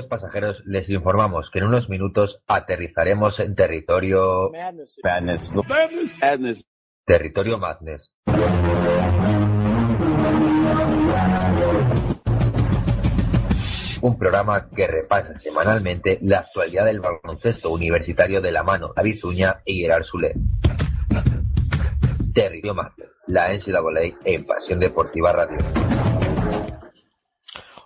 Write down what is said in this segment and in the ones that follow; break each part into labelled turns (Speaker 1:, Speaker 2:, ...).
Speaker 1: Queridos pasajeros, les informamos que en unos minutos aterrizaremos en territorio...
Speaker 2: Madness.
Speaker 3: Madness.
Speaker 2: Madness.
Speaker 1: Territorio Madness. Un programa que repasa semanalmente la actualidad del baloncesto universitario de la mano David Zuña y Gerard Soler. Territorio Madness, la NCAA en Pasión Deportiva Radio.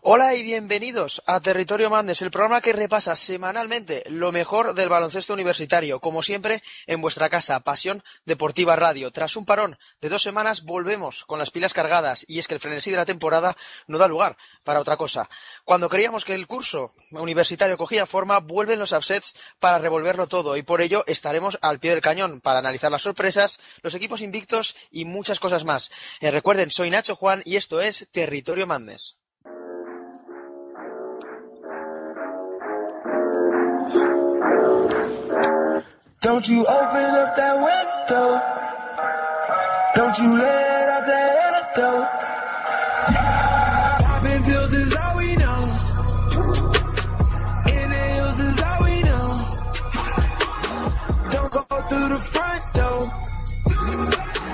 Speaker 4: Hola y bienvenidos a Territorio Madness, el programa que repasa semanalmente lo mejor del baloncesto universitario, como siempre en vuestra casa, Pasión Deportiva Radio. Tras un parón de dos semanas volvemos con las pilas cargadas y es que el frenesí de la temporada no da lugar para otra cosa. Cuando creíamos que el curso universitario cogía forma, vuelven los upsets para revolverlo todo y por ello estaremos al pie del cañón para analizar las sorpresas, los equipos invictos y muchas cosas más. Eh, recuerden, soy Nacho Juan y esto es Territorio Madness.
Speaker 5: Don't you open up that window. Don't you let out the antidote. Popping pills is all we know. Inhales is all we know. Don't go through the front door.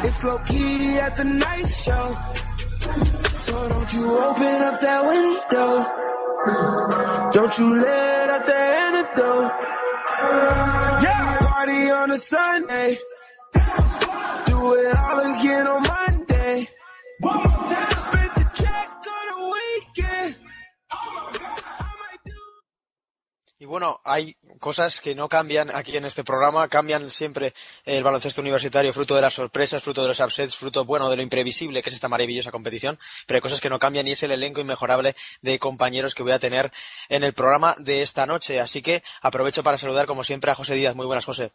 Speaker 5: It's low key at the night show. So don't you open up that window. Don't you let out the antidote. Yeah, party on a Sunday. Do it all again on Monday. Spend the check on the weekend. I might do
Speaker 4: Y bueno, hay cosas que no cambian aquí en este programa, cambian siempre el baloncesto universitario, fruto de las sorpresas, fruto de los upsets, fruto, bueno, de lo imprevisible que es esta maravillosa competición, pero hay cosas que no cambian y es el elenco inmejorable de compañeros que voy a tener en el programa de esta noche. Así que aprovecho para saludar, como siempre, a José Díaz. Muy buenas, José.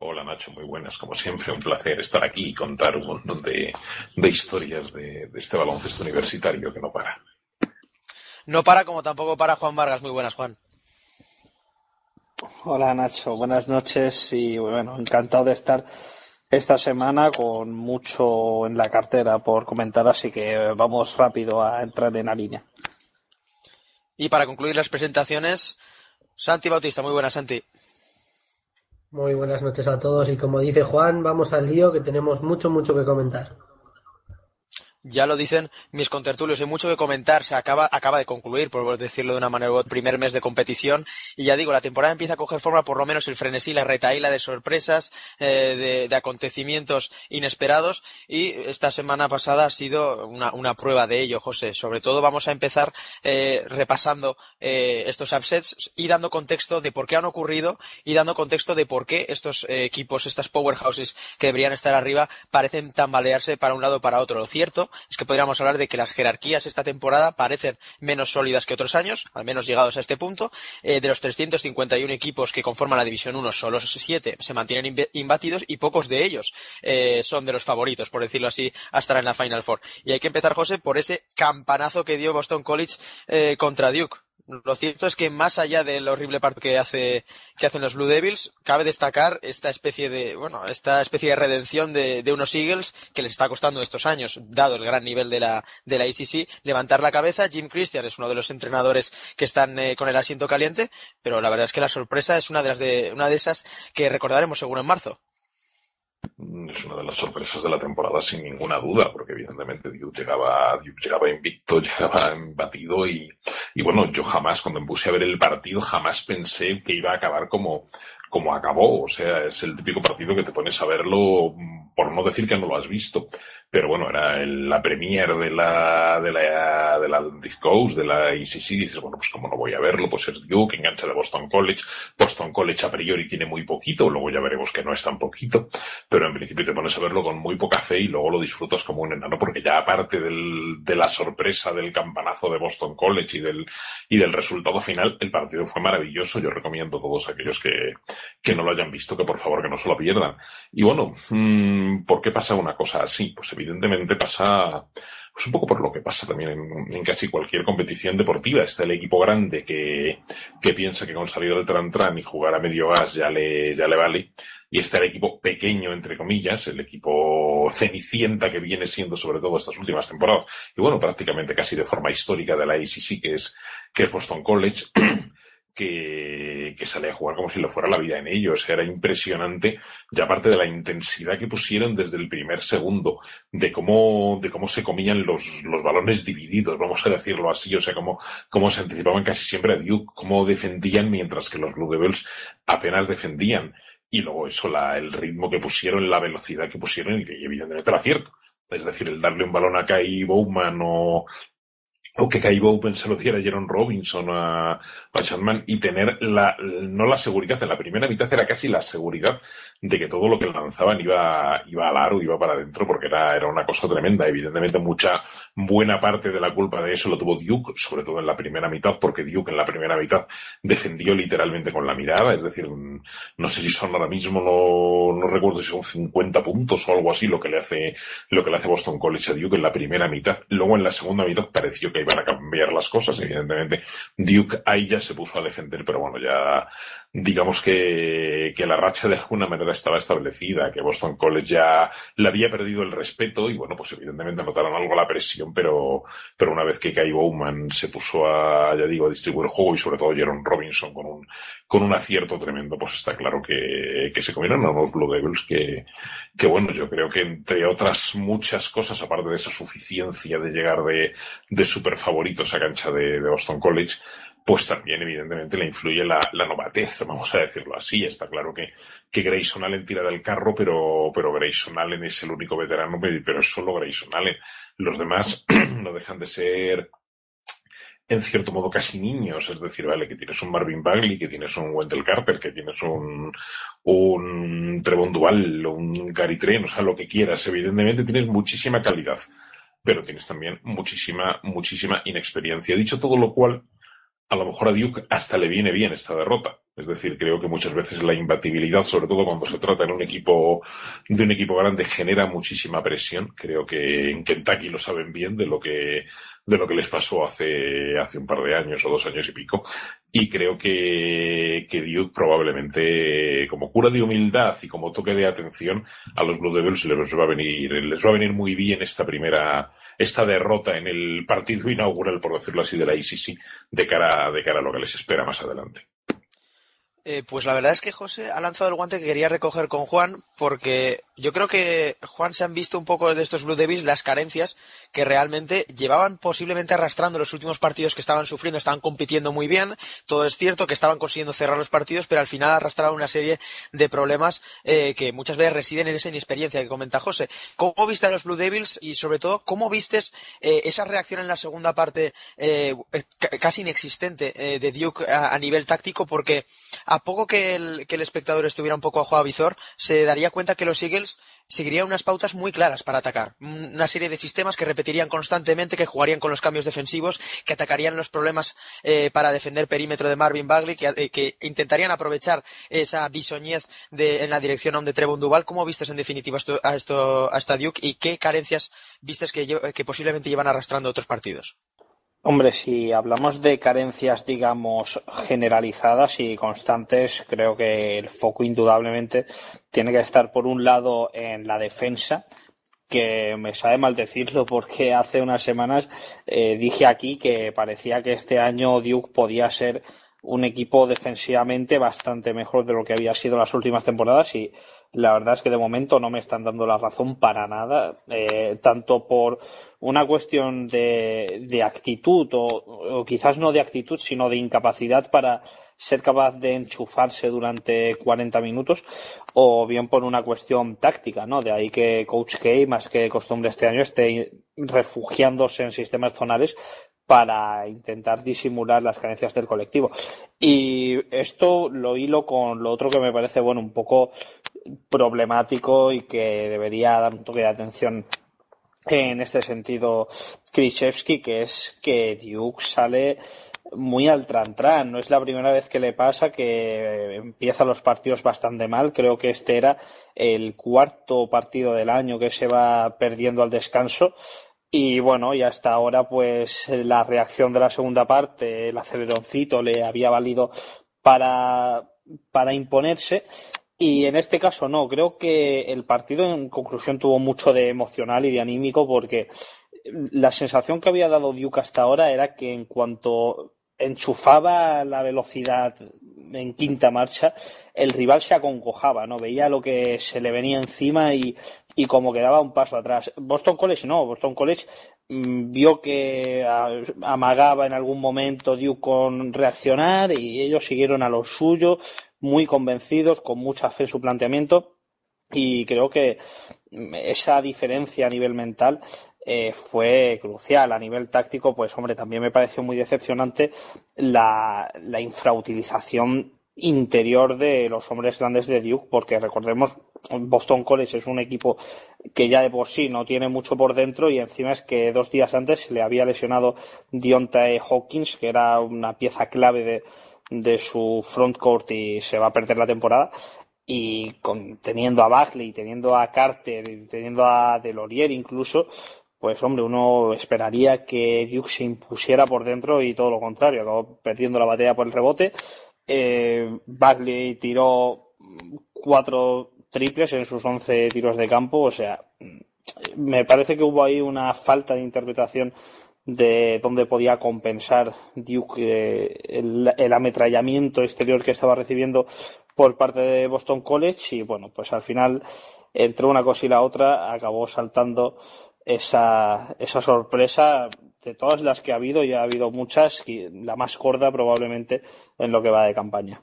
Speaker 6: Hola Nacho, muy buenas. Como siempre, un placer estar aquí y contar un montón de, de historias de, de este baloncesto universitario que no para.
Speaker 4: No para como tampoco para Juan Vargas. Muy buenas, Juan.
Speaker 7: Hola Nacho, buenas noches y bueno, encantado de estar esta semana con mucho en la cartera por comentar, así que vamos rápido a entrar en la línea.
Speaker 4: Y para concluir las presentaciones, Santi Bautista. Muy buenas, Santi.
Speaker 8: Muy buenas noches a todos y como dice Juan, vamos al lío que tenemos mucho, mucho que comentar.
Speaker 4: Ya lo dicen mis contertulios, hay mucho que comentar. Se acaba, acaba de concluir, por decirlo de una manera otra, primer mes de competición. Y ya digo, la temporada empieza a coger forma, por lo menos el frenesí, la retaíla de sorpresas, eh, de, acontecimientos inesperados. Y esta semana pasada ha sido una, prueba de ello, José. Sobre todo vamos a empezar eh, repasando eh, estos upsets y dando contexto de por qué han ocurrido y dando contexto de por qué estos equipos, estas powerhouses que deberían estar arriba, parecen tambalearse para un lado o para otro. Lo cierto es que podríamos hablar de que las jerarquías esta temporada parecen menos sólidas que otros años, al menos llegados a este punto. Eh, de los 351 equipos que conforman la División 1, solo 7 se mantienen imbatidos y pocos de ellos eh, son de los favoritos, por decirlo así, a estar en la Final Four. Y hay que empezar, José, por ese campanazo que dio Boston College eh, contra Duke. Lo cierto es que más allá del horrible partido que hace que hacen los Blue Devils, cabe destacar esta especie de bueno esta especie de redención de, de, unos Eagles que les está costando estos años, dado el gran nivel de la de la ACC, levantar la cabeza. Jim Christian es uno de los entrenadores que están eh, con el asiento caliente, pero la verdad es que la sorpresa es una de las de una de esas que recordaremos seguro en marzo
Speaker 6: es una de las sorpresas de la temporada sin ninguna duda, porque evidentemente Duke llegaba, Duke llegaba invicto, llegaba embatido y, bueno, yo jamás cuando me puse a ver el partido jamás pensé que iba a acabar como, como acabó. O sea, es el típico partido que te pones a verlo por no decir que no lo has visto. Pero bueno, era el, la premier de la, de la, de la Atlantic Coast, de la ICC, y dices, bueno, pues como no voy a verlo, pues es Duke, engancha de Boston College. Boston College a priori tiene muy poquito, luego ya veremos que no es tan poquito, pero en principio te pones a verlo con muy poca fe y luego lo disfrutas como un enano, porque ya aparte del, de la sorpresa del campanazo de Boston College y del, y del resultado final, el partido fue maravilloso. Yo recomiendo a todos aquellos que, que no lo hayan visto, que por favor que no se lo pierdan. Y bueno, mmm, ¿por qué pasa una cosa así? Pues evidentemente pasa pues un poco por lo que pasa también en, casi cualquier competición deportiva. Está el equipo grande que, que piensa que con salir del tran tran y jugar a medio gas ya le, ya le vale. Y está el equipo pequeño, entre comillas, el equipo cenicienta que viene siendo sobre todo estas últimas temporadas. Y bueno, prácticamente casi de forma histórica de la ACC, que es, que es Boston College. Que, sale a jugar como si lo fuera la vida en ellos. Era impresionante, ya aparte de la intensidad que pusieron desde el primer segundo, de cómo, de cómo se comían los, los balones divididos, vamos a decirlo así, o sea, cómo, cómo se anticipaban casi siempre a Duke, cómo defendían mientras que los Blue Devils apenas defendían. Y luego eso, el ritmo que pusieron, la velocidad que pusieron, y evidentemente era cierto. Es decir, el darle un balón a Kai Bowman o, o que Kai Open se lo diera a Robinson a, a y tener la, no la seguridad, en la primera mitad era casi la seguridad de que todo lo que lanzaban iba, iba al aro, iba para adentro, porque era, era una cosa tremenda. Evidentemente, mucha buena parte de la culpa de eso lo tuvo Duke, sobre todo en la primera mitad, porque Duke en la primera mitad defendió literalmente con la mirada, es decir, no sé si son ahora mismo, no, no recuerdo si son 50 puntos o algo así lo que le hace, lo que le hace Boston College a Duke en la primera mitad. Luego en la segunda mitad pareció que iban a cambiar las cosas, evidentemente. Duke ahí ya se puso a defender, pero bueno, ya digamos que, que la racha de alguna manera estaba establecida, que Boston College ya le había perdido el respeto y bueno, pues evidentemente notaron algo la presión, pero, pero una vez que Kai Bowman se puso a, ya digo, a distribuir el juego y sobre todo Jaron Robinson con un, con un acierto tremendo, pues está claro que, que se comieron a unos Blue Devils que, que bueno, yo creo que entre otras muchas cosas, aparte de esa suficiencia de llegar de, de super favoritos a cancha de Boston College, pues también evidentemente le influye la, novatez, vamos a decirlo así. Está claro que, que Grayson Allen tira del carro, pero, pero Grayson Allen es el único veterano, pero es solo Grayson Allen. Los demás no dejan de ser en cierto modo casi niños, es decir, vale, que tienes un Marvin Bagley, que tienes un Wendell Carter, que tienes un, un Trevon Duval, un Gary Trent, o sea, lo que quieras, evidentemente tienes muchísima calidad, pero tienes también muchísima, muchísima inexperiencia. Dicho todo lo cual, a lo mejor a Duke hasta le viene bien esta derrota. Es decir, creo que muchas veces la imbatibilidad, sobre todo cuando se trata en un equipo, de un equipo grande, genera muchísima presión. Creo que en Kentucky lo saben bien de lo que, de lo que les pasó hace, hace un par de años o dos años y pico. Y creo que, que Duke probablemente, como cura de humildad y como toque de atención, a los Blue Devils les va a venir, les va a venir muy bien esta primera, esta derrota en el partido inaugural, por decirlo así, de la ICC, de cara, de cara a lo que les espera más adelante.
Speaker 4: Eh, pues la verdad es que José ha lanzado el guante que quería recoger con Juan, porque yo creo que Juan se han visto un poco de estos Blue Devils las carencias que realmente llevaban posiblemente arrastrando los últimos partidos que estaban sufriendo, estaban compitiendo muy bien, todo es cierto que estaban consiguiendo cerrar los partidos, pero al final arrastraron una serie de problemas eh, que muchas veces residen en esa inexperiencia que comenta José. ¿Cómo viste a los Blue Devils y sobre todo cómo vistes eh, esa reacción en la segunda parte eh, casi inexistente eh, de Duke a, nivel táctico? Porque a poco que el, espectador estuviera un poco a juego a visor, se daría cuenta que los Eagles seguirían unas pautas muy claras para atacar. Una serie de sistemas que repetirían constantemente, que jugarían con los cambios defensivos, que atacarían los problemas eh, para defender perímetro de Marvin Bagley, que, eh, que intentarían aprovechar esa bisoñez de, en la dirección a un de Trevon Duval. ¿Cómo vistes en definitiva esto, a, esto, a esta Duke y qué carencias vistes que, que posiblemente llevan arrastrando otros partidos?
Speaker 7: Hombre, si hablamos de carencias, digamos, generalizadas y constantes, creo que el foco indudablemente tiene que estar, por un lado, en la defensa, que me sabe mal decirlo porque hace unas semanas eh, dije aquí que parecía que este año Duke podía ser un equipo defensivamente bastante mejor de lo que había sido las últimas temporadas y la verdad es que de momento no me están dando la razón para nada, eh, tanto por una cuestión de, de actitud o, o, quizás no de actitud, sino de incapacidad para ser capaz de enchufarse durante 40 minutos o bien por una cuestión táctica, ¿no? De ahí que Coach K, más que costumbre este año, esté refugiándose en sistemas zonales para intentar disimular las carencias del colectivo. Y esto lo hilo con lo otro que me parece, bueno, un poco problemático y que debería dar un toque de atención en este sentido Krzyzewski, que es que Duke sale muy al tran No es la primera vez que le pasa que empieza los partidos bastante mal. Creo que este era el cuarto partido del año que se va perdiendo al descanso Y bueno, y hasta ahora, pues la reacción de la segunda parte, el aceleroncito le había valido para, para imponerse. Y en este caso no, creo que el partido en conclusión tuvo mucho de emocional y de anímico porque la sensación que había dado Duke hasta ahora era que en cuanto enchufaba la velocidad en quinta marcha, el rival se aconcojaba, ¿no? Veía lo que se le venía encima y, y como quedaba un paso atrás. Boston College no, Boston College mmm, vio que amagaba en algún momento Duke con reaccionar y ellos siguieron a lo suyo, muy convencidos, con mucha fe en su planteamiento y creo que esa diferencia a nivel mental eh, fue crucial. A nivel táctico, pues hombre, también me pareció muy decepcionante la, la infrautilización interior de los hombres grandes de Duke, porque recordemos, Boston College es un equipo que ya de por sí no tiene mucho por dentro y encima es que dos días antes le había lesionado Diontae Hawkins, que era una pieza clave de, de su frontcourt y se va a perder la temporada y con, teniendo a Bagley, teniendo a Carter, teniendo a Delorier incluso, pues hombre, uno esperaría que Duke se impusiera por dentro y todo lo contrario, acabó perdiendo la batalla por el rebote. Eh, Bagley tiró cuatro triples en sus once tiros de campo, o sea, me parece que hubo ahí una falta de interpretación de dónde podía compensar Duke eh, el, el, ametrallamiento exterior que estaba recibiendo por parte de Boston College. Y bueno, pues al final entre una cosa y la otra acabó saltando esa, esa sorpresa de todas las que ha habido, y ha habido muchas, la más gorda probablemente en lo que va de campaña.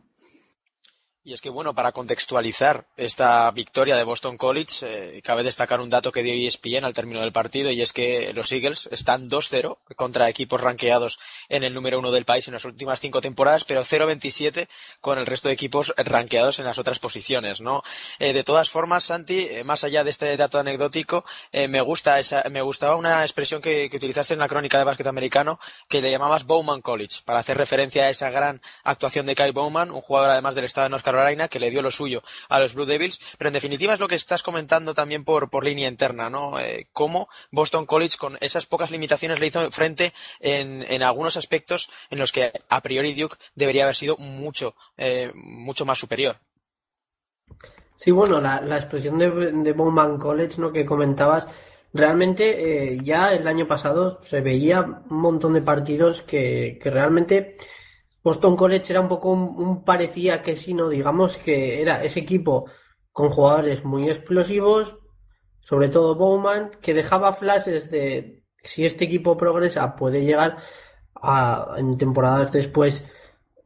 Speaker 4: Y es que, bueno, para contextualizar esta victoria de Boston College, eh, cabe destacar un dato que dio ESPN al término del partido, y es que los Eagles están 2-0 contra equipos rankeados en el número uno del país en las últimas cinco temporadas, pero 0-27 con el resto de equipos rankeados en las otras posiciones, ¿no? Eh, de todas formas, Santi, eh, más allá de este dato anecdótico, me gusta esa, me gustaba una expresión que, que, utilizaste en la crónica de básquet americano, que le llamabas Bowman College, para hacer referencia a esa gran actuación de Kai Bowman, un jugador además del estado de North Carolina, que le dio lo suyo a los Blue Devils, pero en definitiva es lo que estás comentando también por, por línea interna, ¿no? Eh, cómo Boston College con esas pocas limitaciones le hizo frente en, en algunos aspectos en los que a priori Duke debería haber sido mucho, eh, mucho más superior.
Speaker 8: Sí, bueno, la, la expresión de, Bowman College, ¿no? Que comentabas, realmente eh, ya el año pasado se veía un montón de partidos que, que realmente Boston College era un poco un, un, parecía que sí, no, digamos que era ese equipo con jugadores muy explosivos, sobre todo Bowman, que dejaba flashes de si este equipo progresa puede llegar a en temporadas después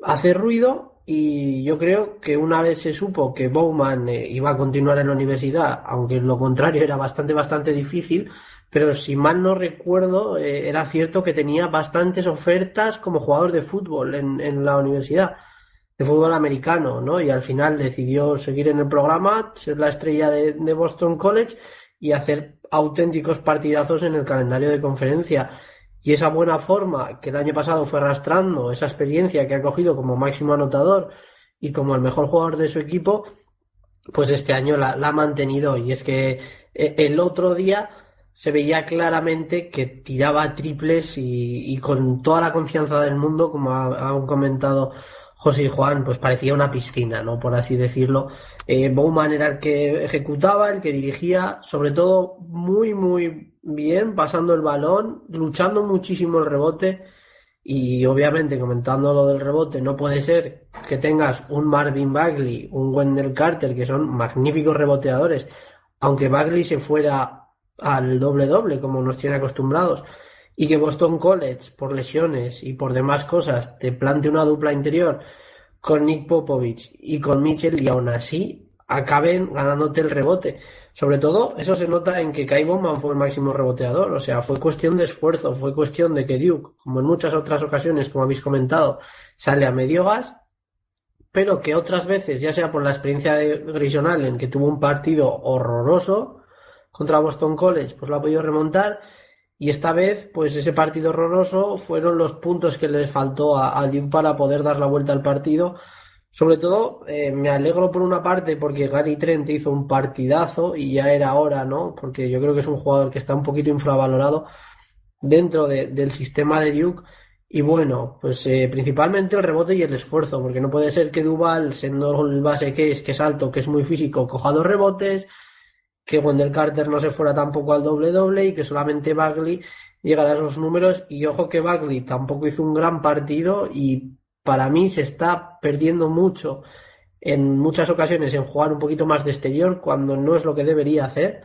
Speaker 8: a hacer ruido. Y yo creo que una vez se supo que Bowman eh, iba a continuar en la universidad, aunque lo contrario era bastante bastante difícil, pero si mal no recuerdo, eh, era cierto que tenía bastantes ofertas como jugador de fútbol en, en, la universidad, de fútbol americano, ¿no? Y al final decidió seguir en el programa, ser la estrella de, de Boston College y hacer auténticos partidazos en el calendario de conferencia. Y esa buena forma que el año pasado fue arrastrando, esa experiencia que ha cogido como máximo anotador y como el mejor jugador de su equipo, pues este año la, ha mantenido. Y es que eh, el otro día se veía claramente que tiraba triples y, con toda la confianza del mundo, como han comentado José y Juan, pues parecía una piscina, ¿no? Por así decirlo. Eh, Bowman era el que ejecutaba, el que dirigía, sobre todo muy, muy bien, pasando el balón, luchando muchísimo el rebote. Y obviamente, comentando lo del rebote, no puede ser que tengas un Marvin Bagley, un Wendell Carter, que son magníficos reboteadores, aunque Bagley se fuera al doble doble como nos tiene acostumbrados y que Boston College por lesiones y por demás cosas te plante una dupla interior con Nick Popovich y con Mitchell y aún así acaben ganándote el rebote. Sobre todo, eso se nota en que Kai Bowman fue el máximo reboteador, o sea, fue cuestión de esfuerzo, fue cuestión de que Duke, como en muchas otras ocasiones, como habéis comentado, sale a medio gas, pero que otras veces, ya sea por la experiencia de Grayson Allen, que tuvo un partido horroroso, contra Boston College, pues lo ha podido remontar. Y esta vez, pues ese partido horroroso fueron los puntos que les faltó a, Duke para poder dar la vuelta al partido. Sobre todo, eh, me alegro por una parte porque Gary Trent hizo un partidazo y ya era hora, ¿no? Porque yo creo que es un jugador que está un poquito infravalorado. dentro del sistema de Duke. Y bueno, pues eh, principalmente el rebote y el esfuerzo, porque no puede ser que Duval, siendo el base que es, que es alto, que es muy físico, coja dos rebotes, que Wendell Carter no se fuera tampoco al doble-doble y que solamente Bagley llegara a esos números. Y ojo que Bagley tampoco hizo un gran partido y para mí se está perdiendo mucho en muchas ocasiones en jugar un poquito más de exterior cuando no es lo que debería hacer.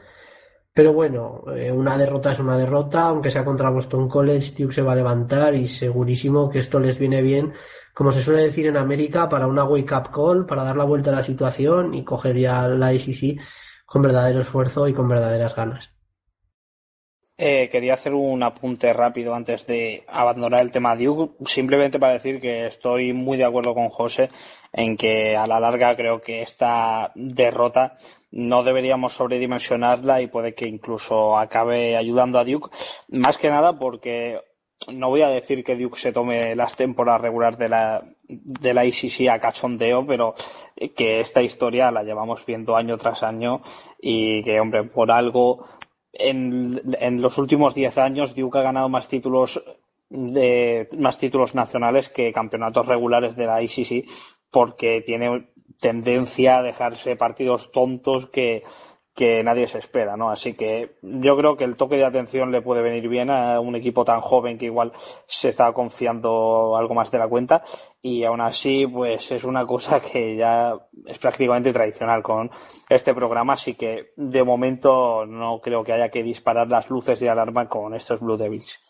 Speaker 8: Pero bueno, eh, una derrota es una derrota, aunque sea contra Boston College, Duke se va a levantar y segurísimo que esto les viene bien, como se suele decir en América, para una wake up call, para dar la vuelta a la situación y coger ya la ICC con verdadero esfuerzo y con verdaderas ganas.
Speaker 7: Eh, quería hacer un apunte rápido antes de abandonar el tema Duke, simplemente para decir que estoy muy de acuerdo con José en que a la larga creo que esta derrota no deberíamos sobredimensionarla y puede que incluso acabe ayudando a Duke, más que nada porque no voy a decir que Duke se tome las temporadas regulares de la, de la ICC a cachondeo, pero que esta historia la llevamos viendo año tras año y que, hombre, por algo en, los últimos 10 años Duke ha ganado más títulos de más títulos nacionales que campeonatos regulares de la ICC porque tiene tendencia a dejarse partidos tontos que, que nadie se espera, ¿no? Así que yo creo que el toque de atención le puede venir bien a un equipo tan joven que igual se está confiando algo más de la cuenta y aún así pues es una cosa que ya es prácticamente tradicional con este programa, así que de momento no creo que haya que disparar las luces de alarma con estos Blue Devils.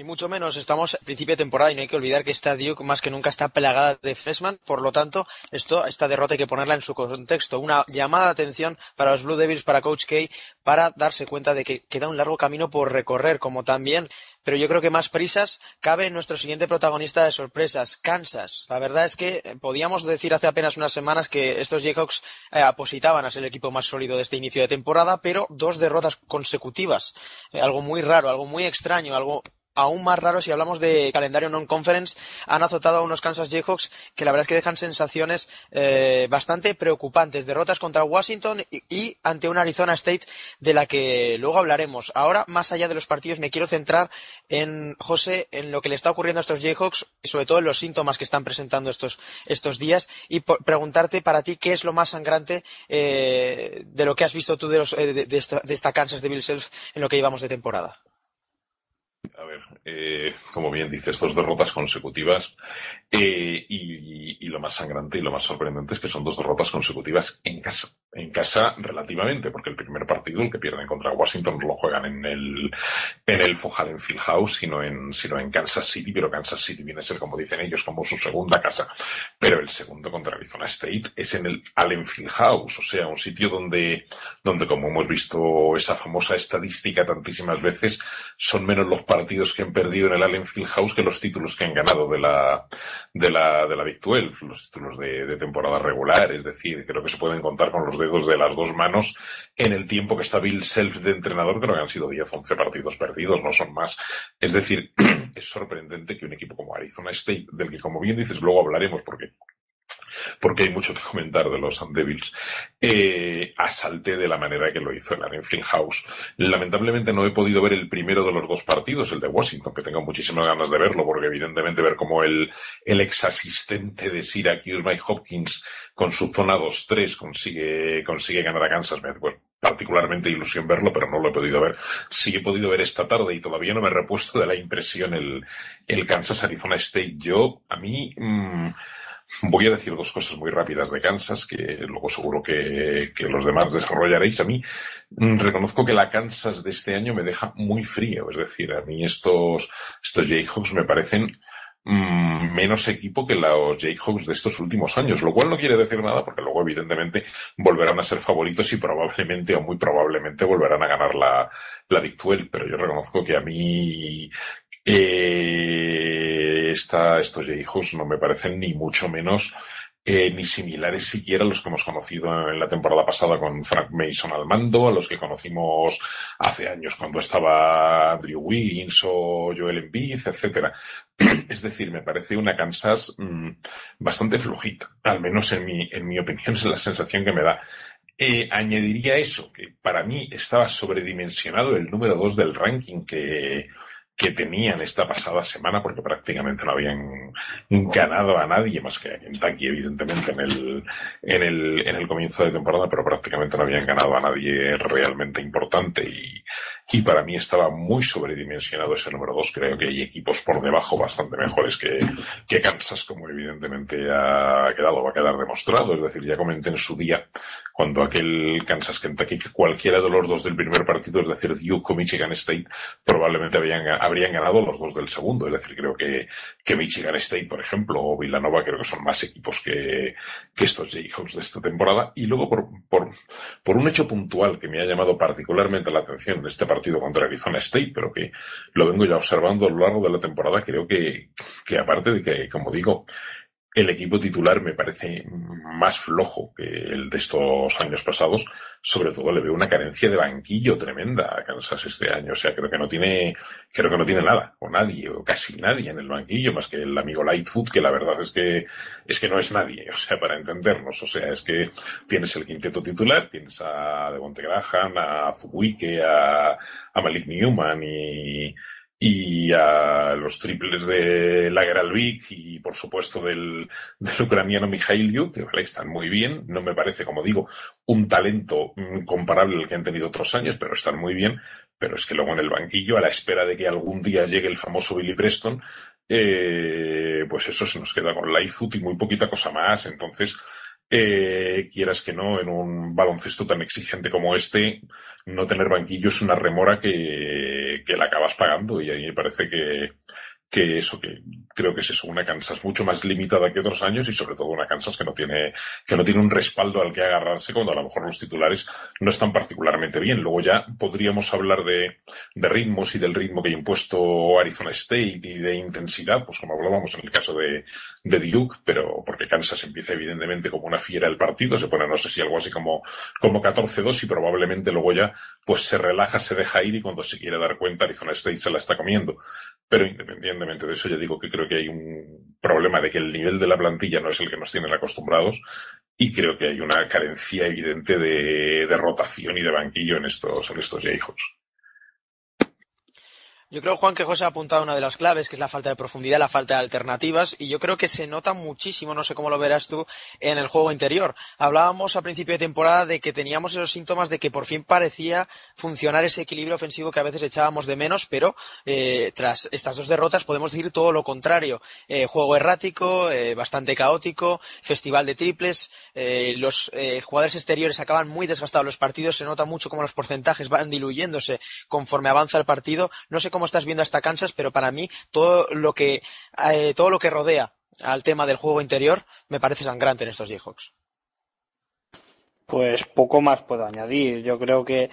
Speaker 4: Ni mucho menos, estamos a principio de temporada y no hay que olvidar que esta Duke más que nunca está plagada de freshman, por lo tanto, esto, esta derrota hay que ponerla en su contexto. Una llamada de atención para los Blue Devils, para Coach K, para darse cuenta de que queda un largo camino por recorrer, como también pero yo creo que más prisas cabe nuestro siguiente protagonista de sorpresas, Kansas. La verdad es que podíamos decir hace apenas unas semanas que estos Jayhawks eh, apositaban a ser el equipo más sólido de este inicio de temporada, pero dos derrotas consecutivas. Eh, algo muy raro, algo muy extraño, algo aún más raro si hablamos de calendario non-conference, han azotado a unos Kansas Jayhawks que la verdad es que dejan sensaciones eh, bastante preocupantes. Derrotas contra Washington y, ante una Arizona State de la que luego hablaremos. Ahora, más allá de los partidos, me quiero centrar en, José, en lo que le está ocurriendo a estos Jayhawks, y sobre todo en los síntomas que están presentando estos, estos días, y preguntarte para ti qué es lo más sangrante eh, de lo que has visto tú de, eh, de, esta, de esta Kansas Self en lo que llevamos de temporada.
Speaker 6: A ver, eh, como bien dices, dos derrotas consecutivas eh, y, lo más sangrante y lo más sorprendente es que son dos derrotas consecutivas en casa. En casa relativamente, porque el primer partido, el que pierden contra Washington, no lo juegan en el, en el Fohalen Fieldhouse, sino en, sino en Kansas City, pero Kansas City viene a ser, como dicen ellos, como su segunda casa. Pero el segundo contra Arizona State es en el Allen Fieldhouse, o sea, un sitio donde, donde como hemos visto esa famosa estadística tantísimas veces, son menos los partidos que han perdido en el Allen Fieldhouse que los títulos que han ganado de la, de la, de la Big 12, los títulos de, de temporada regular. Es decir, creo que se pueden contar con los dedos de las dos manos en el tiempo que está Bill Self de entrenador, creo que han sido 10, 11 partidos perdidos, no son más. Es decir, es sorprendente que un equipo como Arizona State, del que como bien dices luego hablaremos porque porque hay mucho que comentar de los Devils, eh, asalte de la manera que lo hizo el Anfield House. Lamentablemente no he podido ver el primero de los dos partidos, el de Washington, que tengo muchísimas ganas de verlo, porque evidentemente ver cómo el, el ex asistente de Syracuse, Mike Hopkins, con su zona 2-3 consigue, consigue ganar a Kansas. Me, bueno, particularmente ilusión verlo, pero no lo he podido ver. Sí he podido ver esta tarde y todavía no me he repuesto de la impresión el, el Kansas Arizona State. Yo, a mí, mmm, Voy a decir dos cosas muy rápidas de Kansas, que luego seguro que, los demás desarrollaréis. A mí mm, reconozco que la Kansas de este año me deja muy frío. Es decir, a mí estos, estos Jayhawks me parecen mmm, menos equipo que los Jayhawks de estos últimos años, lo cual no quiere decir nada porque luego evidentemente volverán a ser favoritos y probablemente o muy probablemente volverán a ganar la, la Big 12, pero yo reconozco que a mí eh, estos hijos no me parecen ni mucho menos eh, ni similares siquiera a los que hemos conocido en la temporada pasada con Frank Mason al mando, a los que conocimos hace años cuando estaba Andrew Wiggins o Joel Embiid, etcétera. Es decir, me parece una Kansas mmm, bastante flujita, al menos en mi, en mi opinión es la sensación que me da. Eh, añadiría eso, que para mí estaba sobredimensionado el número 2 del ranking que, que tenían esta pasada semana, porque prácticamente no habían ganado a nadie más que a Kentucky, evidentemente, en el, en el, en el comienzo de temporada, pero prácticamente no habían ganado a nadie realmente importante. Y, y para mí estaba muy sobredimensionado ese número 2. Creo que hay equipos por debajo bastante mejores que, Kansas, como evidentemente ha quedado, va a quedar demostrado. Es decir, ya comenté en su día, cuando aquel Kansas Kentucky, que cualquiera de los dos del primer partido, es decir, Duke o Michigan State, probablemente habían, habrían ganado los dos del segundo. Es decir, creo que, que Michigan State, por ejemplo, o Villanova, creo que son más equipos que, que estos Jayhawks de esta temporada. Y luego, por, por, por un hecho puntual que me ha llamado particularmente la atención en este partido contra Arizona State, pero que lo vengo ya observando a lo largo de la temporada, creo que, que aparte de que, como digo, el equipo titular me parece más flojo que el de estos años pasados. Sobre todo le veo una carencia de banquillo tremenda a Kansas este año. O sea, creo que no tiene, creo que no tiene nada, o nadie, o casi nadie en el banquillo, más que el amigo Lightfoot, que la verdad es que, es que no es nadie. O sea, para entendernos. O sea, es que tienes el quinteto titular, tienes a Devonte Graham, a Fubuike, a, a Malik Newman y, y a los triples de Lageralvik y por supuesto del, del ucraniano Mikhail que vale, están muy bien. No me parece, como digo, un talento mm, comparable al que han tenido otros años, pero están muy bien. Pero es que luego en el banquillo, a la espera de que algún día llegue el famoso Billy Preston, eh, pues eso se nos queda con Lightfoot y muy poquita cosa más. Entonces, eh, quieras que no, en un baloncesto tan exigente como este, no tener banquillo es una remora que, que la acabas pagando y ahí me parece que, que eso, que creo que es eso, una Kansas mucho más limitada que otros años y sobre todo una Kansas que no tiene, que no tiene un respaldo al que agarrarse cuando a lo mejor los titulares no están particularmente bien. Luego ya podríamos hablar de, de ritmos y del ritmo que ha impuesto Arizona State y de intensidad, pues como hablábamos en el caso de, de Duke, pero porque Kansas empieza evidentemente como una fiera el partido, se pone no sé si algo así como, como 14-2 y probablemente luego ya pues se relaja, se deja ir y cuando se quiere dar cuenta Arizona State se la está comiendo. Pero independientemente de eso, ya digo que creo que hay un problema de que el nivel de la plantilla no es el que nos tienen acostumbrados y creo que hay una carencia evidente de, rotación y de banquillo en estos, en estos.
Speaker 4: Yo creo, Juan, que José ha apuntado una de las claves, que es la falta de profundidad, la falta de alternativas, y yo creo que se nota muchísimo, no sé cómo lo verás tú, en el juego interior. Hablábamos a principio de temporada de que teníamos esos síntomas de que por fin parecía funcionar ese equilibrio ofensivo que a veces echábamos de menos, pero eh, tras estas dos derrotas podemos decir todo lo contrario. Eh, juego errático, eh, bastante caótico, festival de triples, los jugadores exteriores acaban muy desgastados los partidos, se nota mucho cómo los porcentajes van diluyéndose conforme avanza el partido. No sé cómo cómo estás viendo hasta Kansas, pero para mí todo lo que, eh, todo lo que rodea al tema del juego interior me parece sangrante en estos Jayhawks.
Speaker 7: Pues poco más puedo añadir. Yo creo que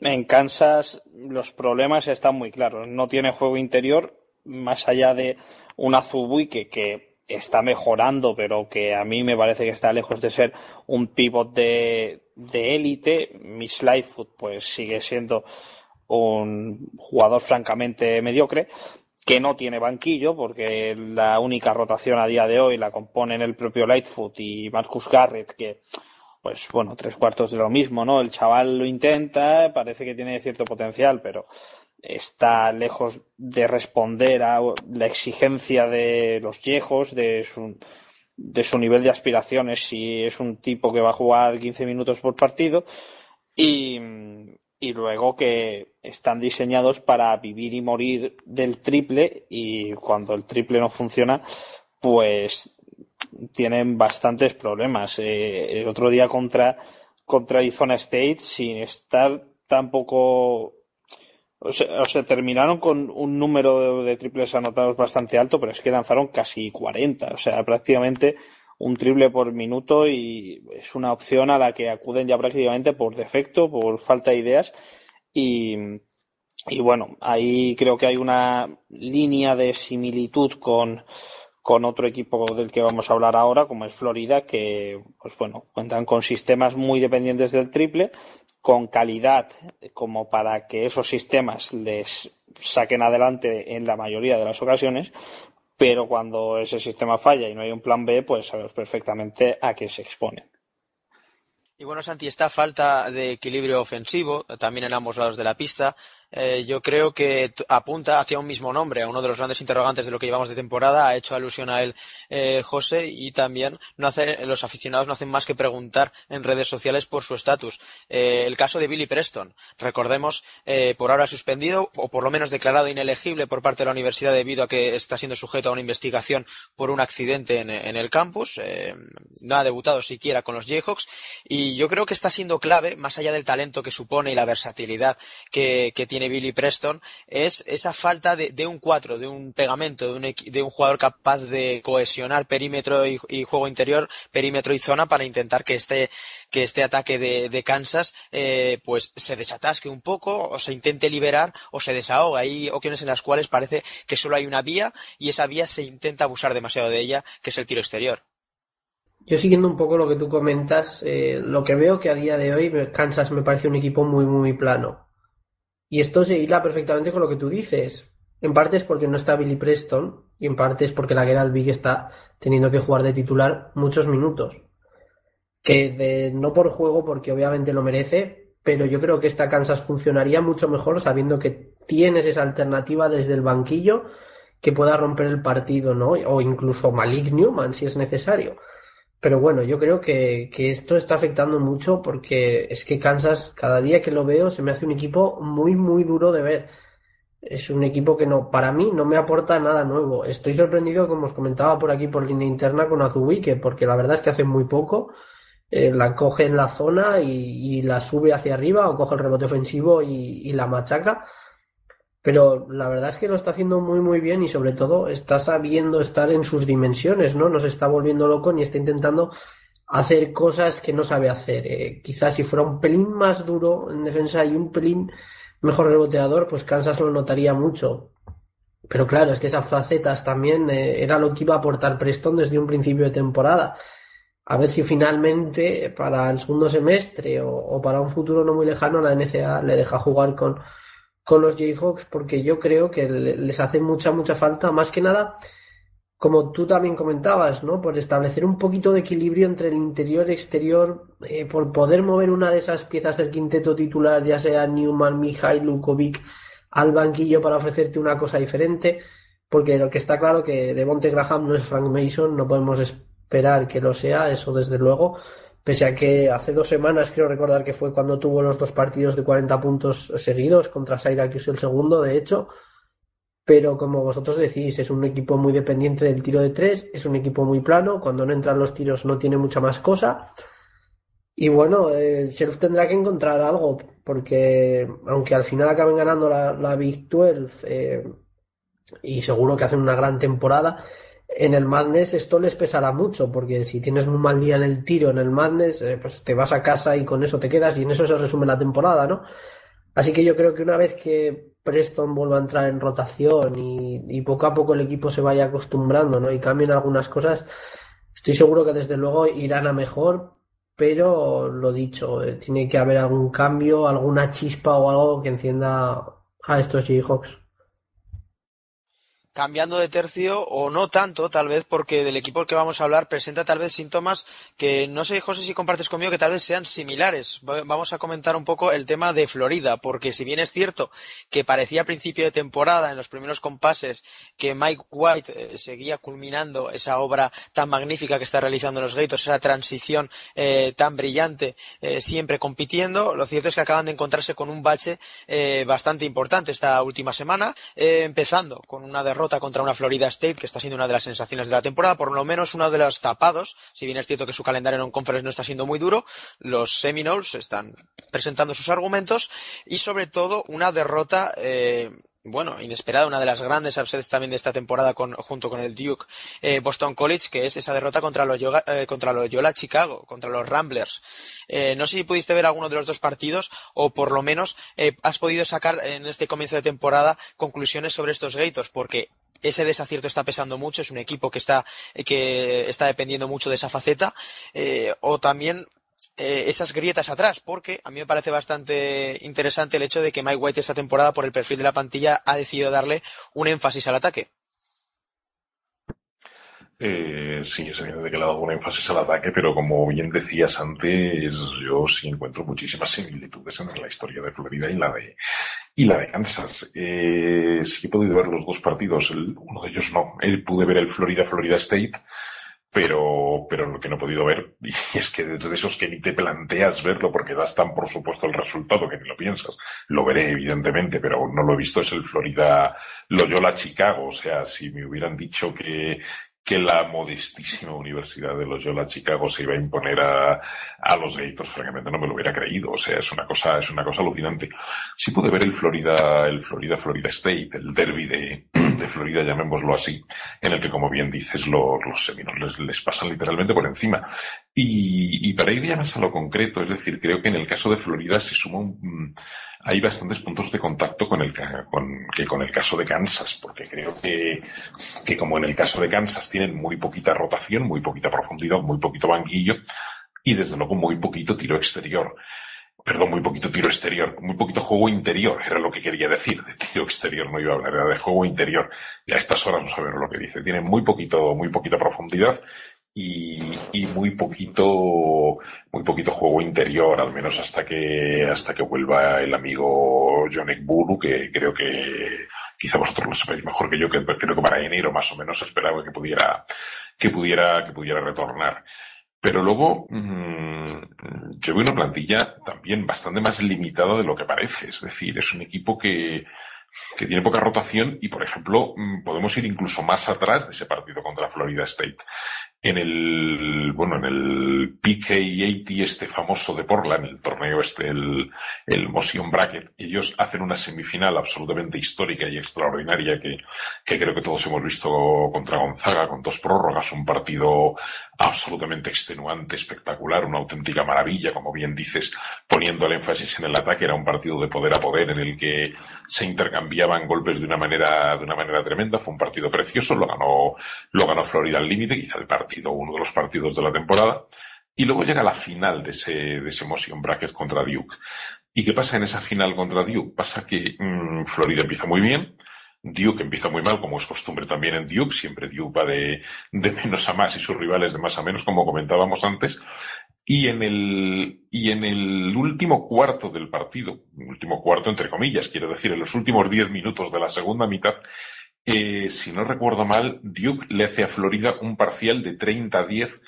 Speaker 7: en Kansas los problemas están muy claros. No tiene juego interior, más allá de un Azubuike que está mejorando, pero que a mí me parece que está lejos de ser un pivot de élite. Miss Lightfoot pues sigue siendo un jugador francamente mediocre que no tiene banquillo porque la única rotación a día de hoy la componen el propio Lightfoot y Marcus Garrett que pues bueno, tres cuartos de lo mismo, ¿no? El chaval lo intenta, parece que tiene cierto potencial, pero está lejos de responder a la exigencia de los viejos, de su, de su nivel de aspiraciones, si es un tipo que va a jugar 15 minutos por partido. Y, y luego que están diseñados para vivir y morir del triple y cuando el triple no funciona, pues tienen bastantes problemas. Eh, el otro día contra, contra Arizona State, sin estar tampoco. O sea, terminaron con un número de, de triples anotados bastante alto, pero es que lanzaron casi 40. O sea, prácticamente un triple por minuto y es una opción a la que acuden ya prácticamente por defecto, por falta de ideas. Y, y bueno, ahí creo que hay una línea de similitud con, con otro equipo del que vamos a hablar ahora, como es Florida, que pues bueno, cuentan con sistemas muy dependientes del triple, con calidad como para que esos sistemas les saquen adelante en la mayoría de las ocasiones, pero cuando ese sistema falla y no hay un plan B, pues sabemos perfectamente a qué se expone.
Speaker 4: Y bueno, Santi, esta falta de equilibrio ofensivo, también en ambos lados de la pista, eh, yo creo que apunta hacia un mismo nombre, a uno de los grandes interrogantes de lo que llevamos de temporada. Ha hecho alusión a él eh, José y también no hace, los aficionados no hacen más que preguntar en redes sociales por su estatus. Eh, el caso de Billy Preston, recordemos, por ahora suspendido o por lo menos declarado inelegible por parte de la universidad debido a que está siendo sujeto a una investigación por un accidente en, el campus. no ha debutado siquiera con los Jayhawks y yo creo que está siendo clave, más allá del talento que supone y la versatilidad que, que tiene Billy Preston es esa falta de, un cuatro, de un pegamento, de un, de un, jugador capaz de cohesionar perímetro y, juego interior, perímetro y zona para intentar que este, que este ataque de, Kansas eh, pues se desatasque un poco o se intente liberar o se desahoga. Hay ocasiones en las cuales parece que solo hay una vía y esa vía se intenta abusar demasiado de ella, que es el tiro exterior.
Speaker 8: Yo siguiendo un poco lo que tú comentas, eh, lo que veo que a día de hoy Kansas me parece un equipo muy, muy plano. Y esto se hila perfectamente con lo que tú dices. En parte es porque no está Billy Preston y en parte es porque la Gerald Big está teniendo que jugar de titular muchos minutos. Que de, no por juego, porque obviamente lo merece, pero yo creo que esta Kansas funcionaría mucho mejor sabiendo que tienes esa alternativa desde el banquillo que pueda romper el partido, ¿no? O incluso Malik Newman si es necesario. Pero bueno, yo creo que, esto está afectando mucho porque es que Kansas, cada día que lo veo, se me hace un equipo muy, muy duro de ver. Es un equipo que no, para mí no me aporta nada nuevo. Estoy sorprendido, como os comentaba por aquí por línea interna con Azubique, porque la verdad es que hace muy poco eh, la coge en la zona y, la sube hacia arriba o coge el rebote ofensivo y la machaca pero la verdad es que lo está haciendo muy muy bien y sobre todo está sabiendo estar en sus dimensiones, ¿no? Nos está volviendo loco y está intentando hacer cosas que no sabe hacer. Eh, quizás si fuera un pelín más duro en defensa y un pelín mejor reboteador, pues Kansas lo notaría mucho. Pero claro, es que esas facetas también eh, era lo que iba a aportar Preston desde un principio de temporada. A ver si finalmente para el segundo semestre o, o para un futuro no muy lejano la NCA le deja jugar con, con los Jayhawks porque yo creo que les hace mucha, mucha falta, más que nada, como tú también comentabas, ¿no? Por establecer un poquito de equilibrio entre el interior y exterior, eh, por poder mover una de esas piezas del quinteto titular, ya sea Newman, Mihai, Lukovic, al banquillo para ofrecerte una cosa diferente, porque lo que está claro que Devonte Graham no es Frank Mason, no podemos esperar que lo sea, eso desde luego, pese a que hace dos semanas creo recordar que fue cuando tuvo los dos partidos de 40 puntos seguidos contra Syracuse el segundo, de hecho, pero como vosotros decís, es un equipo muy dependiente del tiro de tres, es un equipo muy plano, cuando no entran los tiros no tiene mucha más cosa. Y bueno, el Sheriff tendrá que encontrar algo, porque aunque al final acaben ganando la, Big 12 eh, y seguro que hacen una gran temporada, en el Madness esto les pesará mucho, porque si tienes un mal día en el tiro en el Madness, eh, pues te vas a casa y con eso te quedas y en eso se resume la temporada, ¿no? Así que yo creo que una vez que Preston vuelva a entrar en rotación y, poco a poco el equipo se vaya acostumbrando, ¿no? Y cambien algunas cosas, estoy seguro que desde luego irán a mejor, pero lo dicho, eh, tiene que haber algún cambio, alguna chispa o algo que encienda a estos Jayhawks
Speaker 4: cambiando de tercio o no tanto, tal vez, porque del equipo del que vamos a hablar presenta tal vez síntomas que no sé, José, si compartes conmigo, que tal vez sean similares. Vamos a comentar un poco el tema de Florida, porque si bien es cierto que parecía a principio de temporada, en los primeros compases, que Mike White eh, seguía culminando esa obra tan magnífica que está realizando los Gators, esa transición eh, tan brillante, eh, siempre compitiendo, lo cierto es que acaban de encontrarse con un bache bastante importante esta última semana, empezando con una derrota contra una Florida State, que está siendo una de las sensaciones de la temporada, por lo menos uno de los tapados, si bien es cierto que su calendario en conference no está siendo muy duro, los Seminoles están presentando sus argumentos y sobre todo una derrota eh, bueno, inesperada, una de las grandes upsets también de esta temporada junto con el Duke eh, Boston College, que es esa derrota contra los eh, contra Loyola Chicago, contra los Ramblers. no sé si pudiste ver alguno de los dos partidos o por lo menos has podido sacar en este comienzo de temporada conclusiones sobre estos Gators, porque ese desacierto está pesando mucho, es un equipo que está, que está dependiendo mucho de esa faceta, eh, o también eh, esas grietas atrás, porque a mí me parece bastante interesante el hecho de que Mike White esta temporada, por el perfil de la plantilla, ha decidido darle un énfasis al ataque.
Speaker 6: Eh, sí, es evidente que le ha dado un énfasis al ataque, pero como bien decías antes, yo sí encuentro muchísimas similitudes en la historia de Florida y la de, y la de Kansas. Eh, sí he podido ver los dos partidos, uno de ellos no. Eh, pude ver el Florida-Florida State, pero, pero lo que no he podido ver, y es que de esos que ni te planteas verlo porque das tan por supuesto el resultado que ni lo piensas. Lo veré, evidentemente, pero no lo he visto, es el Florida Loyola Chicago. O sea, si me hubieran dicho que, que la modestísima Universidad de Loyola Chicago se iba a imponer a, a los Gators, francamente no me lo hubiera creído. O sea, es una cosa, es una cosa alucinante. Sí pude ver el Florida, el Florida Florida State, el derby de, de Florida, llamémoslo así, en el que, como bien dices, los, los Seminoles les pasan literalmente por encima. Y, y para ir ya más a lo concreto, es decir, creo que en el caso de Florida se suma un, hay bastantes puntos de contacto con el, con, que con el caso de Kansas, porque creo que, que como en el caso de Kansas tienen muy poquita rotación, muy poquita profundidad, muy poquito banquillo y desde luego muy poquito tiro exterior. Perdón, muy poquito tiro exterior, muy poquito juego interior, era lo que quería decir. De tiro exterior no iba a hablar, era de juego interior. Y a estas horas no sabemos lo que dice. Tienen muy poquito, muy poquita profundidad y, muy poquito muy poquito juego interior al menos hasta que hasta que vuelva el amigo John Bulu que creo que quizá vosotros lo sabéis mejor que yo que creo que para enero más o menos esperaba que pudiera que pudiera que pudiera retornar pero luego mmm, yo una plantilla también bastante más limitada de lo que parece. Es decir es un equipo que tiene poca rotación y, por ejemplo, mm, podemos ir incluso más atrás de ese partido contra Florida State. En el, bueno, en el PK80 este famoso de Portland, el torneo este, el, el Motion Bracket, ellos hacen una semifinal absolutamente histórica y extraordinaria que creo que todos hemos visto contra Gonzaga, con dos prórrogas, un partido absolutamente extenuante, espectacular, una auténtica maravilla, como bien dices, poniendo el énfasis en el ataque, era un partido de poder a poder en el que se intercambiaban golpes de una manera, de una manera tremenda, fue un partido precioso, lo ganó, lo ganó Florida al límite, quizá el partido uno de los partidos de la temporada. Y luego llega la final de ese, de ese motion bracket contra Duke. ¿Y qué pasa en esa final contra Duke? Pasa que mmm, Florida empieza muy bien, Duke empieza muy mal, como es costumbre también en Duke, siempre Duke va de, de menos a más y sus rivales de más a menos, como comentábamos antes. Y en el, y en el último cuarto del partido, último cuarto entre comillas, quiero decir, en los últimos diez minutos de la segunda mitad, eh, si no recuerdo mal, Duke le hace a Florida un parcial de 30-10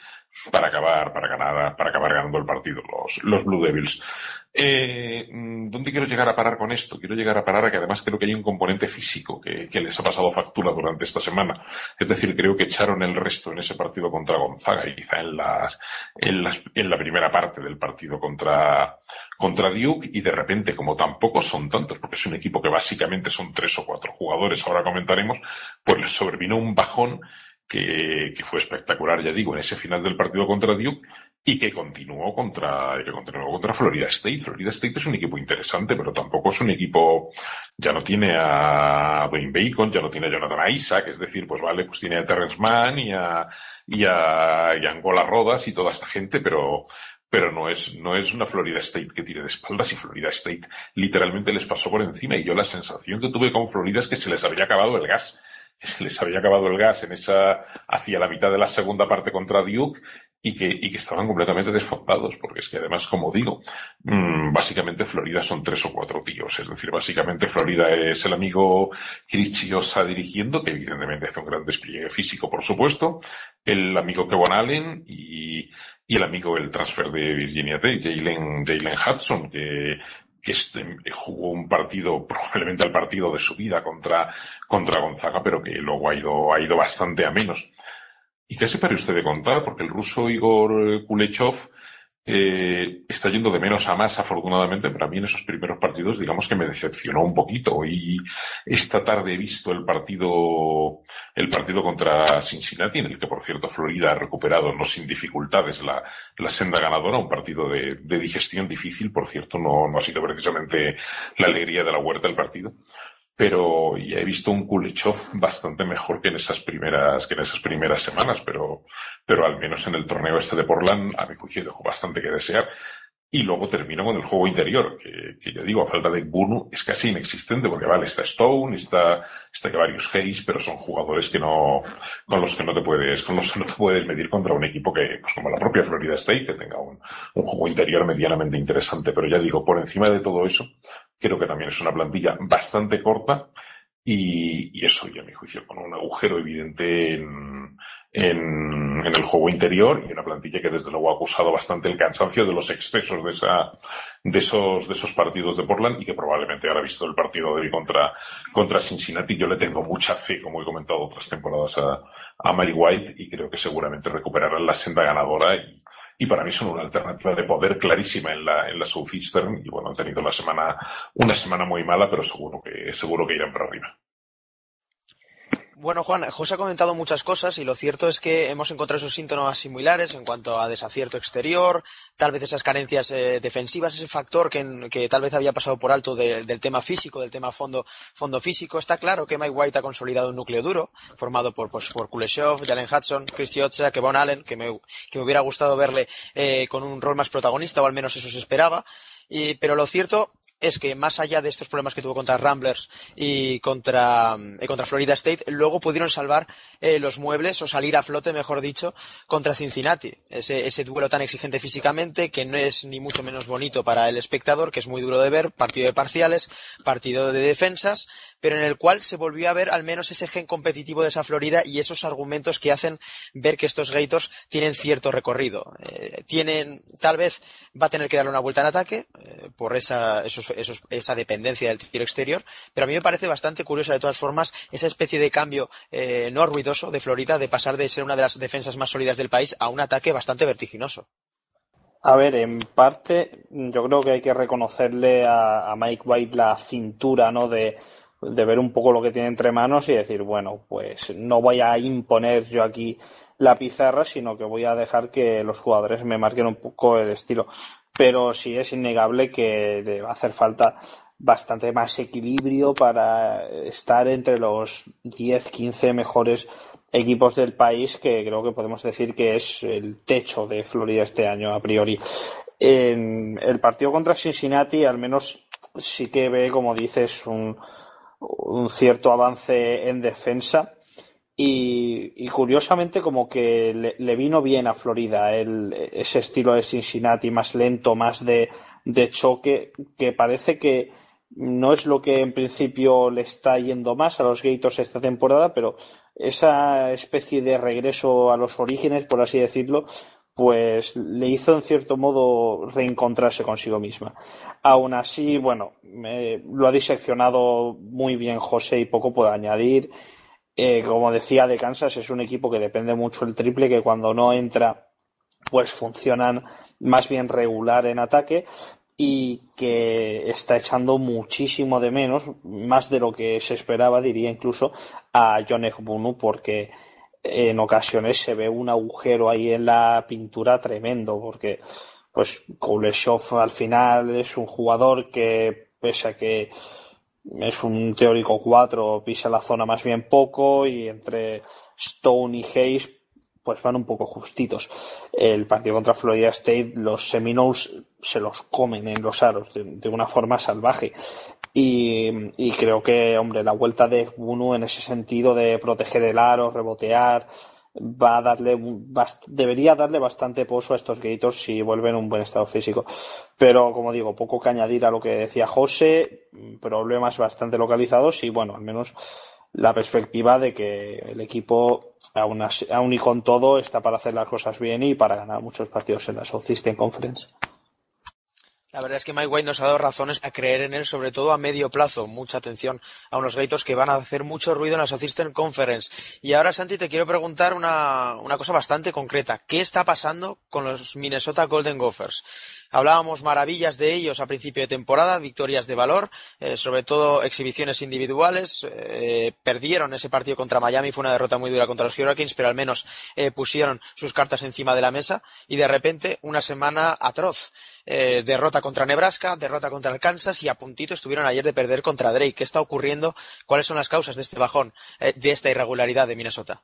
Speaker 6: para acabar, para ganar, para acabar ganando el partido, los, los Blue Devils. Eh, ¿Dónde quiero llegar a parar con esto? Quiero llegar a parar a que además creo que hay un componente físico que, les ha pasado factura durante esta semana. Es decir, creo que echaron el resto en ese partido contra Gonzaga y quizá en las, en las, en la primera parte del partido contra, contra Duke y de repente, como tampoco son tantos, porque es un equipo que básicamente son tres o cuatro jugadores, ahora comentaremos, pues les sobrevino un bajón que, que, fue espectacular, ya digo, en ese final del partido contra Duke y que continuó contra, que continuó contra Florida State. Florida State es un equipo interesante, pero tampoco es un equipo, ya no tiene a Dwayne Bacon, ya no tiene a Jonathan Isaac, es decir, pues vale, pues tiene a Terrence Mann y a, y a, Angola Rodas y toda esta gente, pero, pero no es, no es una Florida State que tire de espaldas y Florida State literalmente les pasó por encima y yo la sensación que tuve con Florida es que se les había acabado el gas les había acabado el gas en esa, hacia la mitad de la segunda parte contra Duke y que, y que estaban completamente desfondados, porque es que además, como digo, mmm, básicamente Florida son tres o cuatro tíos, es decir, básicamente Florida es el amigo Crichiosa dirigiendo, que evidentemente hace un gran despliegue físico, por supuesto, el amigo Kevin Allen y, y el amigo el transfer de Virginia Tech, Jalen, Jalen Hudson, que, que este, jugó un partido, probablemente el partido de su vida contra, contra Gonzaga, pero que luego ha ido, ha ido bastante a menos. ¿Y qué se pare usted de contar? Porque el ruso Igor Kulechov eh, está yendo de menos a más, afortunadamente, pero a mí en esos primeros partidos, digamos que me decepcionó un poquito. Y esta tarde he visto el partido, el partido contra Cincinnati, en el que, por cierto, Florida ha recuperado, no sin dificultades, la, senda ganadora, un partido de, de digestión difícil, por cierto, no, no ha sido precisamente la alegría de la huerta el partido pero ya he visto un Kulechov bastante mejor que en esas primeras, que en esas primeras semanas, pero, pero al menos en el torneo este de Portland, a mi juicio dejó bastante que desear. Y luego termino con el juego interior, que, que yo digo, a falta de Bunu, es casi inexistente, porque vale, está Stone, está, está que varios Hayes, pero son jugadores que no, con los que no te puedes, con los que no te puedes medir contra un equipo que, pues como la propia Florida State, que tenga un, un juego interior medianamente interesante. Pero ya digo, por encima de todo eso, creo que también es una plantilla bastante corta y, y eso, y a mi juicio, con un agujero evidente en, en, en, el juego interior y una plantilla que desde luego ha acusado bastante el cansancio de los excesos de esa, de esos, de esos partidos de Portland y que probablemente ahora visto el partido de hoy contra, contra Cincinnati, yo le tengo mucha fe, como he comentado otras temporadas a, a Mary White y creo que seguramente recuperarán la senda ganadora y, para mí son una alternativa de poder clarísima en la, en la Southeastern y bueno, han tenido la semana, una semana muy mala, pero seguro que, seguro que irán para arriba.
Speaker 4: Bueno, Juan, José ha comentado muchas cosas y lo cierto es que hemos encontrado esos síntomas similares en cuanto a desacierto exterior, tal vez esas carencias eh, defensivas, ese factor que, tal vez había pasado por alto de, del tema físico, del tema fondo, fondo físico. Está claro que Mike White ha consolidado un núcleo duro, formado por, pues, por Kuleshov, Jalen Hudson, Chris Chiozza, Kevon Allen, que me, que me hubiera gustado verle eh, con un rol más protagonista, o al menos eso se esperaba. Y, pero lo cierto es que más allá de estos problemas que tuvo contra Ramblers y contra, eh, contra Florida State, luego pudieron salvar eh, los muebles o salir a flote, mejor dicho, contra Cincinnati. Ese, ese duelo tan exigente físicamente que no es ni mucho menos bonito para el espectador, que es muy duro de ver, partido de parciales, partido de defensas, pero en el cual se volvió a ver al menos ese gen competitivo de esa Florida y esos argumentos que hacen ver que estos Gators tienen cierto recorrido. Eh, tienen, tal vez va a tener que darle una vuelta en ataque eh, por esa, esos, esos, esa dependencia del tiro exterior, pero a mí me parece bastante curiosa de todas formas esa especie de cambio eh, no ruidoso de Florida de pasar de ser una de las defensas más sólidas del país a un ataque bastante vertiginoso.
Speaker 7: A ver, en parte yo creo que hay que reconocerle a, a Mike White la cintura, ¿no? De, de ver un poco lo que tiene entre manos y decir, bueno, pues no voy a imponer yo aquí la pizarra, sino que voy a dejar que los jugadores me marquen un poco el estilo. Pero sí es innegable que le va a hacer falta bastante más equilibrio para estar entre los 10, 15 mejores equipos del país, que creo que podemos decir que es el techo de Florida este año a priori. En el partido contra Cincinnati, al menos sí que ve, como dices, un, un cierto avance en defensa. Y, curiosamente como que le, le, vino bien a Florida el, ese estilo de Cincinnati más lento, más de, de choque, que parece que no es lo que en principio le está yendo más a los Gators esta temporada, pero esa especie de regreso a los orígenes, por así decirlo, pues le hizo en cierto modo reencontrarse consigo misma. Aún así, bueno, me, lo ha diseccionado muy bien José y poco puedo añadir. Eh, como decía de Kansas, es un equipo que depende mucho el triple, que cuando no entra, pues funcionan más bien regular en ataque y que está echando muchísimo de menos, más de lo que se esperaba, diría incluso, a John Bunu, porque en ocasiones se ve un agujero ahí en la pintura tremendo, porque pues Kuleshov al final es un jugador que, pese a que es un teórico 4, pisa la zona más bien poco y entre Stone y Hayes pues van un poco justitos. El partido contra Florida State, los Seminoles se los comen en los aros de, de una forma salvaje. Y, creo que, hombre, la vuelta de Bunu en ese sentido de proteger el aro, rebotear, va a darle, debería darle bastante pozo a estos Gators si vuelven en un buen estado físico. Pero, como digo, poco que añadir a lo que decía José, problemas bastante localizados y, bueno, al menos la perspectiva de que el equipo, aún, así, aún y con todo, está para hacer las cosas bien y para ganar muchos partidos en la Southeastern Conference.
Speaker 4: La verdad es que Mike White nos ha dado razones a creer en él, sobre todo a medio plazo. Mucha atención a unos Gators que van a hacer mucho ruido en la Southeastern Conference. Y ahora, Santi, te quiero preguntar una, una cosa bastante concreta. ¿Qué está pasando con los Minnesota Golden Gophers? Hablábamos maravillas de ellos a principio de temporada, victorias de valor, eh, sobre todo exhibiciones individuales. Eh, perdieron ese partido contra Miami, fue una derrota muy dura contra los Hurricanes, pero al menos eh, pusieron sus cartas encima de la mesa y de repente una semana atroz. Derrota contra Nebraska, derrota contra Arkansas y a puntito estuvieron ayer de perder contra Drake. ¿Qué está ocurriendo? ¿Cuáles son las causas de este bajón, de esta irregularidad de Minnesota?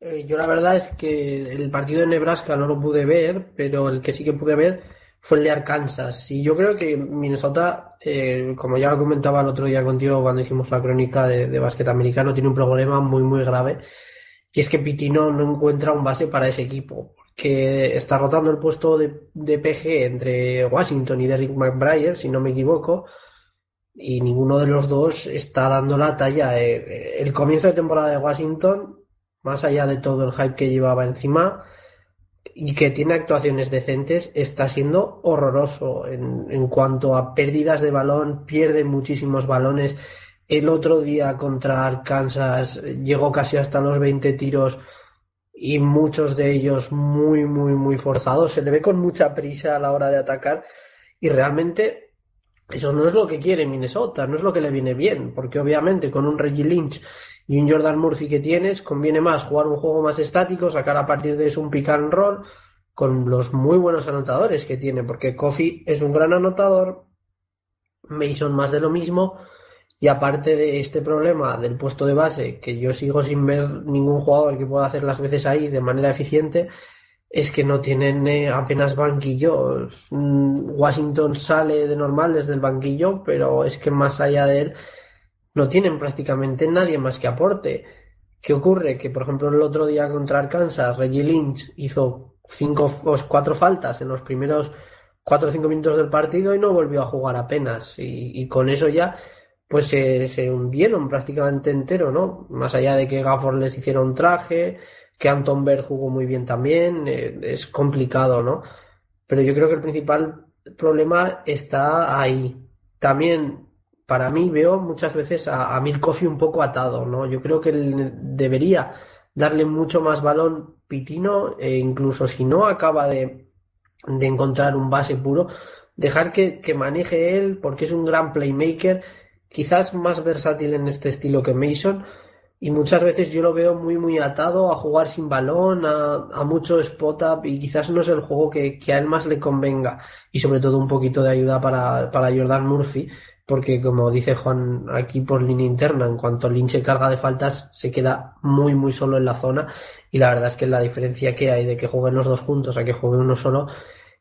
Speaker 8: Eh, yo la verdad es que el partido de Nebraska no lo pude ver, pero el que sí que pude ver fue el de Arkansas. Y yo creo que Minnesota, eh, como ya lo comentaba el otro día contigo cuando hicimos la crónica de, de básquet americano, tiene un problema muy, muy grave. Y es que Pitino no encuentra un base para ese equipo. Que está rotando el puesto de, de PG entre Washington y Derrick McBride, si no me equivoco. Y ninguno de los dos está dando la talla. Eh, el comienzo de temporada de Washington, más allá de todo el hype que llevaba encima, y que tiene actuaciones decentes, está siendo horroroso en, en cuanto a pérdidas de balón, pierde muchísimos balones. El otro día contra Arkansas llegó casi hasta los 20 tiros y muchos de ellos muy, muy, muy forzados. Se le ve con mucha prisa a la hora de atacar y realmente eso no es lo que quiere Minnesota, no es lo que le viene bien, porque obviamente con un Reggie Lynch y un Jordan Murphy que tienes, conviene más jugar un juego más estático, sacar a partir de eso un pick and roll con los muy buenos anotadores que tiene, porque Kofi es un gran anotador, Mason más de lo mismo, y aparte de este problema del puesto de base, que yo sigo sin ver ningún jugador que pueda hacer las veces ahí de manera eficiente, es que no tienen eh, apenas banquillo. Mm, Washington sale de normal desde el banquillo, pero es que más allá de él no tienen prácticamente nadie más que aporte. ¿Qué ocurre? Que, por ejemplo, el otro día contra Arkansas, Reggie Lynch hizo cinco o cuatro faltas en los primeros cuatro o cinco minutos del partido y no volvió a jugar apenas. Y, y con eso ya, pues se, se, hundieron prácticamente entero, ¿no? Más allá de que Gafford les hiciera un traje, que Anton Berg jugó muy bien también, eh, es complicado, ¿no? Pero yo creo que el principal problema está ahí. También para mí veo muchas veces a, a Milkofi un poco atado, ¿no? Yo creo que él debería darle mucho más balón Pitino e incluso si no acaba de, de encontrar un base puro, dejar que, que, maneje él porque es un gran playmaker, quizás más versátil en este estilo que Mason y muchas veces yo lo veo muy muy atado a jugar sin balón, a, a mucho spot up y quizás no es el juego que, que, a él más le convenga y sobre todo un poquito de ayuda para, para Jordan Murphy porque como dice Juan aquí por línea interna, en cuanto Lynch se carga de faltas, se queda muy muy solo en la zona y la verdad es que la diferencia que hay de que jueguen los dos juntos a que juegue uno solo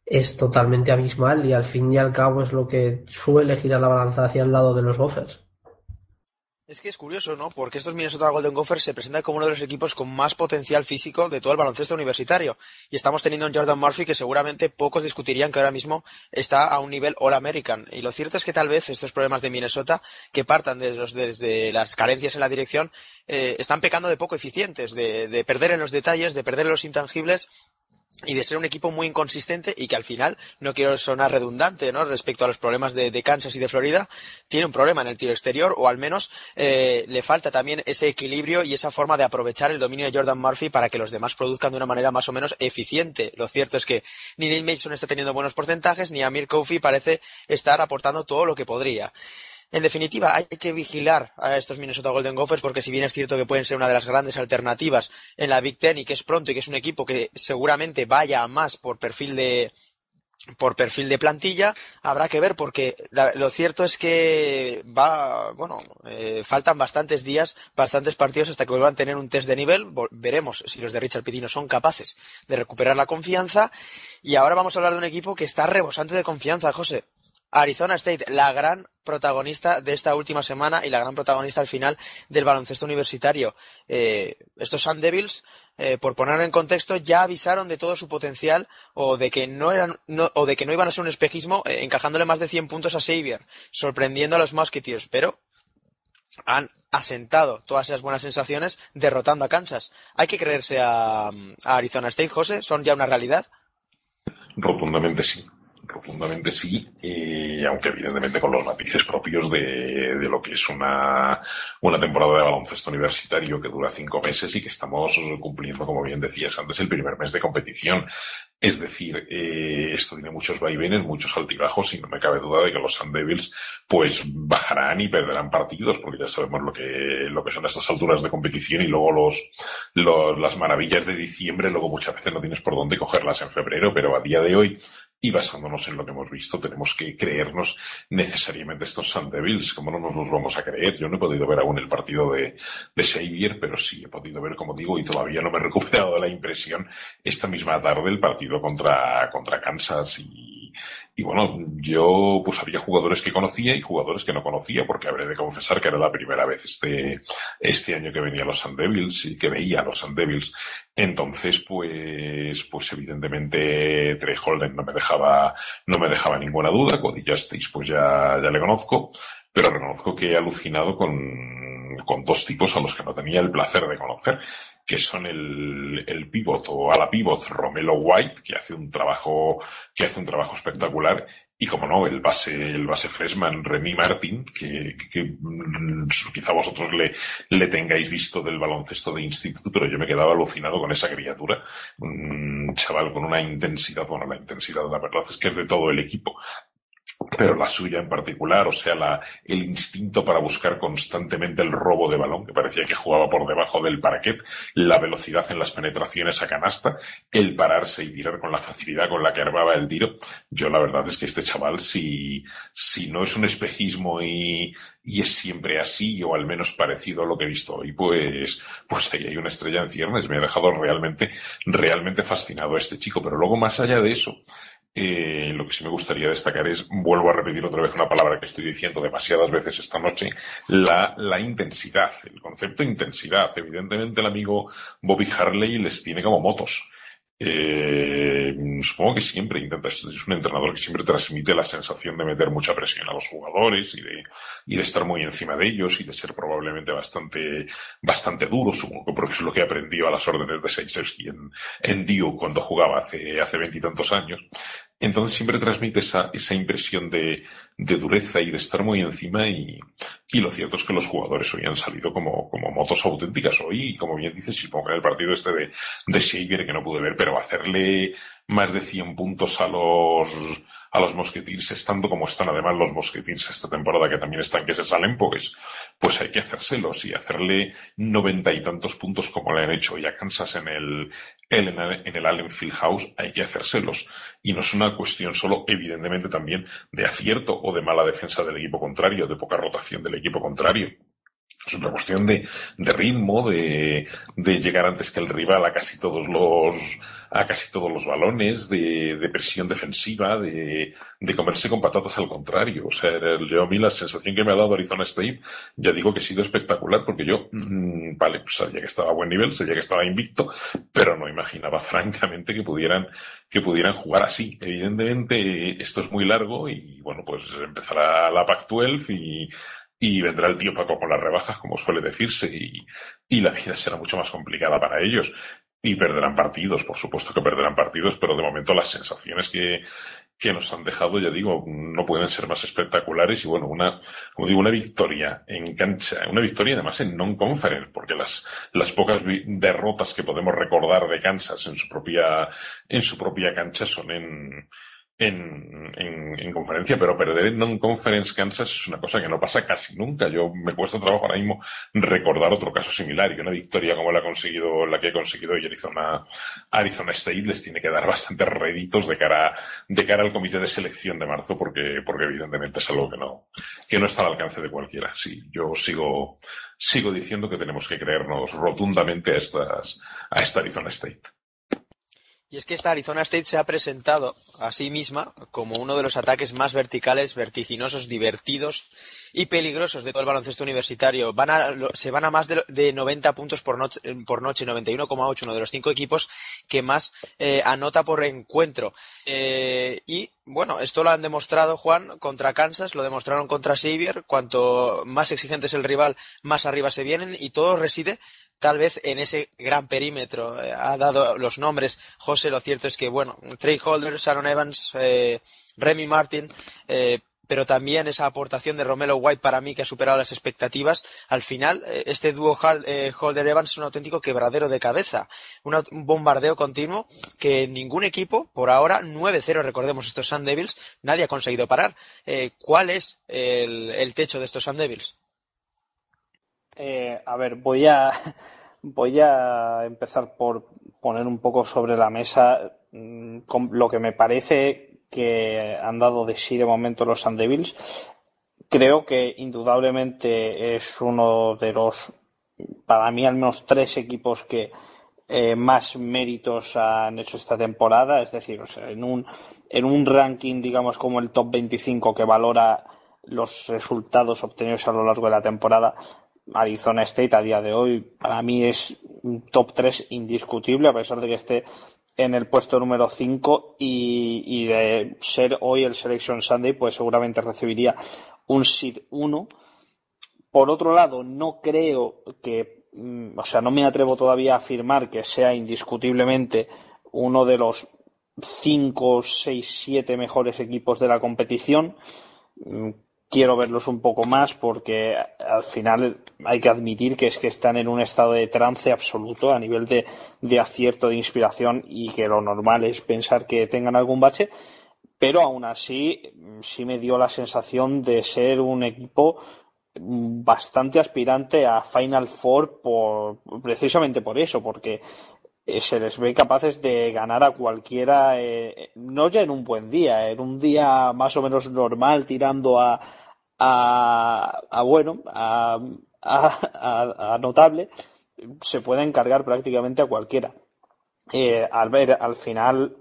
Speaker 8: es totalmente abismal y al fin y al cabo es lo que suele girar la balanza hacia el lado de los Gophers.
Speaker 4: Es que es curioso, ¿no? Porque estos Minnesota Golden Gophers se presentan como uno de los equipos con más potencial físico de todo el baloncesto universitario. Y estamos teniendo un Jordan Murphy que seguramente pocos discutirían que ahora mismo está a un nivel All-American. Y lo cierto es que tal vez estos problemas de Minnesota, que partan desde las carencias en la dirección, eh, están pecando de poco eficientes, de, de perder en los detalles, de perder en los intangibles y de ser un equipo muy inconsistente y que al final, no quiero sonar redundante, ¿no? Respecto a los problemas de, Kansas y de Florida, tiene un problema en el tiro exterior o al menos eh, le falta también ese equilibrio y esa forma de aprovechar el dominio de Jordan Murphy para que los demás produzcan de una manera más o menos eficiente. Lo cierto es que ni Neil Mason está teniendo buenos porcentajes ni Amir Kofi parece estar aportando todo lo que podría. En definitiva, hay que vigilar a estos Minnesota Golden Gophers porque si bien es cierto que pueden ser una de las grandes alternativas en la Big Ten y que es pronto y que es un equipo que seguramente vaya a más por perfil de por perfil de plantilla habrá que ver porque la, lo cierto es que va bueno eh, faltan bastantes días bastantes partidos hasta que vuelvan a tener un test de nivel. Veremos si los de Richard Pitino son capaces de recuperar la confianza. Y ahora vamos a hablar de un equipo que está rebosante de confianza José Arizona State, la gran protagonista de esta última semana y la gran protagonista al final del baloncesto universitario. Eh, estos Sun Devils, eh, por ponerlo en contexto, ya avisaron de todo su potencial o de que no eran no, o de que no iban a ser un espejismo, eh, encajándole más de 100 puntos a Xavier, sorprendiendo a los Musketeers, pero han asentado todas esas buenas sensaciones derrotando a Kansas. ¿Hay que creerse a, a Arizona State, José? ¿Son ya una realidad?
Speaker 6: Rotundamente sí profundamente sí, y aunque evidentemente con los matices propios de, de, lo que es una, una temporada de baloncesto universitario que dura cinco meses y que estamos cumpliendo, como bien decías antes, el primer mes de competición. Es decir, eh, esto tiene muchos vaivenes, muchos altibajos y no me cabe duda de que los Sun Devils pues bajarán y perderán partidos porque ya sabemos lo que, lo que son estas alturas de competición y luego los, los, las maravillas de diciembre, luego muchas veces no tienes por dónde cogerlas en febrero, pero a día de hoy y basándonos en lo que hemos visto, tenemos que creernos necesariamente estos Sun Devils. ¿Cómo no nos los vamos a creer? Yo no he podido ver aún el partido de, de Xavier, pero sí he podido ver, como digo, y todavía no me he recuperado de la impresión, esta misma tarde el partido contra, contra Kansas y, y bueno, yo pues había jugadores que conocía y jugadores que no conocía, porque habré de confesar que era la primera vez este, este año que venía a los Sun Devils y que veía a los Sun Devils. Entonces, pues, pues evidentemente Trey Holden no me dejaba, no me dejaba ninguna duda. Cody Justice, pues ya, ya le conozco, pero reconozco que he alucinado con, con dos tipos a los que no tenía el placer de conocer que son el, el pivot o a la pivot Romelo White, que hace un trabajo, que hace un trabajo espectacular, y como no, el base, el base freshman Remy Martin, que, que, mm, quizá vosotros le, le tengáis visto del baloncesto de instituto, pero yo me quedaba alucinado con esa criatura. Un chaval con una intensidad, bueno, la intensidad, la verdad es que es de todo el equipo pero la suya en particular, o sea, la, el instinto para buscar constantemente el robo de balón, que parecía que jugaba por debajo del paraquet, la velocidad en las penetraciones a canasta, el pararse y tirar con la facilidad con la que armaba el tiro. Yo la verdad es que este chaval, si, si no es un espejismo y, y es siempre así, o al menos parecido a lo que he visto hoy, pues, pues ahí hay una estrella en ciernes. Me ha dejado realmente, realmente fascinado a este chico. Pero luego, más allá de eso, eh, lo que sí me gustaría destacar es, vuelvo a repetir otra vez una palabra que estoy diciendo demasiadas veces esta noche, la, la intensidad, el concepto de intensidad. Evidentemente el amigo Bobby Harley les tiene como motos. Eh, supongo que siempre intenta, es un entrenador que siempre transmite la sensación de meter mucha presión a los jugadores y de, y de estar muy encima de ellos y de ser probablemente bastante, bastante duro, supongo, porque es lo que aprendió a las órdenes de Sejewski en, en Duke cuando jugaba hace, hace veintitantos años. Entonces siempre transmite esa, esa impresión de, de dureza y de estar muy encima y, y lo cierto es que los jugadores hoy han salido como, como motos auténticas. Hoy, y como bien dices, supongo que en el partido este de, de Xavier que no pude ver, pero hacerle más de 100 puntos a los, a los Mosquetins, estando como están. Además los Mosquetins esta temporada, que también están que se salen, pues, pues hay que hacérselos y hacerle noventa y tantos puntos como le han hecho. Y a Kansas en el, en el, en el Allen House, hay que hacérselos. Y no es una cuestión solo, evidentemente, también de acierto o de mala defensa del equipo contrario, de poca rotación del equipo contrario es una cuestión de, ritmo, de, llegar antes que el rival a casi todos los, a casi todos los balones, de, presión defensiva, de, comerse con patatas al contrario. O sea, yo a mí la sensación que me ha dado Arizona State, ya digo que ha sido espectacular porque yo, mmm, vale, pues sabía que estaba a buen nivel, sabía que estaba invicto, pero no imaginaba francamente que pudieran, que pudieran jugar así. Evidentemente, esto es muy largo y bueno, pues empezará la Pac-12 y y vendrá el tío Paco con las rebajas, como suele decirse, y, y la vida será mucho más complicada para ellos. Y perderán partidos, por supuesto que perderán partidos, pero de momento las sensaciones que, que nos han dejado, ya digo, no pueden ser más espectaculares y bueno, una, como digo, una victoria en cancha, una victoria además en non-conference, porque las, las pocas derrotas que podemos recordar de Kansas en su propia, en su propia cancha son en, en, en, en, conferencia, pero perder en non-conference Kansas es una cosa que no pasa casi nunca. Yo me cuesta trabajo ahora mismo recordar otro caso similar y una victoria como la ha conseguido, la que ha conseguido Arizona, Arizona State les tiene que dar bastantes réditos de cara, de cara al comité de selección de marzo porque, porque evidentemente es algo que no, que no está al alcance de cualquiera. Sí, yo sigo, sigo diciendo que tenemos que creernos rotundamente a estas, a esta Arizona State.
Speaker 4: Y es que esta Arizona State se ha presentado a sí misma como uno de los ataques más verticales, vertiginosos, divertidos y peligrosos de todo el baloncesto universitario. Se van a más de, de 90 puntos por noche, por noche 91,8, uno de los cinco equipos que más eh, anota por encuentro. Eh, y bueno, esto lo han demostrado, Juan, contra Kansas, lo demostraron contra Xavier. Cuanto más exigente es el rival, más arriba se vienen y todo reside tal vez en ese gran perímetro. Eh, ha dado los nombres. José, lo cierto es que, bueno, Trey Holder, Sharon Evans, eh, Remy Martin, eh, pero también esa aportación de Romelo White para mí que ha superado las expectativas. Al final, este dúo Holder-Evans es un auténtico quebradero de cabeza, un, bombardeo continuo que ningún equipo, por ahora, 9-0, recordemos estos Sun Devils, nadie ha conseguido parar. ¿Cuál es el, el, techo de estos Sun Devils?
Speaker 7: Eh, a ver, voy a, voy a empezar por poner un poco sobre la mesa mmm, lo que me parece que han dado de sí de momento los Sun. Creo que indudablemente es uno de los, para mí al menos tres equipos que eh, más méritos han hecho esta temporada. Es decir, en un, en un ranking, digamos, como el top 25 que valora los resultados obtenidos a lo largo de la temporada, Arizona State a día de hoy para mí es un top 3 indiscutible, a pesar de que esté en el puesto número 5 y, de ser hoy el Selection Sunday, pues seguramente recibiría un seed 1. Por otro lado, no creo que, mm, o sea, no me atrevo todavía a afirmar que sea indiscutiblemente uno de los 5, 6, 7 mejores equipos de la competición. Mm, quiero verlos un poco más porque al final hay que admitir que es que están en un estado de trance absoluto a nivel de, de acierto, de inspiración y que lo normal es pensar que tengan algún bache, pero aún así sí me dio la sensación de ser un equipo bastante aspirante a Final Four por, precisamente por eso, porque se les ve capaces de ganar a cualquiera, eh, no ya en un buen día, en un día más o menos normal tirando a, a, bueno, a, a, notable, se puede encargar prácticamente a cualquiera. Eh, al ver, al final,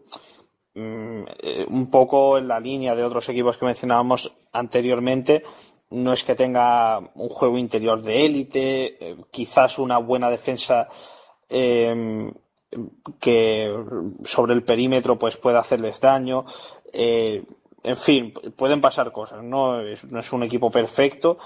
Speaker 7: mm, eh, un poco en la línea de otros equipos que mencionábamos anteriormente, no es que tenga un juego interior de élite, eh, quizás una buena defensa que sobre el perímetro pues pueda hacerles daño en fin, pueden pasar cosas, ¿no? Es, no es un equipo perfecto,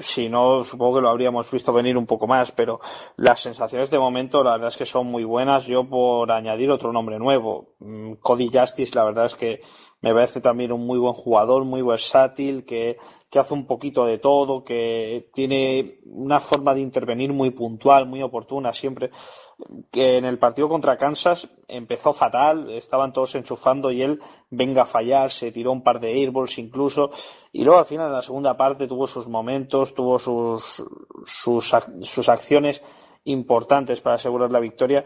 Speaker 7: si no, supongo que lo habríamos visto venir un poco más, pero las sensaciones de momento, la verdad es que son muy buenas. Yo, por añadir otro nombre nuevo, mm, Cody Justice, la verdad es que me parece también un muy buen jugador, muy versátil, que, que hace un poquito de todo, que tiene una forma de intervenir muy puntual, muy oportuna, siempre. Que en el partido contra Kansas empezó fatal, estaban todos enchufando y él venga a fallar, se tiró un par de airballs incluso, y luego al final en la segunda parte tuvo sus momentos, tuvo sus, sus, sus acciones importantes para asegurar la victoria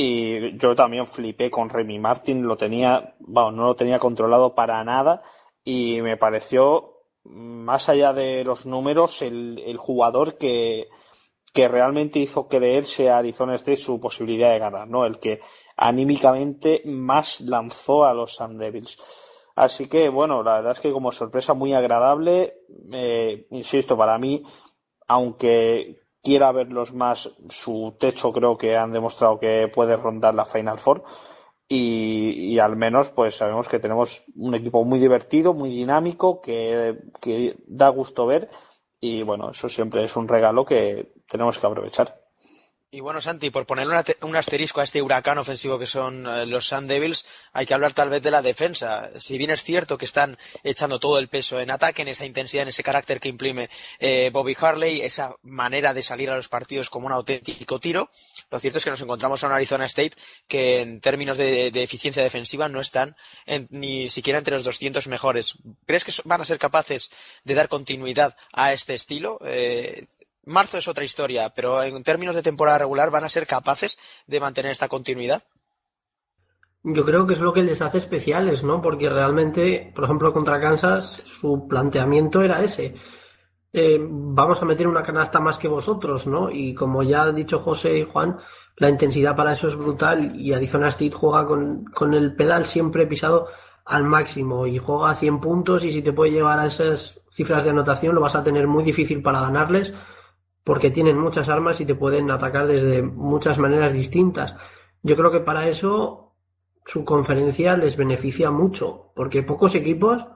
Speaker 7: y yo también flipé con Remy Martin, lo tenía, bueno, no lo tenía controlado para nada y me pareció más allá de los números el, el jugador que que realmente hizo creerse a Arizona State su posibilidad de ganar, ¿no? El que anímicamente más lanzó a los Sun Devils. Así que, bueno, la verdad es que como sorpresa muy agradable, eh, insisto, para mí, aunque quiera verlos más, su techo creo que han demostrado que puede rondar la Final Four. Y, al menos pues sabemos que tenemos un equipo muy divertido, muy dinámico, que, que da gusto ver y bueno, eso siempre es un regalo que tenemos que aprovechar.
Speaker 4: Y bueno, Santi, por poner un asterisco a este huracán ofensivo que son eh, los Sun Devils, hay que hablar tal vez de la defensa. Si bien es cierto que están echando todo el peso en ataque, en esa intensidad, en ese carácter que imprime eh, Bobby Harley, esa manera de salir a los partidos como un auténtico tiro, lo cierto es que nos encontramos a un Arizona State que en términos de, eficiencia defensiva no están ni siquiera entre los 200 mejores. ¿Crees que van a ser capaces de dar continuidad a este estilo? Eh, Marzo es otra historia, pero en términos de temporada regular, ¿van a ser capaces de mantener esta continuidad?
Speaker 8: Yo creo que es lo que les hace especiales, ¿no? Porque realmente, por ejemplo, contra Kansas, su planteamiento era ese. Eh, vamos a meter una canasta más que vosotros, ¿no? Y como ya han dicho José y Juan, la intensidad para eso es brutal y Arizona State juega con, con el pedal siempre pisado al máximo y juega a 100 puntos y si te puede llevar a esas cifras de anotación lo vas a tener muy difícil para ganarles porque tienen muchas armas y te pueden atacar desde muchas maneras distintas. Yo creo que para eso su conferencia les beneficia mucho, porque pocos equipos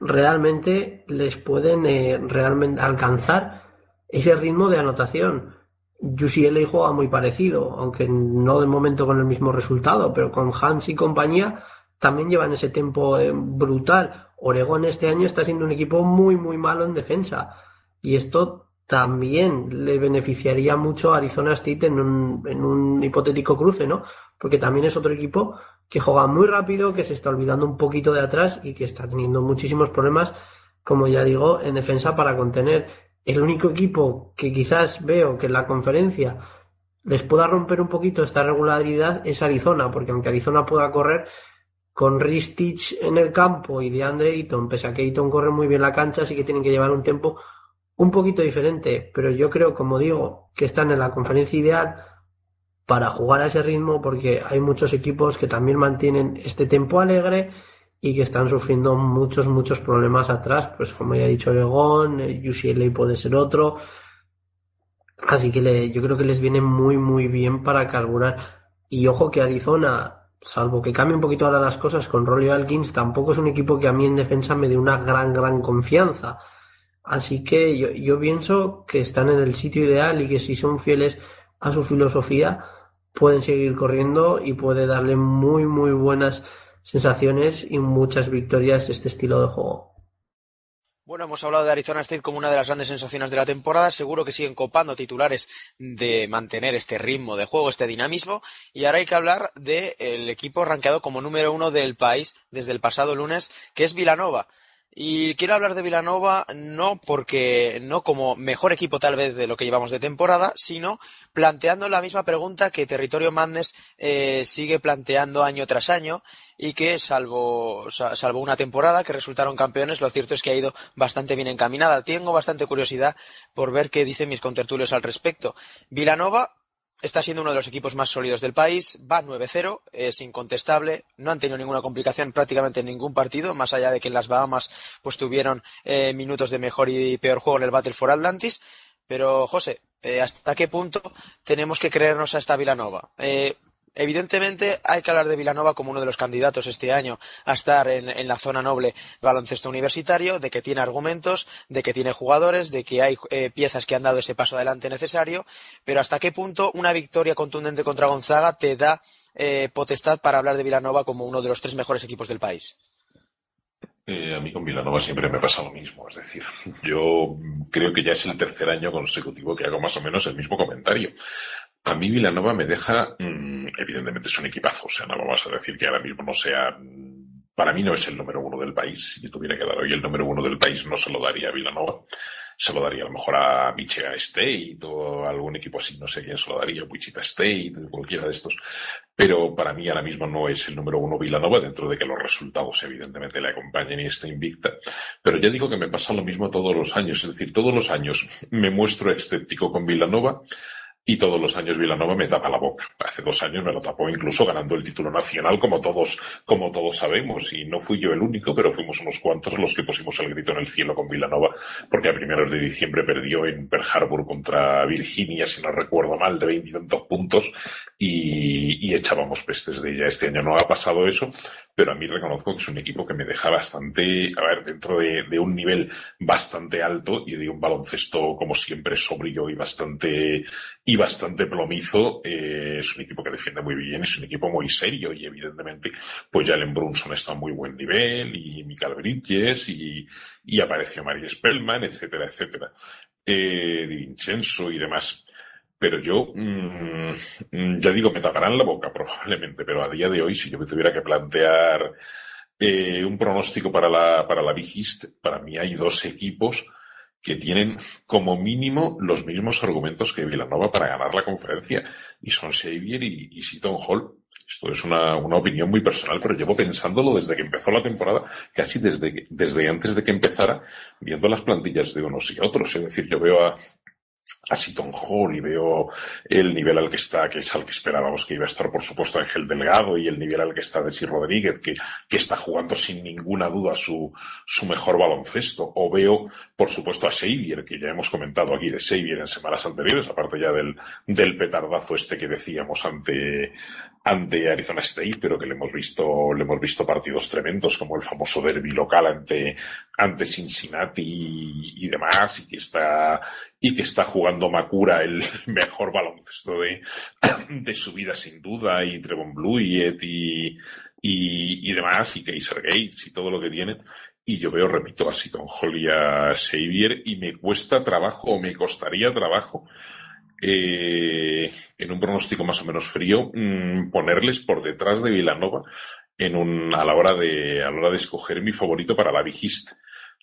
Speaker 8: realmente les pueden eh, realmente alcanzar ese ritmo de anotación. UCLA juega muy parecido, aunque no de momento con el mismo resultado, pero con Hans y compañía también llevan ese tiempo eh, brutal. Oregón este año está siendo un equipo muy, muy malo en defensa. Y esto también le beneficiaría mucho a Arizona State en un, en un hipotético cruce, ¿no? Porque también es otro equipo que juega muy rápido, que se está olvidando un poquito de atrás y que está teniendo muchísimos problemas, como ya digo, en defensa para contener. El único equipo que quizás veo que en la conferencia les pueda romper un poquito esta regularidad es Arizona, porque aunque Arizona pueda correr con Ristich en el campo y de Andre Ayton, pese a que Ayton corre muy bien la cancha, sí que tienen que llevar un tiempo un poquito diferente, pero yo creo, como digo, que están en la conferencia ideal para jugar a ese ritmo porque hay muchos equipos que también mantienen este tempo alegre y que están sufriendo muchos, muchos problemas atrás, pues como ya he dicho Legón, eh, UCLA puede ser otro, así que le, yo creo que les viene muy, muy bien para carburar. Y ojo que Arizona, salvo que cambie un poquito ahora las cosas con Rolly Alkins, tampoco es un equipo que a mí en defensa me dé una gran, gran confianza. Así que yo, pienso que están en el sitio ideal y que si son fieles a su filosofía, pueden seguir corriendo y puede darle muy, muy buenas sensaciones y muchas victorias este estilo de juego.
Speaker 4: Bueno, hemos hablado de Arizona State como una de las grandes sensaciones de la temporada. Seguro que siguen copando titulares de mantener este ritmo de juego, este dinamismo. Y ahora hay que hablar del equipo rankeado como número uno del país desde el pasado lunes, que es Vilanova. Y quiero hablar de Vilanova no porque no como mejor equipo tal vez de lo que llevamos de temporada, sino planteando la misma pregunta que Territorio Madness eh, sigue planteando año tras año y que salvo, salvo una temporada que resultaron campeones, lo cierto es que ha ido bastante bien encaminada. Tengo bastante curiosidad por ver qué dicen mis contertulios al respecto. Vilanova Está siendo uno de los equipos más sólidos del país, va 9-0, es incontestable, no han tenido ninguna complicación prácticamente en ningún partido, más allá de que en las Bahamas pues tuvieron eh, minutos de mejor y peor juego en el Battle for Atlantis. Pero, José, eh, ¿hasta qué punto tenemos que creernos a esta Vilanova? Eh, Evidentemente hay que hablar de Vilanova como uno de los candidatos este año a estar en, la zona noble baloncesto universitario, de que tiene argumentos, de que tiene jugadores, de que hay eh, piezas que han dado ese paso adelante necesario, pero hasta qué punto una victoria contundente contra Gonzaga te da eh, potestad para hablar de Vilanova como uno de los tres mejores equipos del país.
Speaker 6: Eh, a mí con Vilanova siempre me pasa lo mismo, es decir, yo creo que ya es el tercer año consecutivo que hago más o menos el mismo comentario. A mí Villanova me deja, mm, evidentemente es un equipazo, o sea, no vamos a decir que ahora mismo no sea, mm, para mí no es el número uno del país. Si yo tuviera que dar hoy el número uno del país, no se lo daría a Villanova. Se lo daría a lo mejor a Michigan State o algún equipo así, no sé quién se lo daría, Wichita State, cualquiera de estos. Pero para mí ahora mismo no es el número uno Villanova, dentro de que los resultados evidentemente le acompañen y está invicta. Pero ya digo que me pasa lo mismo todos los años, es decir, todos los años me muestro escéptico con Villanova y todos los años Vilanova me tapa la boca. Hace dos años me lo tapó incluso ganando el título nacional, como todos, como todos sabemos. Y no fui yo el único, pero fuimos unos cuantos los que pusimos el grito en el cielo con Vilanova, porque a primeros de diciembre perdió en Pearl Harbor contra Virginia, si no recuerdo mal, de veintitantos puntos, y, y echábamos pestes de ella. Este año no ha pasado eso, pero a mí reconozco que es un equipo que me deja bastante, a ver, dentro de, un nivel bastante alto y de un baloncesto, como siempre, sobrio y bastante, y bastante plomizo. Eh, es un equipo que defiende muy bien, es un equipo muy serio y evidentemente pues Jalen Brunson está a muy buen nivel y Mikael Bridges y, y apareció Marie Spellman, etcétera, etcétera. Eh, Di Vincenzo y demás. Pero yo, mmm, ya digo, me taparán la boca probablemente, pero a día de hoy, si yo me tuviera que plantear eh, un pronóstico para la, para la Big para mí hay dos equipos que tienen como mínimo los mismos argumentos que Villanova para ganar la conferencia, y son Xavier y, y Seton Hall. Esto es una, una, opinión muy personal, pero llevo pensándolo desde que empezó la temporada, casi desde, desde antes de que empezara, viendo las plantillas de unos y otros. Es decir, yo veo a, a Seton Hall y veo el nivel al que está, que es al que esperábamos que iba a estar, por supuesto, Ángel Delgado y el nivel al que está Desi Rodríguez, que, que está jugando sin ninguna duda su, su mejor baloncesto. O veo, por supuesto, a Xavier, que ya hemos comentado aquí de Xavier en semanas anteriores, aparte ya del, del petardazo este que decíamos ante, ante Arizona State, pero que le hemos visto, le hemos visto partidos tremendos, como el famoso derby local ante, Cincinnati y, demás, y que está, y que está jugando Makura el mejor baloncesto de, de su vida sin duda, y Trevon Bluyett y, y, y demás, y Kaiser Gates y todo lo que tiene. Y yo veo, repito, a Seton Hall y a Xavier y me cuesta trabajo, o me costaría trabajo, eh, en un pronóstico más o menos frío, mmm, ponerles por detrás de Villanova en un, a la hora de, a la hora de escoger mi favorito para la Big East.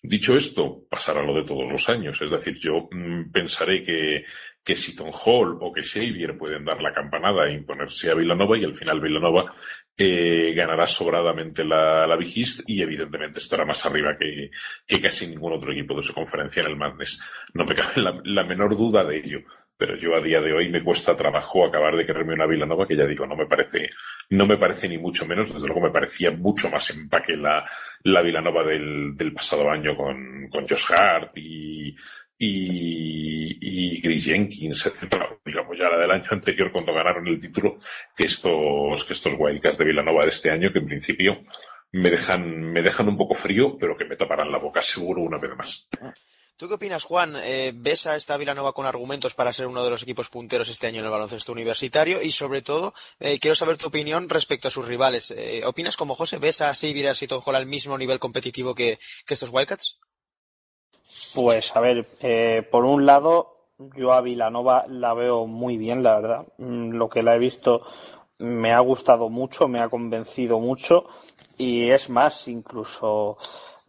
Speaker 6: Dicho esto, pasará lo de todos los años. Es decir, yo mmm, pensaré que, que Seton Hall o que Xavier pueden dar la campanada e imponerse a Villanova y al final Villanova eh, ganará sobradamente la, la Big East y evidentemente estará más arriba que, que casi ningún otro equipo de su conferencia en el Madness. No me cabe la menor duda de ello. Pero yo a día de hoy me cuesta trabajo acabar de quererme una Vilanova que ya digo, no me parece, no me parece ni mucho menos, desde luego me parecía mucho más empaque la, la Vilanova del, del pasado año con, con Josh Hart y, y, y Chris Jenkins, etcétera, digamos ya la del año anterior cuando ganaron el título, que estos, que estos Wildcats de Villanova de este año, que en principio me dejan, me dejan un poco frío, pero que me taparán la boca seguro una vez más.
Speaker 4: ¿Tú qué opinas, Juan? Eh, ¿Ves a esta Vilanova con argumentos para ser uno de los equipos punteros este año en el baloncesto universitario? Y sobre todo, eh, quiero saber tu opinión respecto a sus rivales. Eh, ¿Opinas como José? ¿Ves a Sivir y Hall al mismo nivel competitivo que, que estos Wildcats?
Speaker 7: Pues a ver, eh, por un lado, yo a Vilanova la veo muy bien, la verdad. Mm, lo que la he visto me ha gustado mucho, me ha convencido mucho y es más, incluso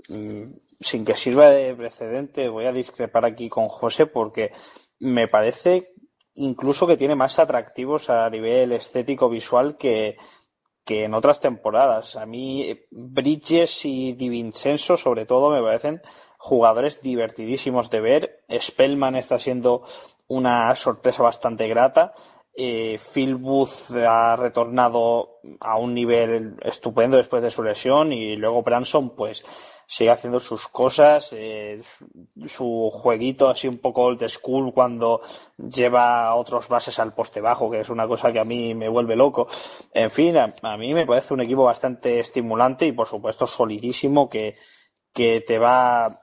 Speaker 7: mm, sin que sirva de precedente, voy a discrepar aquí con José porque me parece incluso que tiene más atractivos a nivel estético visual que, que en otras temporadas. A mí Bridges y Di Vincenzo sobre todo me parecen jugadores divertidísimos de ver. Spellman está siendo una sorpresa bastante grata. Eh, Phil Booth ha retornado a un nivel estupendo después de su lesión y luego Branson pues sigue haciendo sus cosas, eh, su, jueguito así un poco old school cuando lleva otros bases al poste bajo, que es una cosa que a mí me vuelve loco. En fin, a, mí me parece un equipo bastante estimulante y por supuesto solidísimo que, que te va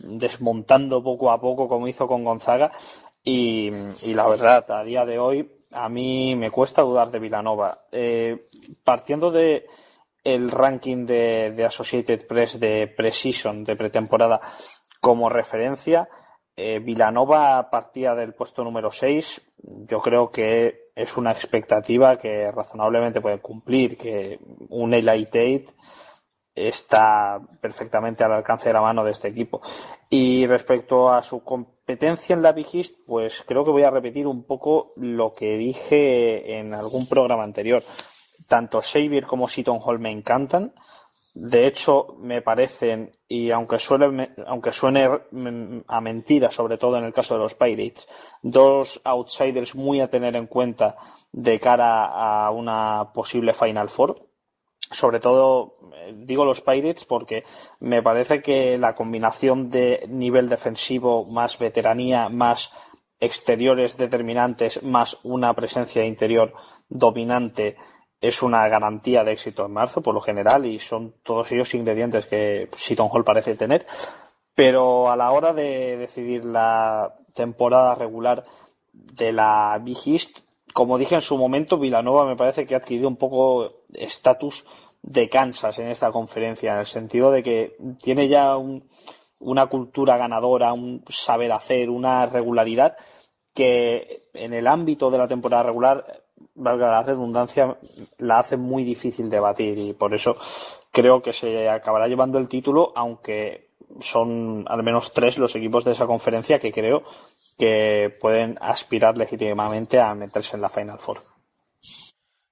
Speaker 7: desmontando poco a poco como hizo con Gonzaga y, la verdad, a día de hoy a mí me cuesta dudar de Vilanova. Eh, partiendo de el ranking de, Associated Press de Precision de pretemporada como referencia, eh, Vilanova partía del puesto número 6. Yo creo que es una expectativa que razonablemente puede cumplir, que un Elite está perfectamente al alcance de la mano de este equipo. Y respecto a su competencia en la Big East, pues creo que voy a repetir un poco lo que dije en algún programa anterior. Tanto Xavier como Seton Hall me encantan. De hecho, me parecen, y aunque suene, aunque suene a mentira, sobre todo en el caso de los Pirates, dos outsiders muy a tener en cuenta de cara a una posible Final Four sobre todo eh, digo los Pirates porque me parece que la combinación de nivel defensivo más veteranía más exteriores determinantes más una presencia interior dominante es una garantía de éxito en marzo por lo general y son todos ellos ingredientes que Seton Hall parece tener. Pero a la hora de decidir la temporada regular de la Big East como dije en su momento, Villanova me parece que ha adquirido un poco estatus de Kansas en esta conferencia, en el sentido de que tiene ya una cultura ganadora, un saber hacer, una regularidad que en el ámbito de la temporada regular, valga la redundancia, la hace muy difícil de batir y por eso creo que se acabará llevando el título, aunque son al menos tres los equipos de esa conferencia que creo que pueden aspirar legítimamente a meterse en la Final Four.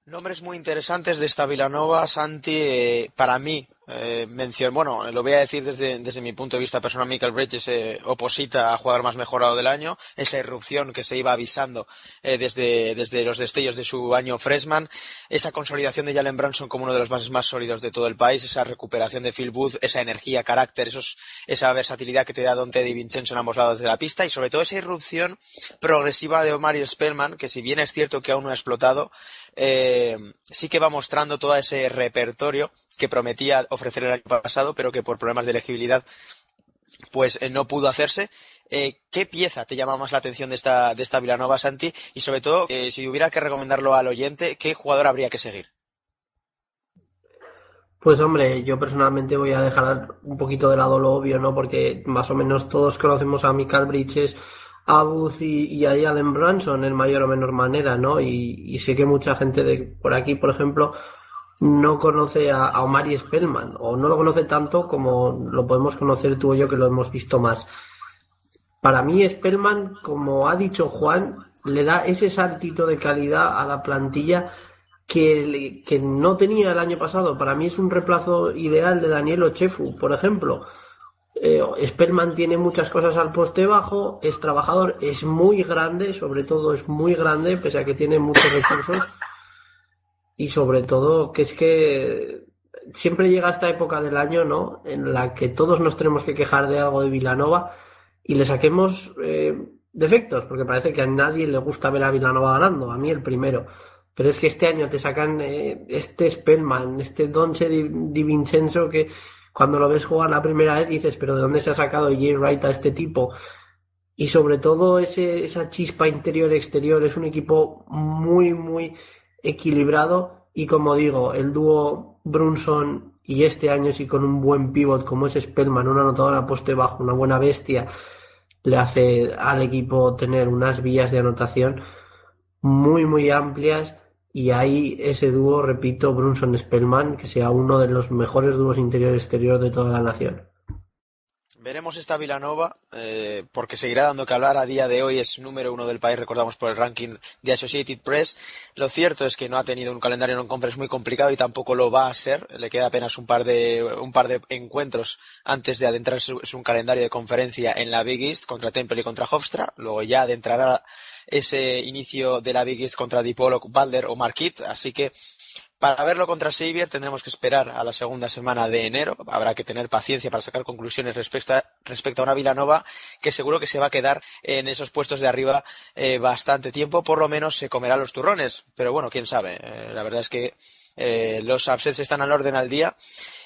Speaker 4: Nombres muy interesantes de esta Villanova, Santi, eh, para mí, eh, mención, bueno, lo voy a decir desde, desde mi punto de vista personal, Michael Bridges eh, oposita a jugador más mejorado del año, esa irrupción que se iba avisando eh, desde, desde los destellos de su año freshman, esa consolidación de Jalen Branson como uno de los bases más sólidos de todo el país, esa recuperación de Phil Booth, esa energía, carácter, esos, esa versatilidad que te da Don Teddy Vincenzo en ambos lados de la pista. Y sobre todo esa irrupción progresiva de Omar Spellman, que si bien es cierto que aún no ha explotado, eh, sí que va mostrando todo ese repertorio que prometía ofrecer el año pasado, pero que por problemas de elegibilidad pues eh, no pudo hacerse. Eh, ¿Qué pieza te llama más la atención de esta, de esta Villanova, Santi? Y sobre todo, si hubiera que recomendarlo al oyente, ¿qué jugador habría que seguir?
Speaker 8: Pues hombre, yo personalmente voy a dejar un poquito de lado lo obvio, ¿no? Porque más o menos todos conocemos a Michael Bridges, a y, a Allen Branson en mayor o menor manera, ¿no? Y, sé que mucha gente de por aquí, por ejemplo, no conoce a, a Omari Spellman o no lo conoce tanto como lo podemos conocer tú y yo que lo hemos visto más. Para mí Spellman, como ha dicho Juan, le da ese saltito de calidad a la plantilla que, que no tenía el año pasado. Para mí es un reemplazo ideal de Daniel Ochefu, por ejemplo. Eh, Spellman tiene muchas cosas al poste bajo, es trabajador, es muy grande, sobre todo es muy grande, pese a que tiene muchos recursos. Y sobre todo que es que siempre llega esta época del año, ¿no? En la que todos nos tenemos que quejar de algo de Vilanova y le saquemos eh, defectos, porque parece que a nadie le gusta ver a Vilanova ganando, a mí el primero. Pero es que este año te sacan eh, este Spellman, este Donche Di, Di Vincenzo que cuando lo ves jugar la primera vez dices, pero ¿de dónde se ha sacado Jay Wright a este tipo? Y sobre todo ese, esa chispa interior-exterior, es un equipo muy, muy equilibrado y como digo, el dúo Brunson y este año sí con un buen pivot como es Spellman, una anotadora poste bajo, una buena bestia, le hace al equipo tener unas vías de anotación muy, muy amplias y ahí ese dúo, repito, Brunson-Spellman, que sea uno de los mejores dúos interior-exterior de toda la nación.
Speaker 4: Veremos esta Vilanova, eh, porque seguirá dando que hablar. A día de hoy es número uno del país, recordamos por el ranking de Associated Press. Lo cierto es que no ha tenido un calendario non conference muy complicado y tampoco lo va a ser. Le queda apenas un par de, un par de encuentros antes de adentrarse en un calendario de conferencia en la Big East contra Temple y contra Hofstra. Luego ya adentrará ese inicio de la Big East contra Dipolo, Balder o Marquit. Así que para verlo contra Xavier tendremos que esperar a la segunda semana de enero. Habrá que tener paciencia para sacar conclusiones respecto a, respecto a una Vilanova que seguro que se va a quedar en esos puestos de arriba eh, bastante tiempo. Por lo menos se comerá los turrones. Pero bueno, quién sabe. Eh, la verdad es que eh, los upsets están al orden al día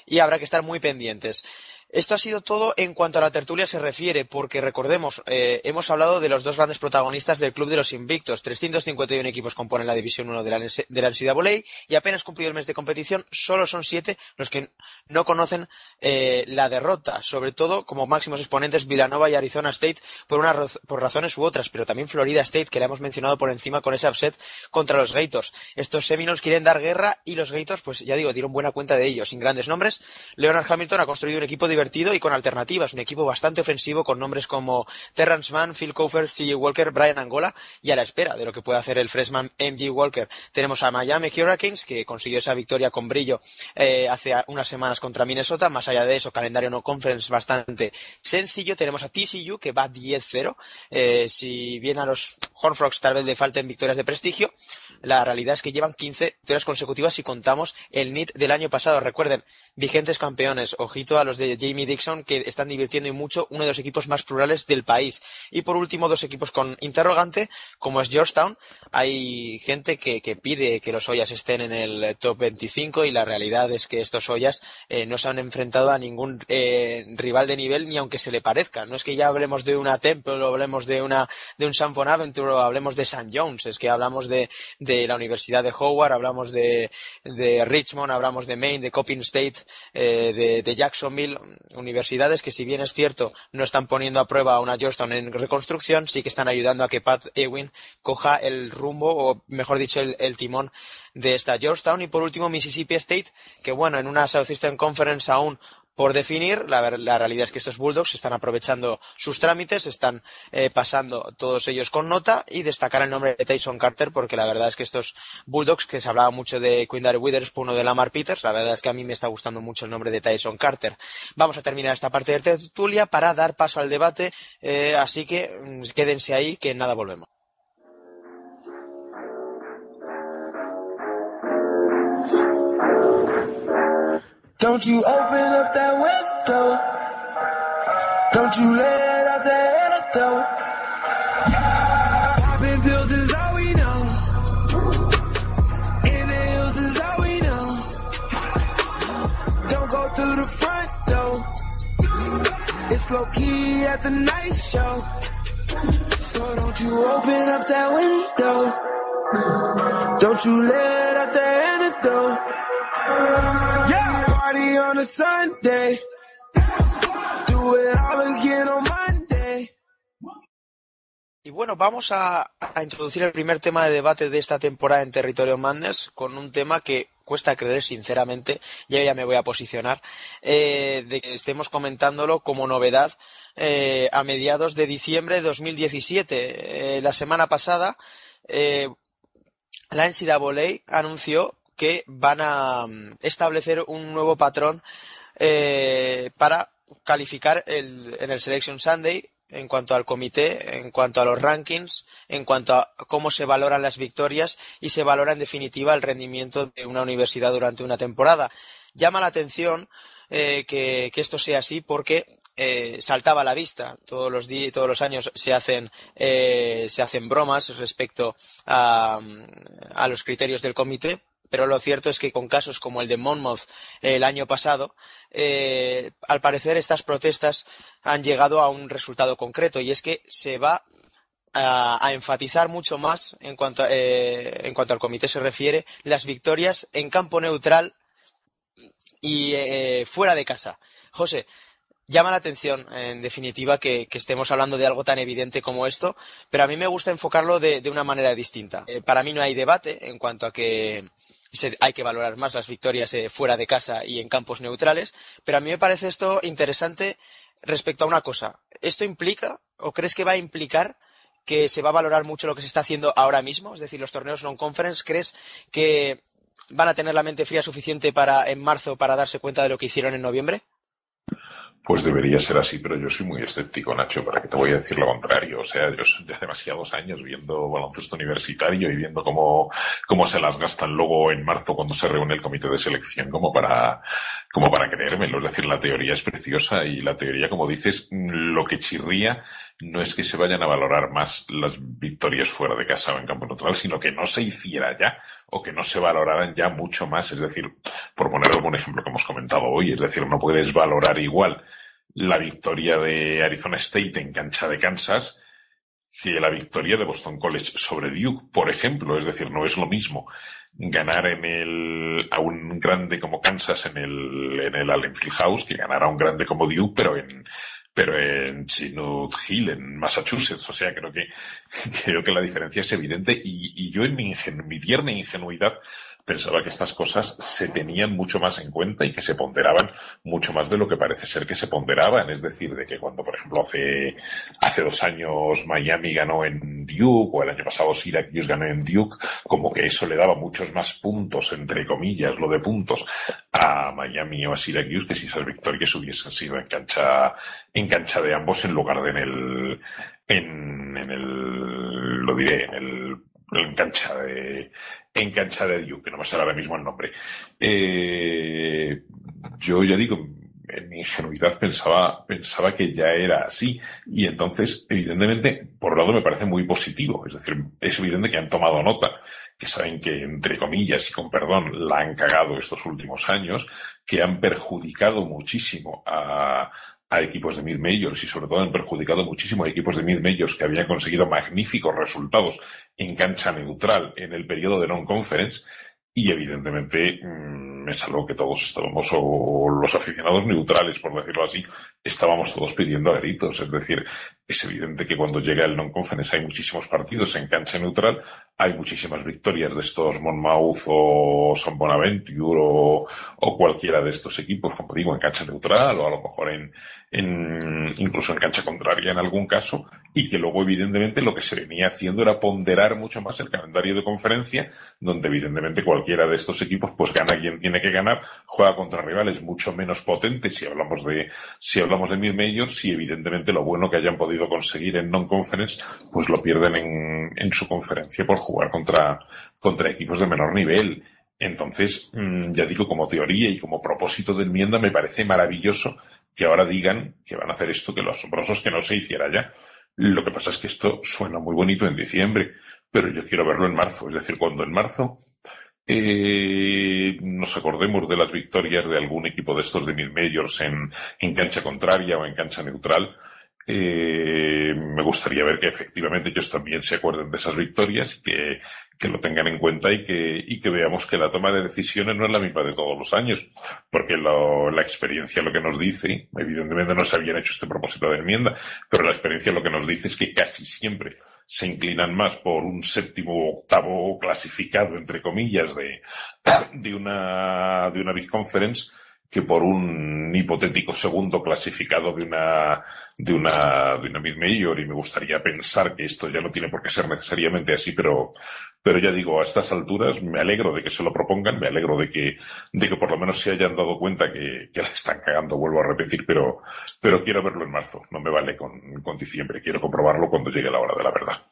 Speaker 4: y habrá que estar muy pendientes. Esto ha sido todo en cuanto a la tertulia se refiere, porque recordemos, eh, hemos hablado de los dos grandes protagonistas del Club de los Invictos. 351 equipos componen la División 1 de la, de la NCAA y apenas cumplido el mes de competición, solo son siete los que no conocen eh, la derrota, sobre todo como máximos exponentes Villanova y Arizona State por, una, por razones u otras, pero también Florida State, que la hemos mencionado por encima con ese upset contra los Gators. Estos Seminoles quieren dar guerra y los Gators, pues ya digo, dieron buena cuenta de ellos, sin grandes nombres. Leonard Hamilton ha construido un equipo y con alternativas. Un equipo bastante ofensivo con nombres como Terrence Mann, Phil Cofer, CJ Walker, Brian Angola y a la espera de lo que puede hacer el freshman MJ Walker. Tenemos a Miami Hurricanes que consiguió esa victoria con brillo eh, hace unas semanas contra Minnesota. Más allá de eso, calendario no conference bastante sencillo. Tenemos a TCU que va 10-0. Eh, si bien a los Horned Frogs tal vez le falten victorias de prestigio, la realidad es que llevan 15 victorias consecutivas si contamos el NIT del año pasado. Recuerden, vigentes campeones. Ojito a los de Jamie Dixon que están divirtiendo y mucho, uno de los equipos más plurales del país. Y por último, dos equipos con interrogante, como es Georgetown. Hay gente que, que pide que los Ollas estén en el top 25 y la realidad es que estos Ollas eh, no se han enfrentado a ningún eh, rival de nivel ni aunque se le parezca. No es que ya hablemos de una Temple o hablemos de una de un San Bonaventure o hablemos de St. Jones, es que hablamos de la Universidad de Howard, hablamos de, de Richmond, hablamos de Maine, de Coppin State, eh, de, de, Jacksonville, universidades que si bien es cierto no están poniendo a prueba a una Georgetown en reconstrucción, sí que están ayudando a que Pat Ewing coja el rumbo o mejor dicho el, el timón de esta Georgetown. Y por último Mississippi State que bueno en una Southeastern Conference aún por definir. La, la, realidad es que estos Bulldogs están aprovechando sus trámites, están eh, pasando todos ellos con nota y destacar el nombre de Tyson Carter porque la verdad es que estos Bulldogs, que se hablaba mucho de Quindary Witherspoon o de Lamar Peters, la verdad es que a mí me está gustando mucho el nombre de Tyson Carter. Vamos a terminar esta parte de tertulia para dar paso al debate, eh, así que mm, quédense ahí que nada volvemos.
Speaker 5: Don't you open up that window. Don't you let out the antidote. Popping pills is all we know. In the hills is all we know. Don't go through the front door. It's low key at the night show. So don't you open up that window. Don't you let out the antidote. Yeah.
Speaker 4: Y bueno, vamos a, introducir el primer tema de debate de esta temporada en Territorio Madness con un tema que cuesta creer, sinceramente, ya ya me voy a posicionar, eh, de que estemos comentándolo como novedad eh, a mediados de diciembre de 2017. Eh, la semana pasada, la NCAA anunció que van a establecer un nuevo patrón eh, para calificar el, en el Selection Sunday en cuanto al comité, en cuanto a los rankings, en cuanto a cómo se valoran las victorias y se valora en definitiva el rendimiento de una universidad durante una temporada. Llama la atención eh, que, esto sea así porque eh, saltaba a la vista. Todos los, todos los años se hacen, se hacen bromas respecto a, a los criterios del comité, pero lo cierto es que con casos como el de Monmouth el año pasado, eh, al parecer estas protestas han llegado a un resultado concreto y es que se va a, enfatizar mucho más en cuanto, eh, en cuanto al comité se refiere las victorias en campo neutral y eh, fuera de casa. José, llama la atención, en definitiva, que, estemos hablando de algo tan evidente como esto, pero a mí me gusta enfocarlo de, una manera distinta. para mí no hay debate en cuanto a que hay que valorar más las victorias eh, fuera de casa y en campos neutrales, pero a mí me parece esto interesante respecto a una cosa. ¿Esto implica o crees que va a implicar que se va a valorar mucho lo que se está haciendo ahora mismo? Es decir, los torneos non-conference, ¿crees que van a tener la mente fría suficiente para en marzo para darse cuenta de lo que hicieron en noviembre?
Speaker 6: Pues debería ser así, pero yo soy muy escéptico, Nacho, para que te voy a decir lo contrario. O sea, yo de demasiados años viendo baloncesto universitario y viendo cómo, cómo se las gastan luego en marzo cuando se reúne el comité de selección como para, como para creérmelo. Es decir, la teoría es preciosa y la teoría, como dices, lo que chirría no es que se vayan a valorar más las victorias fuera de casa o en campo neutral, sino que no se hiciera ya o que no se valoraran ya mucho más. Es decir, por poner algún ejemplo que hemos comentado hoy, es decir, no puedes valorar igual la victoria de Arizona State en cancha de Kansas que la victoria de Boston College sobre Duke, por ejemplo. Es decir, no es lo mismo ganar en el, a un grande como Kansas en el, en el Allen House que ganar a un grande como Duke, pero en, pero en Chinook Hill, en Massachusetts. O sea, creo que, creo que la diferencia es evidente y, y yo en mi, mi tierna ingenuidad pensaba que estas cosas se tenían mucho más en cuenta y que se ponderaban mucho más de lo que parece ser que se ponderaban. Es decir, de que cuando, por ejemplo, hace, hace dos años Miami ganó en Duke o el año pasado Syracuse ganó en Duke, como que eso le daba muchos más puntos, entre comillas, lo de puntos, a Miami o a Syracuse que si esas victorias hubiesen sido en cancha, en cancha de ambos en lugar de en el, en, en el, lo diré, en el en cancha de, en cancha de Duke, que no me sale ahora mismo el nombre. Eh, yo ya digo, en mi ingenuidad pensaba, pensaba que ya era así. Y entonces, evidentemente, por un lado me parece muy positivo. Es decir, es evidente que han tomado nota, que saben que, entre comillas y con perdón, la han cagado estos últimos años, que han perjudicado muchísimo a, a equipos de mid majors y sobre todo han perjudicado muchísimo a equipos de mid majors que habían conseguido magníficos resultados en cancha neutral en el periodo de non-conference y evidentemente mm, es que todos estábamos, o los aficionados neutrales, por decirlo así, estábamos todos pidiendo a gritos. Es decir, es evidente que cuando llega el non-conference hay muchísimos partidos en cancha neutral, hay muchísimas victorias de estos Monmouth o San Bonaventure o, o, cualquiera de estos equipos, como digo, en cancha neutral o a lo mejor en, en, incluso en cancha contraria en algún caso, y que luego evidentemente lo que se venía haciendo era ponderar mucho más el calendario de conferencia, donde evidentemente cualquiera de estos equipos pues gana quien tiene que ganar, juega contra rivales mucho menos potentes si hablamos de, si hablamos de mid majors y evidentemente lo bueno que hayan podido conseguir en non-conference, pues lo pierden en, en, su conferencia por jugar contra, contra equipos de menor nivel. Entonces, mm, ya digo, como teoría y como propósito de enmienda, me parece maravilloso que ahora digan que van a hacer esto, que lo asombroso es que no se hiciera ya. Lo que pasa es que esto suena muy bonito en diciembre, pero yo quiero verlo en marzo. Es decir, cuando en marzo eh, nos acordemos de las victorias de algún equipo de estos de mid majors en, en cancha contraria o en cancha neutral, eh, me gustaría ver que efectivamente ellos también se acuerden de esas victorias y que, lo tengan en cuenta y que, y que veamos que la toma de decisiones no es la misma de todos los años, porque lo, la experiencia lo que nos dice, evidentemente no se habían hecho este propósito de enmienda, pero la experiencia lo que nos dice es que casi siempre se inclinan más por un séptimo o octavo clasificado, entre comillas, de, de una, de una Big Conference que por un hipotético segundo clasificado de una de una de una mid major y me gustaría pensar que esto ya no tiene por qué ser necesariamente así pero pero ya digo a estas alturas me alegro de que se lo propongan me alegro de que de que por lo menos se hayan dado cuenta que, que la están cagando vuelvo a repetir pero pero quiero verlo en marzo no me vale con, con diciembre quiero comprobarlo cuando llegue la hora de la verdad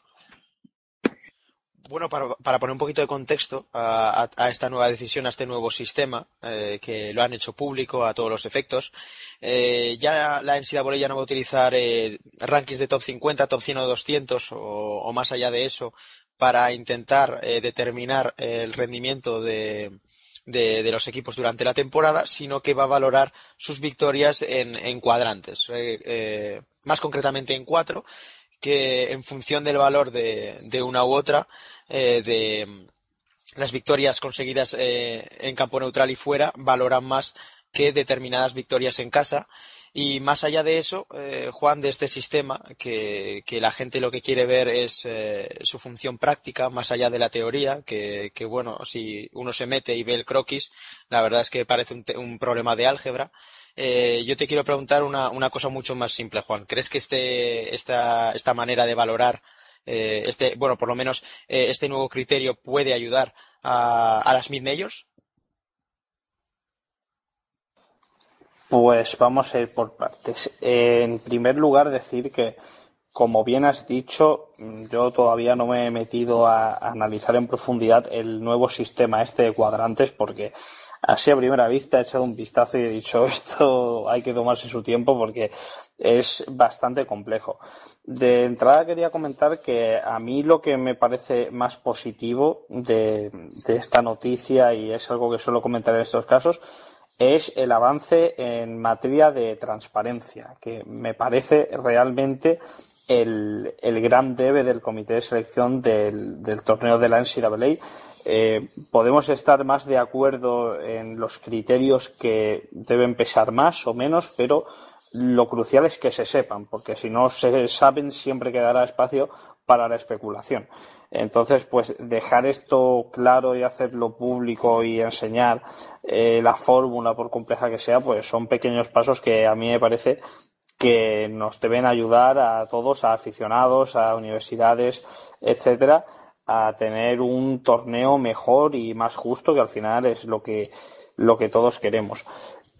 Speaker 4: bueno, para, poner un poquito de contexto a, esta nueva decisión, a este nuevo sistema, eh, que lo han hecho público a todos los efectos, eh, ya la NCAA ya no va a utilizar eh, rankings de top 50, top 100 o 200 o, más allá de eso para intentar eh, determinar el rendimiento de, de, los equipos durante la temporada, sino que va a valorar sus victorias en, en cuadrantes, más concretamente en cuatro, que en función del valor de una u otra, eh, de las victorias conseguidas eh, en campo neutral y fuera valoran más que determinadas victorias en casa. Y más allá de eso, eh, Juan, de este sistema, que, que, la gente lo que quiere ver es su función práctica, más allá de la teoría, que, que, bueno, si uno se mete y ve el croquis, la verdad es que parece un, problema de álgebra. Yo te quiero preguntar una, una, cosa mucho más simple, Juan. ¿Crees que este, esta, esta manera de valorar eh, este, bueno, por lo menos eh, este nuevo criterio puede ayudar a, las mid-majors?
Speaker 7: Pues vamos a ir por partes. En primer lugar, decir que, como bien has dicho, yo todavía no me he metido a, a analizar en profundidad el nuevo sistema este de cuadrantes porque así a primera vista he echado un vistazo y he dicho esto hay que tomarse su tiempo porque es bastante complejo. De entrada quería comentar que a mí lo que me parece más positivo de, esta noticia y es algo que suelo comentar en estos casos es el avance en materia de transparencia, que me parece realmente el, el gran debe del comité de selección del, del torneo de la NCAA. Eh, podemos estar más de acuerdo en los criterios que deben pesar más o menos, pero lo crucial es que se sepan, porque si no se saben siempre quedará espacio para la especulación. Entonces, pues dejar esto claro y hacerlo público y enseñar eh, la fórmula, por compleja que sea, pues son pequeños pasos que a mí me parece que nos deben ayudar a todos, a aficionados, a universidades, etcétera, a tener un torneo mejor y más justo, que al final es lo que, lo que todos queremos.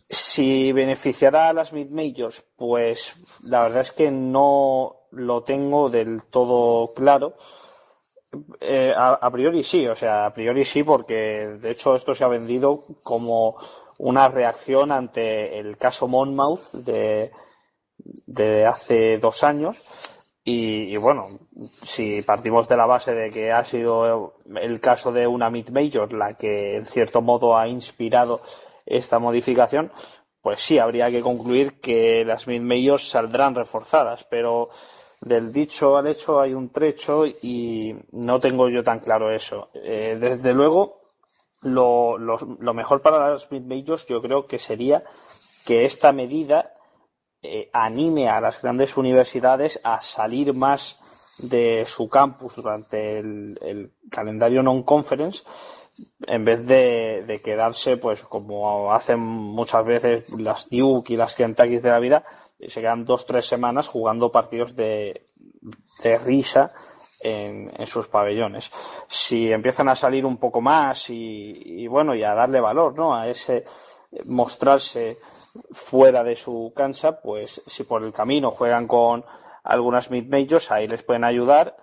Speaker 7: Si beneficiará a las mid-majors, pues la verdad es que no lo tengo del todo claro. Eh, a, a, priori sí, o sea, a priori sí, porque de hecho esto se ha vendido como una reacción ante el caso Monmouth de, de hace dos años. Y, y, bueno, si partimos de la base de que ha sido el caso de una mid-major la que en cierto modo ha inspirado esta modificación, pues sí, habría que concluir que las mid-majors saldrán reforzadas, pero del dicho al hecho hay un trecho y no tengo yo tan claro eso. Eh, desde luego, lo, lo, lo, mejor para las mid-majors yo creo que sería que esta medida eh, anime a las grandes universidades a salir más de su campus durante el, el calendario non-conference en vez de, quedarse, pues como hacen muchas veces las Duke y las Kentucky de la vida, se quedan dos tres semanas jugando partidos de, risa en, sus pabellones. Si empiezan a salir un poco más y, y, bueno, y a darle valor, ¿no? A ese mostrarse fuera de su cancha, pues si por el camino juegan con algunas mid majors, ahí les pueden ayudar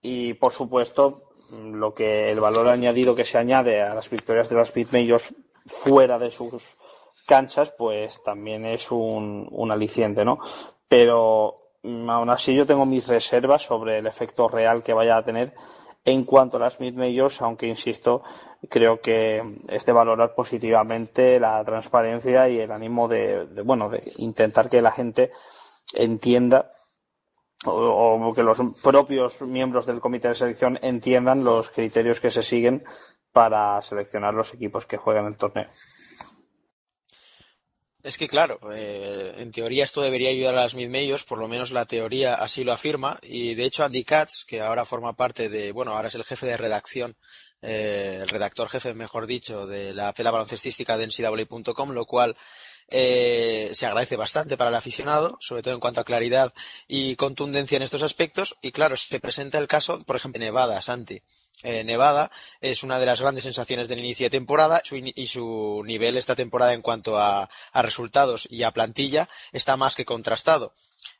Speaker 7: y por supuesto lo que el valor añadido que se añade a las victorias de las Majors fuera de sus canchas, pues también es un, aliciente, ¿no? Pero mm, aún así yo tengo mis reservas sobre el efecto real que vaya a tener en cuanto a las mid majors, aunque insisto, creo que es de valorar positivamente la transparencia y el ánimo de bueno, de intentar que la gente entienda o, que los propios miembros del comité de selección entiendan los criterios que se siguen para seleccionar los equipos que juegan el torneo.
Speaker 4: Es que claro, eh, en teoría esto debería ayudar a las mid-majors, por lo menos la teoría así lo afirma, y de hecho Andy Katz, que ahora forma parte de, bueno, ahora es el jefe de redacción el redactor jefe, mejor dicho, de la tela baloncestística de NCAA.com, lo cual eh, se agradece bastante para el aficionado, sobre todo en cuanto a claridad y contundencia en estos aspectos. Y claro, se presenta el caso, por ejemplo, de Nevada, Santi. Eh, Nevada es una de las grandes sensaciones del inicio de temporada y su nivel esta temporada en cuanto a, resultados y a plantilla está más que contrastado.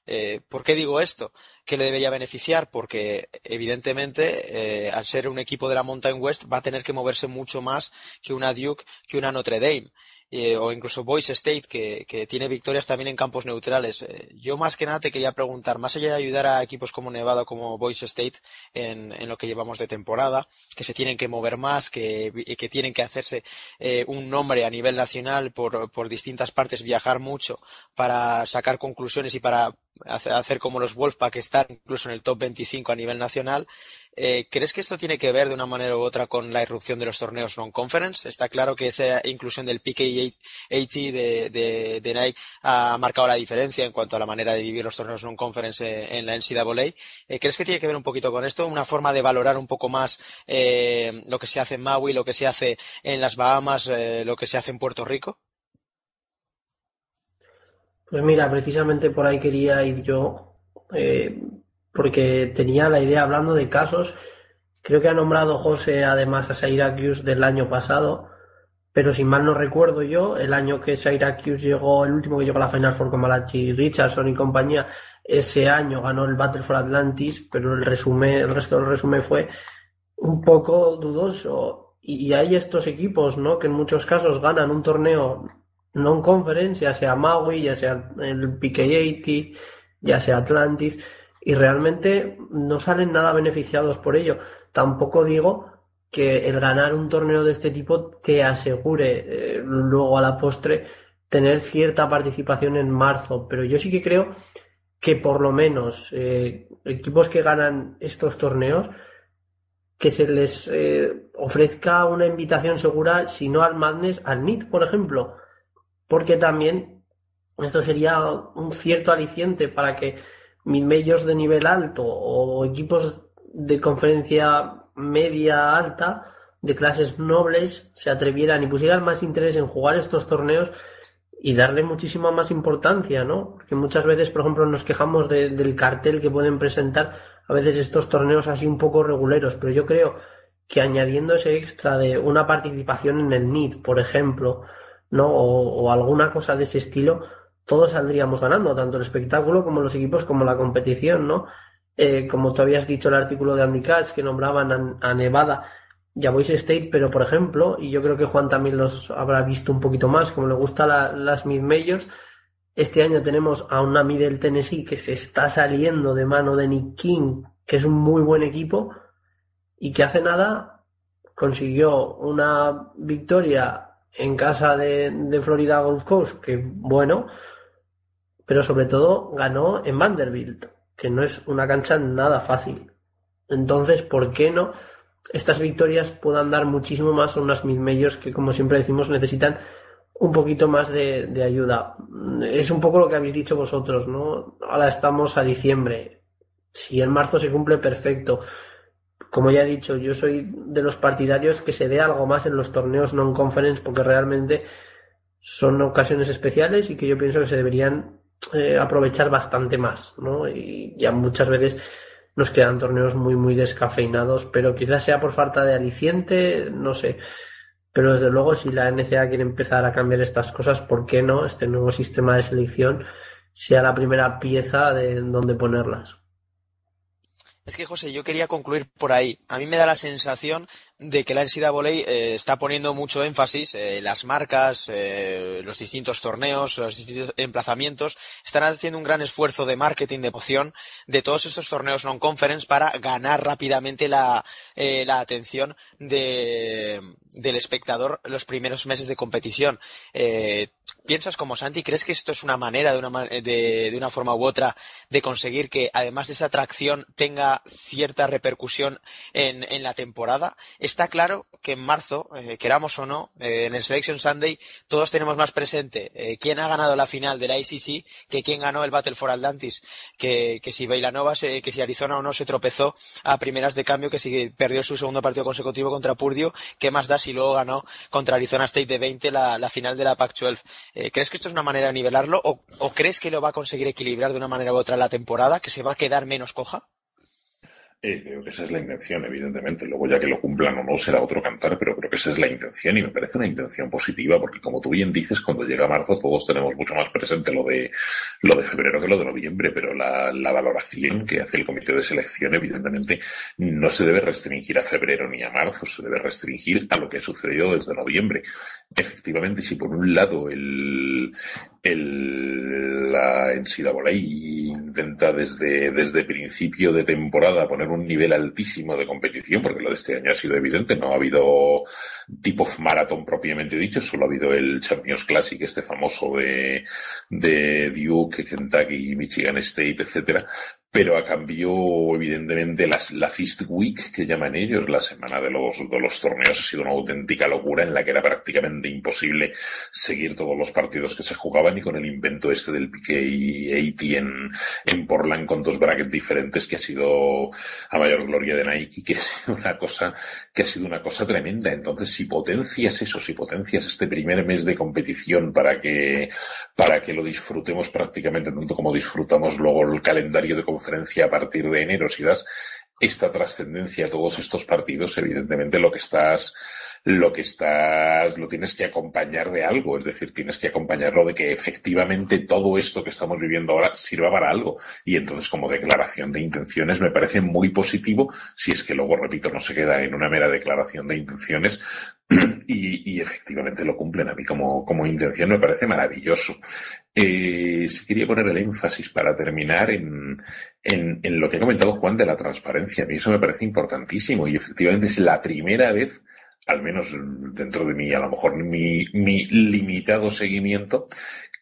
Speaker 4: Eh, ¿Por qué digo esto? ¿Qué le debería beneficiar? Porque evidentemente al ser un equipo de la Mountain West va a tener que moverse mucho más que una Duke, que una Notre Dame. Eh, o incluso Boise State, que, tiene victorias también en campos neutrales. Eh, yo más que nada te quería preguntar, más allá de ayudar a equipos como Nevada o como Boise State en, lo que llevamos de temporada, que se tienen que mover más, que, que tienen que hacerse eh, un nombre a nivel nacional por, por distintas partes, viajar mucho para sacar conclusiones y para hacer como los Wolfpack, estar incluso en el top 25 a nivel nacional. Eh, ¿Crees que esto tiene que ver de una manera u otra con la irrupción de los torneos non-conference? Está claro que esa inclusión del PK 80 de, de, de, Nike ha marcado la diferencia en cuanto a la manera de vivir los torneos non-conference eh, en la NCAA. Eh, ¿Crees que tiene que ver un poquito con esto? ¿Una forma de valorar un poco más lo que se hace en Maui, lo que se hace en las Bahamas, lo que se hace en Puerto Rico?
Speaker 8: Pues mira, precisamente por ahí quería ir yo porque tenía la idea hablando de casos. Creo que ha nombrado José además a Syracuse del año pasado, pero si mal no recuerdo yo, el año que Syracuse llegó, el último que llegó a la Final Four con Malachi Richardson y compañía, ese año ganó el Battle for Atlantis, pero el resumen, el resto del resumen fue un poco dudoso. Y, hay estos equipos, ¿no? Que en muchos casos ganan un torneo non-conference, ya sea Maui, ya sea el PK80, ya sea Atlantis, y realmente no salen nada beneficiados por ello. Tampoco digo que el ganar un torneo de este tipo te asegure eh, luego a la postre tener cierta participación en marzo, pero yo sí que creo que por lo menos eh, equipos que ganan estos torneos que se les eh, ofrezca una invitación segura, si no al Madness, al NIT, por ejemplo, porque también esto sería un cierto aliciente para que mid-majors de nivel alto o equipos de conferencia media alta de clases nobles se atrevieran y pusieran más interés en jugar estos torneos y darle muchísima más importancia, ¿no? Porque muchas veces, por ejemplo, nos quejamos del cartel que pueden presentar a veces estos torneos así un poco reguleros, pero yo creo que añadiendo ese extra de una participación en el NIT, por ejemplo, ¿no? o alguna cosa de ese estilo, todos saldríamos ganando, tanto el espectáculo como los equipos como la competición, ¿no? Eh, como tú habías dicho el artículo de Andy Katz que nombraban a, Nevada y a Boise State, pero por ejemplo, y yo creo que Juan también los habrá visto un poquito más, como le gusta las mid-majors, este año tenemos a una Middle Tennessee que se está saliendo de mano de Nick King, que es un muy buen equipo, y que hace nada consiguió una victoria en casa de, de Florida Golf Coast, que bueno, pero sobre todo ganó en Vanderbilt, que no es una cancha nada fácil. Entonces, ¿por qué no estas victorias puedan dar muchísimo más a unas mid que, como siempre decimos, necesitan un poquito más de, de, ayuda? Es un poco lo que habéis dicho vosotros, ¿no? Ahora estamos a diciembre. Si en marzo se cumple, perfecto. Como ya he dicho, yo soy de los partidarios que se dé algo más en los torneos non-conference porque realmente son ocasiones especiales y que yo pienso que se deberían eh, aprovechar bastante más, ¿no? Y ya muchas veces nos quedan torneos muy, muy descafeinados, pero quizás sea por falta de aliciente, no sé. Pero desde luego, si la NCA quiere empezar a cambiar estas cosas, ¿por qué no? Este nuevo sistema de selección sea la primera pieza de donde ponerlas.
Speaker 4: Es que, José, yo quería concluir por ahí. A mí me da la sensación de que la NCAA eh, está poniendo mucho énfasis, eh, las marcas, eh, los distintos torneos, los distintos emplazamientos, están haciendo un gran esfuerzo de marketing, de poción de todos estos torneos non-conference para ganar rápidamente la, eh, la atención de, del espectador los primeros meses de competición. Eh, ¿Piensas como Santi? ¿Crees que esto es una manera, de una, de, de una forma u otra, de conseguir que además de esa atracción tenga cierta repercusión en, en la temporada? está claro que en marzo, eh, queramos o no, eh, en el Selection Sunday, todos tenemos más presente eh, quién ha ganado la final de la ICC que quién ganó el Battle for Atlantis, que, que si Bailanova, que si Arizona o no se tropezó a primeras de cambio, que si perdió su segundo partido consecutivo contra Purdio, ¿qué más da si luego ganó contra Arizona State de 20 la, final de la Pac-12? Eh, ¿Crees que esto es una manera de nivelarlo o crees que lo va a conseguir equilibrar de una manera u otra la temporada, que se va a quedar menos coja?
Speaker 6: Eh, creo que esa es la intención, evidentemente. Luego, ya que lo cumplan o no, será otro cantar, pero creo que esa es la intención y me parece una intención positiva porque, como tú bien dices, cuando llega marzo todos tenemos mucho más presente lo de, lo de febrero que lo de noviembre, pero la, la valoración que hace el comité de selección, evidentemente, no se debe restringir a febrero ni a marzo, se debe restringir a lo que ha sucedido desde noviembre. Efectivamente, si por un lado el, el, la NCAA intenta desde, desde principio de temporada poner un nivel altísimo de competición, porque lo de este año ha sido evidente, no ha habido tipo of marathon propiamente dicho, solo ha habido el Champions Classic, este famoso de, de Duke, Kentucky, Michigan State, etcétera, pero a cambio, evidentemente, las, la Fist Week, que llaman ellos, la semana de los, de los torneos, ha sido una auténtica locura en la que era prácticamente imposible seguir todos los partidos que se jugaban y con el invento este del y 80 en, en Portland con dos brackets diferentes que ha sido a mayor gloria de Nike, que ha sido una cosa, que ha sido una cosa tremenda. Entonces, si potencias eso, si potencias este primer mes de competición para que, para que lo disfrutemos prácticamente tanto como disfrutamos luego el calendario de conferencia a partir de enero, si das esta trascendencia a todos estos partidos, evidentemente lo que estás, lo que estás, lo tienes que acompañar de algo, es decir, tienes que acompañarlo de que efectivamente todo esto que estamos viviendo ahora sirva para algo. Y entonces, como declaración de intenciones, me parece muy positivo, si es que luego, repito, no se queda en una mera declaración de intenciones, y, y, efectivamente lo cumplen. A mí como, como intención me parece maravilloso. Eh, quería poner el énfasis para terminar en, en, en, lo que ha comentado Juan de la transparencia. A mí eso me parece importantísimo y efectivamente es la primera vez, al menos dentro de mí, a lo mejor mi, mi limitado seguimiento,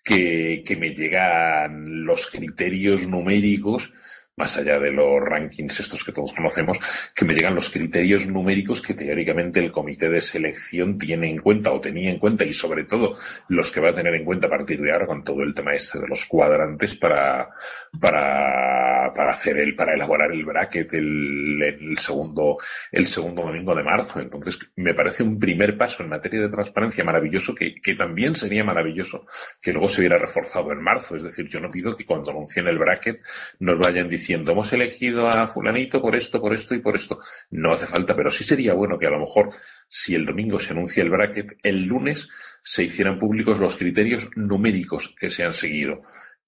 Speaker 6: que, que me llegan los criterios numéricos más allá de los rankings estos que todos conocemos, que me llegan los criterios numéricos que teóricamente el comité de selección tiene en cuenta o tenía en cuenta y sobre todo los que va a tener en cuenta a partir de ahora con todo el tema este de los cuadrantes para, para, para hacer el, para elaborar el bracket el, el segundo, el segundo domingo de marzo. Entonces, me parece un primer paso en materia de transparencia maravilloso que, que también sería maravilloso que luego se hubiera reforzado en marzo. Es decir, yo no pido que cuando anuncien el bracket nos vayan diciendo diciendo hemos elegido a fulanito por esto, por esto y por esto. No hace falta, pero sí sería bueno que a lo mejor si el domingo se anuncia el bracket, el lunes se hicieran públicos los criterios numéricos que se han seguido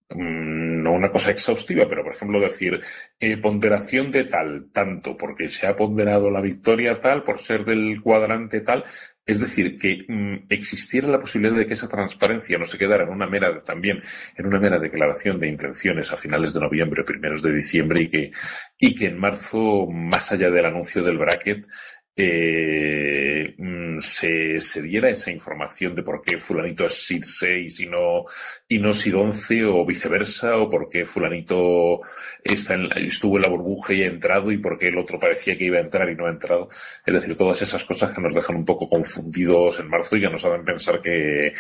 Speaker 6: mm, no una cosa exhaustiva, pero por ejemplo decir eh, ponderación de tal, tanto, porque se ha ponderado la victoria tal, por ser del cuadrante tal, es decir, que mm, existiera la posibilidad de que esa transparencia no se quedara en una mera, también en una mera declaración de intenciones a finales de noviembre primeros de diciembre y que, y que en marzo, más allá del anuncio del bracket, eh, mm, se, diera esa información de por qué fulanito es SID 6 y no, y no SID 11 o viceversa, o por qué fulanito está en, estuvo en la burbuja y ha entrado y por qué el otro parecía que iba a entrar y no ha entrado. Es decir, todas esas cosas que nos dejan un poco confundidos en marzo y que nos hacen pensar que,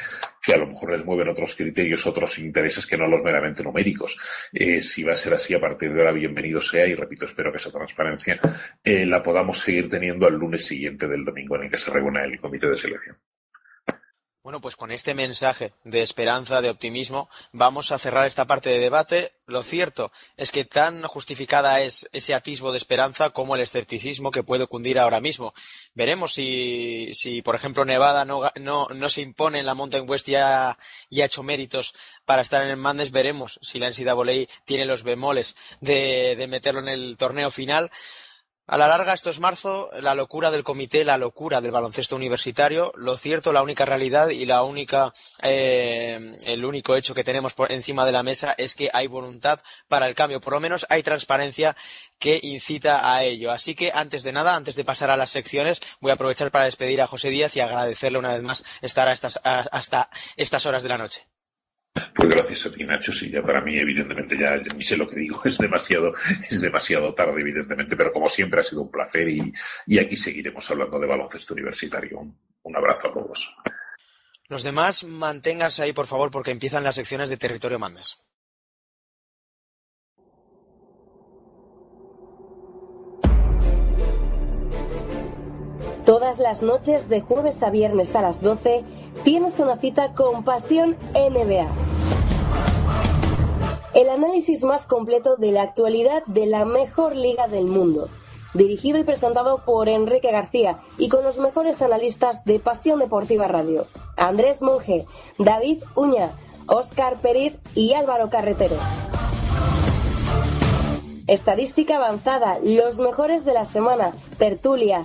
Speaker 6: que a lo mejor les mueven otros criterios, otros intereses que no los meramente numéricos. Eh, si va a ser así a partir de ahora, bienvenido sea y repito, espero que esa transparencia eh, la podamos seguir teniendo al lunes siguiente del domingo en el que se reúne el comité de selección.
Speaker 4: Bueno, pues con este mensaje de esperanza, de optimismo, vamos a cerrar esta parte de debate. Lo cierto es que tan justificada es ese atisbo de esperanza como el escepticismo que puede cundir ahora mismo. Veremos si, si por ejemplo, Nevada no, no, no, se impone en la Mountain West y ha, y ha hecho méritos para estar en el Mandes. Veremos si la NCAA tiene los bemoles de, de meterlo en el torneo final. A la larga, esto es marzo, la locura del comité, la locura del baloncesto universitario. Lo cierto, la única realidad y la única, eh, el único hecho que tenemos por encima de la mesa es que hay voluntad para el cambio. Por lo menos hay transparencia que incita a ello. Así que, antes de nada, antes de pasar a las secciones, voy a aprovechar para despedir a José Díaz y agradecerle una vez más estar hasta estas horas de la noche.
Speaker 6: Pues gracias a ti, Nacho. Sí, ya para mí, evidentemente, ya, ni sé lo que digo. Es demasiado, es demasiado tarde, evidentemente. Pero como siempre, ha sido un placer y, y aquí seguiremos hablando de baloncesto universitario. Un, un abrazo a todos.
Speaker 4: Los demás, manténganse ahí, por favor, porque empiezan las secciones de Territorio Mandes.
Speaker 2: Todas las noches de jueves a viernes a las 12 tienes una cita con Pasión NBA. El análisis más completo de la actualidad de la mejor liga del mundo. Dirigido y presentado por Enrique García y con los mejores analistas de Pasión Deportiva Radio. Andrés Monge, David Uña, Óscar Periz y Álvaro Carretero. Estadística avanzada, los mejores de la semana, tertulia,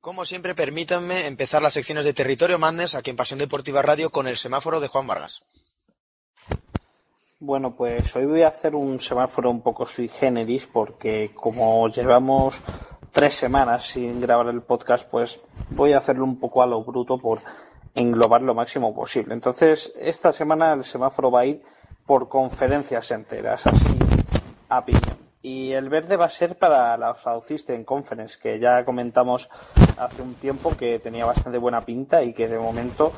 Speaker 4: Como siempre, permítanme empezar las secciones de Territorio Madness aquí en Pasión Deportiva Radio con el semáforo de Juan Vargas.
Speaker 7: Bueno, pues hoy voy a hacer un semáforo un poco sui generis porque como llevamos tres semanas sin grabar el podcast, pues voy a hacerlo un poco a lo bruto por englobar lo máximo posible. Entonces, esta semana el semáforo va a ir por conferencias enteras, así a piñón. Y el verde va a ser para la Southeastern Conference, que ya comentamos hace un tiempo que tenía bastante buena pinta y que de momento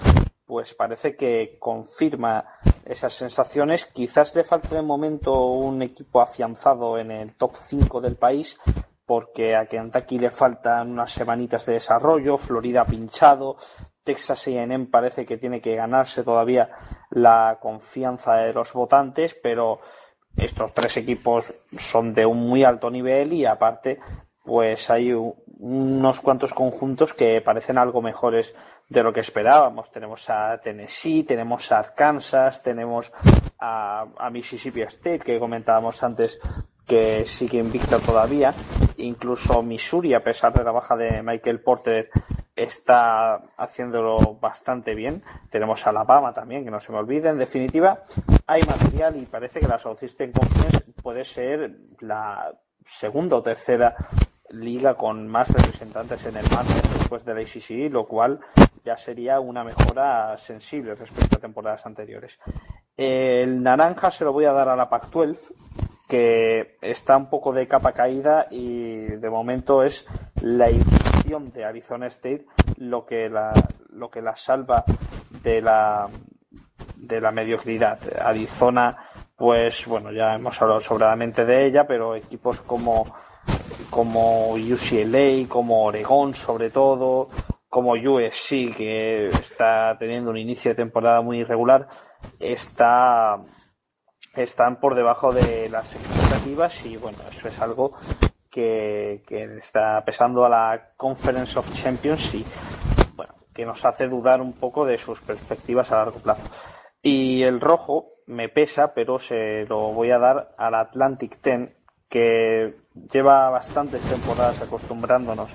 Speaker 7: pues parece que confirma esas sensaciones. Quizás le falte de momento un equipo afianzado en el top 5 del país, porque a Kentucky le faltan unas semanitas de desarrollo, Florida pinchado, Texas A&M parece que tiene que ganarse todavía la confianza de los votantes, pero estos tres equipos son de un muy alto nivel y aparte pues hay unos cuantos conjuntos que parecen algo mejores de lo que esperábamos. Tenemos a Tennessee, tenemos a Kansas, tenemos a, Mississippi State, que comentábamos antes que sigue invicta todavía. Incluso Missouri, a pesar de la baja de Michael Porter, está haciéndolo bastante bien. Tenemos a Alabama también, que no se me olvide. En definitiva, hay material y parece que la Southeastern Conference puede ser la segunda o tercera liga con más representantes en el máster después de la ACC, lo cual ya sería una mejora sensible respecto a temporadas anteriores. El naranja se lo voy a dar a la Pac-12, que está un poco de capa caída y de momento es la de Arizona State lo que la, lo que la salva de la, de la mediocridad. Arizona, pues bueno, ya hemos hablado sobradamente de ella, pero equipos como, como UCLA, como Oregón sobre todo, como USC, que está teniendo un inicio de temporada muy irregular, está, están por debajo de las expectativas y bueno, eso es algo que, está pesando a la Conference of Champions y bueno, que nos hace dudar un poco de sus perspectivas a largo plazo. Y el rojo me pesa, pero se lo voy a dar al Atlantic Ten, que lleva bastantes temporadas acostumbrándonos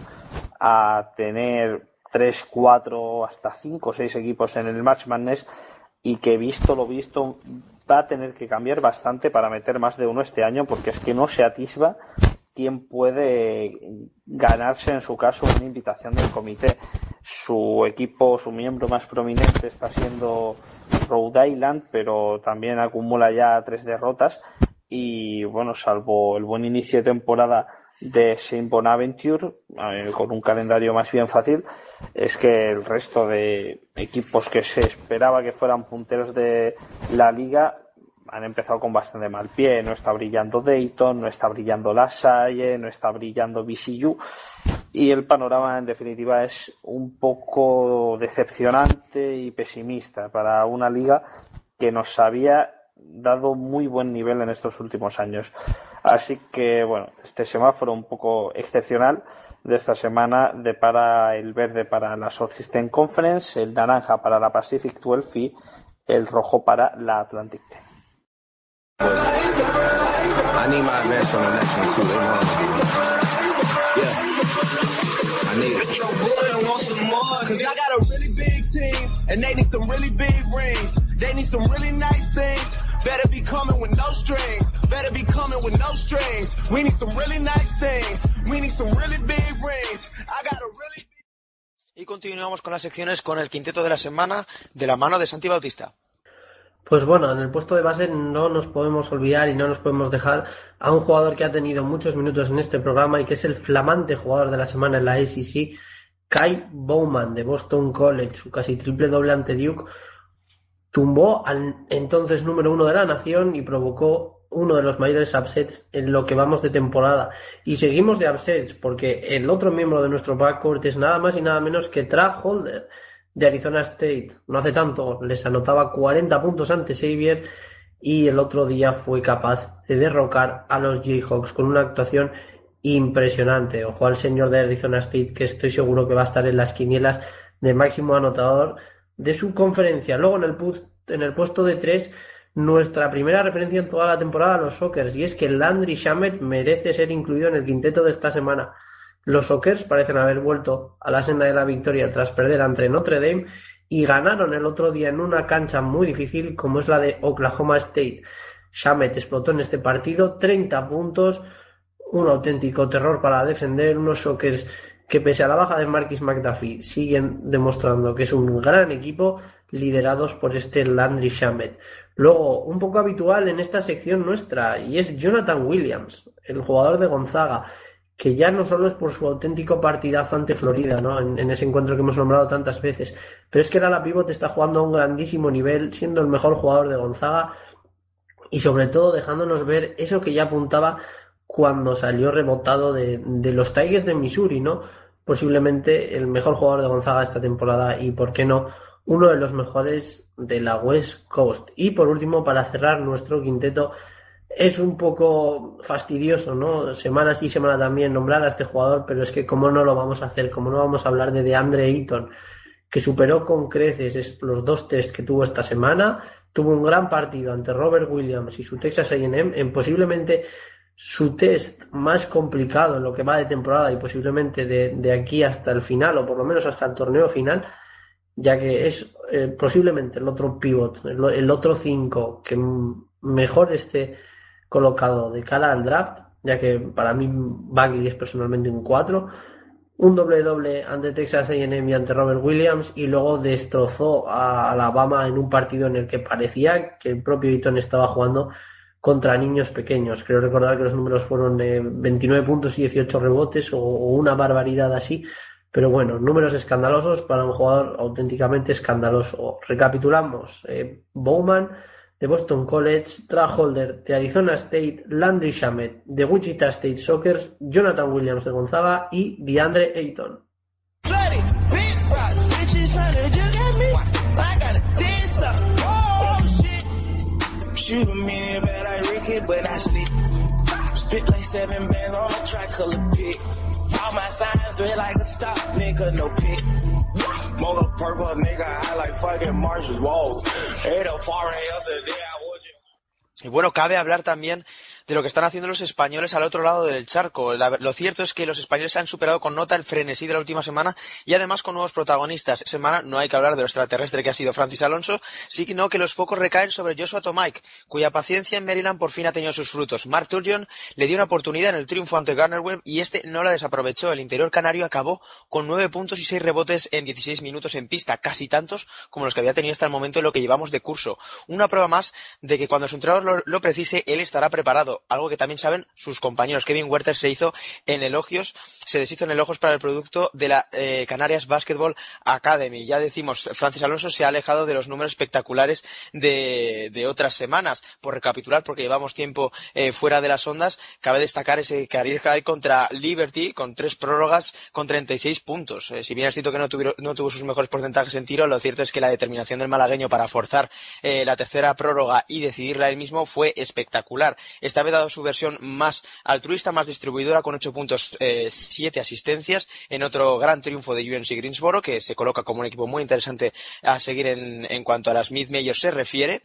Speaker 7: a tener 3, 4, hasta 5 o 6 equipos en el March Madness y que visto lo visto va a tener que cambiar bastante para meter más de uno este año porque es que no se atisba quién puede ganarse en su caso una invitación del comité. Su equipo, su miembro más prominente está siendo Rhode Island, pero también acumula ya tres derrotas y bueno, salvo el buen inicio de temporada de Saint Bonaventure, eh, con un calendario más bien fácil, es que el resto de equipos que se esperaba que fueran punteros de la liga han empezado con bastante mal pie. No está brillando Dayton, no está brillando La Salle, no está brillando BCU. Y el panorama, en definitiva, es un poco decepcionante y pesimista para una liga que nos había dado muy buen nivel en estos últimos años. Así que, bueno, este semáforo un poco excepcional de esta semana depara el verde para la South System Conference, el naranja para la Pacific 12 y el rojo para la Atlantic 10. I need my advance on the next one too. Yeah. I need it. Cause I got a really big team and they need some really big rings. They need some really nice things. Better be coming with no strings. Better be coming with no strings. We need some really nice things. We need some really big rings. I got a really
Speaker 4: y continuamos con las secciones con el quinteto de la semana de la mano de Santi Bautista.
Speaker 8: Pues bueno, en el puesto de base no nos podemos olvidar y no nos podemos dejar a un jugador que ha tenido muchos minutos en este programa y que es el flamante jugador de la semana en la SEC, Kai Bowman de Boston College, su casi triple doble ante Duke, tumbó al entonces número uno de la nación y provocó uno de los mayores upsets en lo que vamos de temporada. Y seguimos de upsets porque el otro miembro de nuestro backcourt es nada más y nada menos que Tra Holder de Arizona State. No hace tanto les anotaba 40 puntos ante Xavier y el otro día fue capaz de derrocar a los Jayhawks con una actuación impresionante. Ojo al señor de Arizona State que estoy seguro que va a estar en las quinielas de máximo anotador de su conferencia. Luego en el, en el puesto de tres nuestra primera referencia en toda la temporada a los Sockers y es que Landry Shamet merece ser incluido en el quinteto de esta semana. Los Sockers parecen haber vuelto a la senda de la victoria tras perder ante Notre Dame y ganaron el otro día en una cancha muy difícil como es la de Oklahoma State. Shamet explotó en este partido 30 puntos, un auténtico terror para defender unos Sockers que pese a la baja de Marquis McDuffie siguen demostrando que es un gran equipo liderados por este Landry Shamet. Luego, un poco habitual en esta sección nuestra, y es Jonathan Williams, el jugador de Gonzaga, que ya no solo es por su auténtico partidazo ante Florida, ¿no? En, ese encuentro que hemos nombrado tantas veces, pero es que la Pivot está jugando a un grandísimo nivel, siendo el mejor jugador de Gonzaga y sobre todo dejándonos ver eso que ya apuntaba cuando salió rebotado de, de los Tigers de Missouri, ¿no? Posiblemente el mejor jugador de Gonzaga esta temporada y, ¿por qué no?, uno de los mejores de la West Coast. Y por último, para cerrar nuestro quinteto, es un poco fastidioso, ¿no? Semana sí, semana también nombrar a este jugador, pero es que cómo no lo vamos a hacer, cómo no vamos a hablar de DeAndre Ayton, que superó con creces los dos test que tuvo esta semana, tuvo un gran partido ante Robert Williams y su Texas A&M en posiblemente su test más complicado en lo que va de temporada y posiblemente de, aquí hasta el final o por lo menos hasta el torneo final, ya que es eh, posiblemente el otro pivot, el, otro 5 que mejor esté colocado de cara al draft, ya que para mí Bagley es personalmente un 4, un doble doble ante Texas A&M y ante Robert Williams y luego destrozó a Alabama en un partido en el que parecía que el propio Eaton estaba jugando contra niños pequeños. Creo recordar que los números fueron de 29 puntos y 18 rebotes o, una barbaridad así. Pero bueno, números escandalosos para un jugador auténticamente escandaloso. Recapitulamos. Eh, Bowman de Boston College, Traholder de Arizona State, Landry Shamet de Wichita State Sockers, Jonathan Williams de Gonzaga y DeAndre Ayton. All my signs red like a stop, nigga, no pick. Purple, nigga, like fucking.
Speaker 4: Y bueno, cabe hablar también de lo que están haciendo los españoles al otro lado del charco. lo cierto es que los españoles han superado con nota el frenesí de la última semana y además con nuevos protagonistas. Semana no hay que hablar de lo extraterrestre que ha sido Francis Alonso, sino que los focos recaen sobre Joshua Tomike, cuya paciencia en Maryland por fin ha tenido sus frutos. Mark Turgeon le dio una oportunidad en el triunfo ante Garner Webb y este no la desaprovechó. El interior canario acabó con nueve puntos y seis rebotes en 16 minutos en pista, casi tantos como los que había tenido hasta el momento en lo que llevamos de curso. Una prueba más de que cuando su entrenador lo precise, él estará preparado, algo que también saben sus compañeros. Kevin Werther se hizo en elogios, se deshizo en elogios para el producto de la eh, Canarias Basketball Academy. Ya decimos, Francis Alonso se ha alejado de los números espectaculares de, de otras semanas. Por recapitular, porque llevamos tiempo eh, fuera de las ondas, cabe destacar ese career high contra Liberty con tres prórrogas con 36 puntos. Eh, si bien es cierto que no, no, tuvo sus mejores porcentajes en tiro, lo cierto es que la determinación del malagueño para forzar la tercera prórroga y decidirla él mismo fue espectacular. Esta vez dado su versión más altruista, más distribuidora, con ocho puntos, eh, siete asistencias, en otro gran triunfo de UNC Greensboro, que se coloca como un equipo muy interesante a seguir en, en cuanto a las mid-majors se refiere.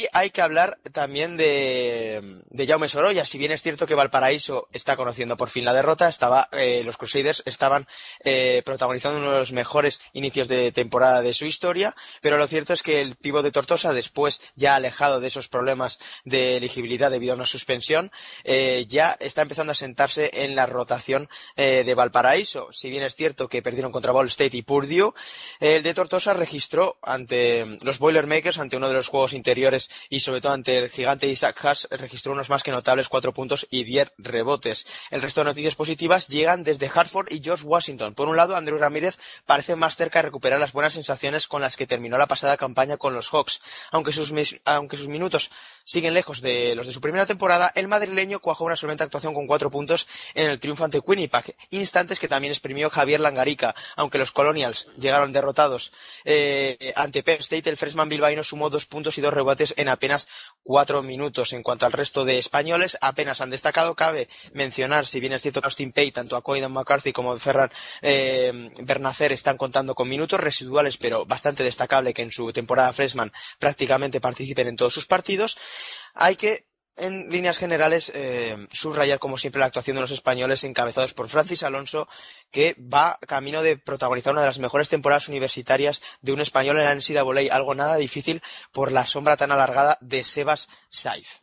Speaker 4: Y hay que hablar también de, de Jaume Sorolla. Si bien es cierto que Valparaíso está conociendo por fin la derrota, estaba, eh, los Crusaders estaban eh, protagonizando uno de los mejores inicios de temporada de su historia, pero lo cierto es que el pivo de Tortosa, después ya alejado de esos problemas de elegibilidad debido a una suspensión, eh, ya está empezando a sentarse en la rotación de Valparaíso. Si bien es cierto que perdieron contra Ball State y Purdue, el de Tortosa registró ante los Boilermakers, ante uno de los juegos interiores y sobre todo ante el gigante Isaac Haas, registró unos más que notables cuatro puntos y diez rebotes. El resto de noticias positivas llegan desde Hartford y George Washington. Por un lado, Andrew Ramírez parece más cerca de recuperar las buenas sensaciones con las que terminó la pasada campaña con los Hawks. Aunque sus, aunque sus minutos siguen lejos de los de su primera temporada, el madrileño cuajó una solvente actuación con cuatro puntos en el triunfo ante Winnipeg, instantes que también exprimió Javier Langarica. Aunque los Colonials llegaron derrotados eh, ante Penn State, el freshman bilbaíno sumó dos puntos y dos rebotes en apenas cuatro minutos. En cuanto al resto de españoles, apenas han destacado. Cabe mencionar, si bien es cierto que Austin Pay, tanto a Coidan McCarthy como a Ferran eh, Bernacer están contando con minutos residuales, pero bastante destacable que en su temporada freshman prácticamente participen en todos sus partidos. Hay que en líneas generales, eh, subrayar como siempre la actuación de los españoles encabezados por Francis Alonso, que va camino de protagonizar una de las mejores temporadas universitarias de un español en la NCAA, algo nada difícil por la sombra tan alargada de Sebas Saiz.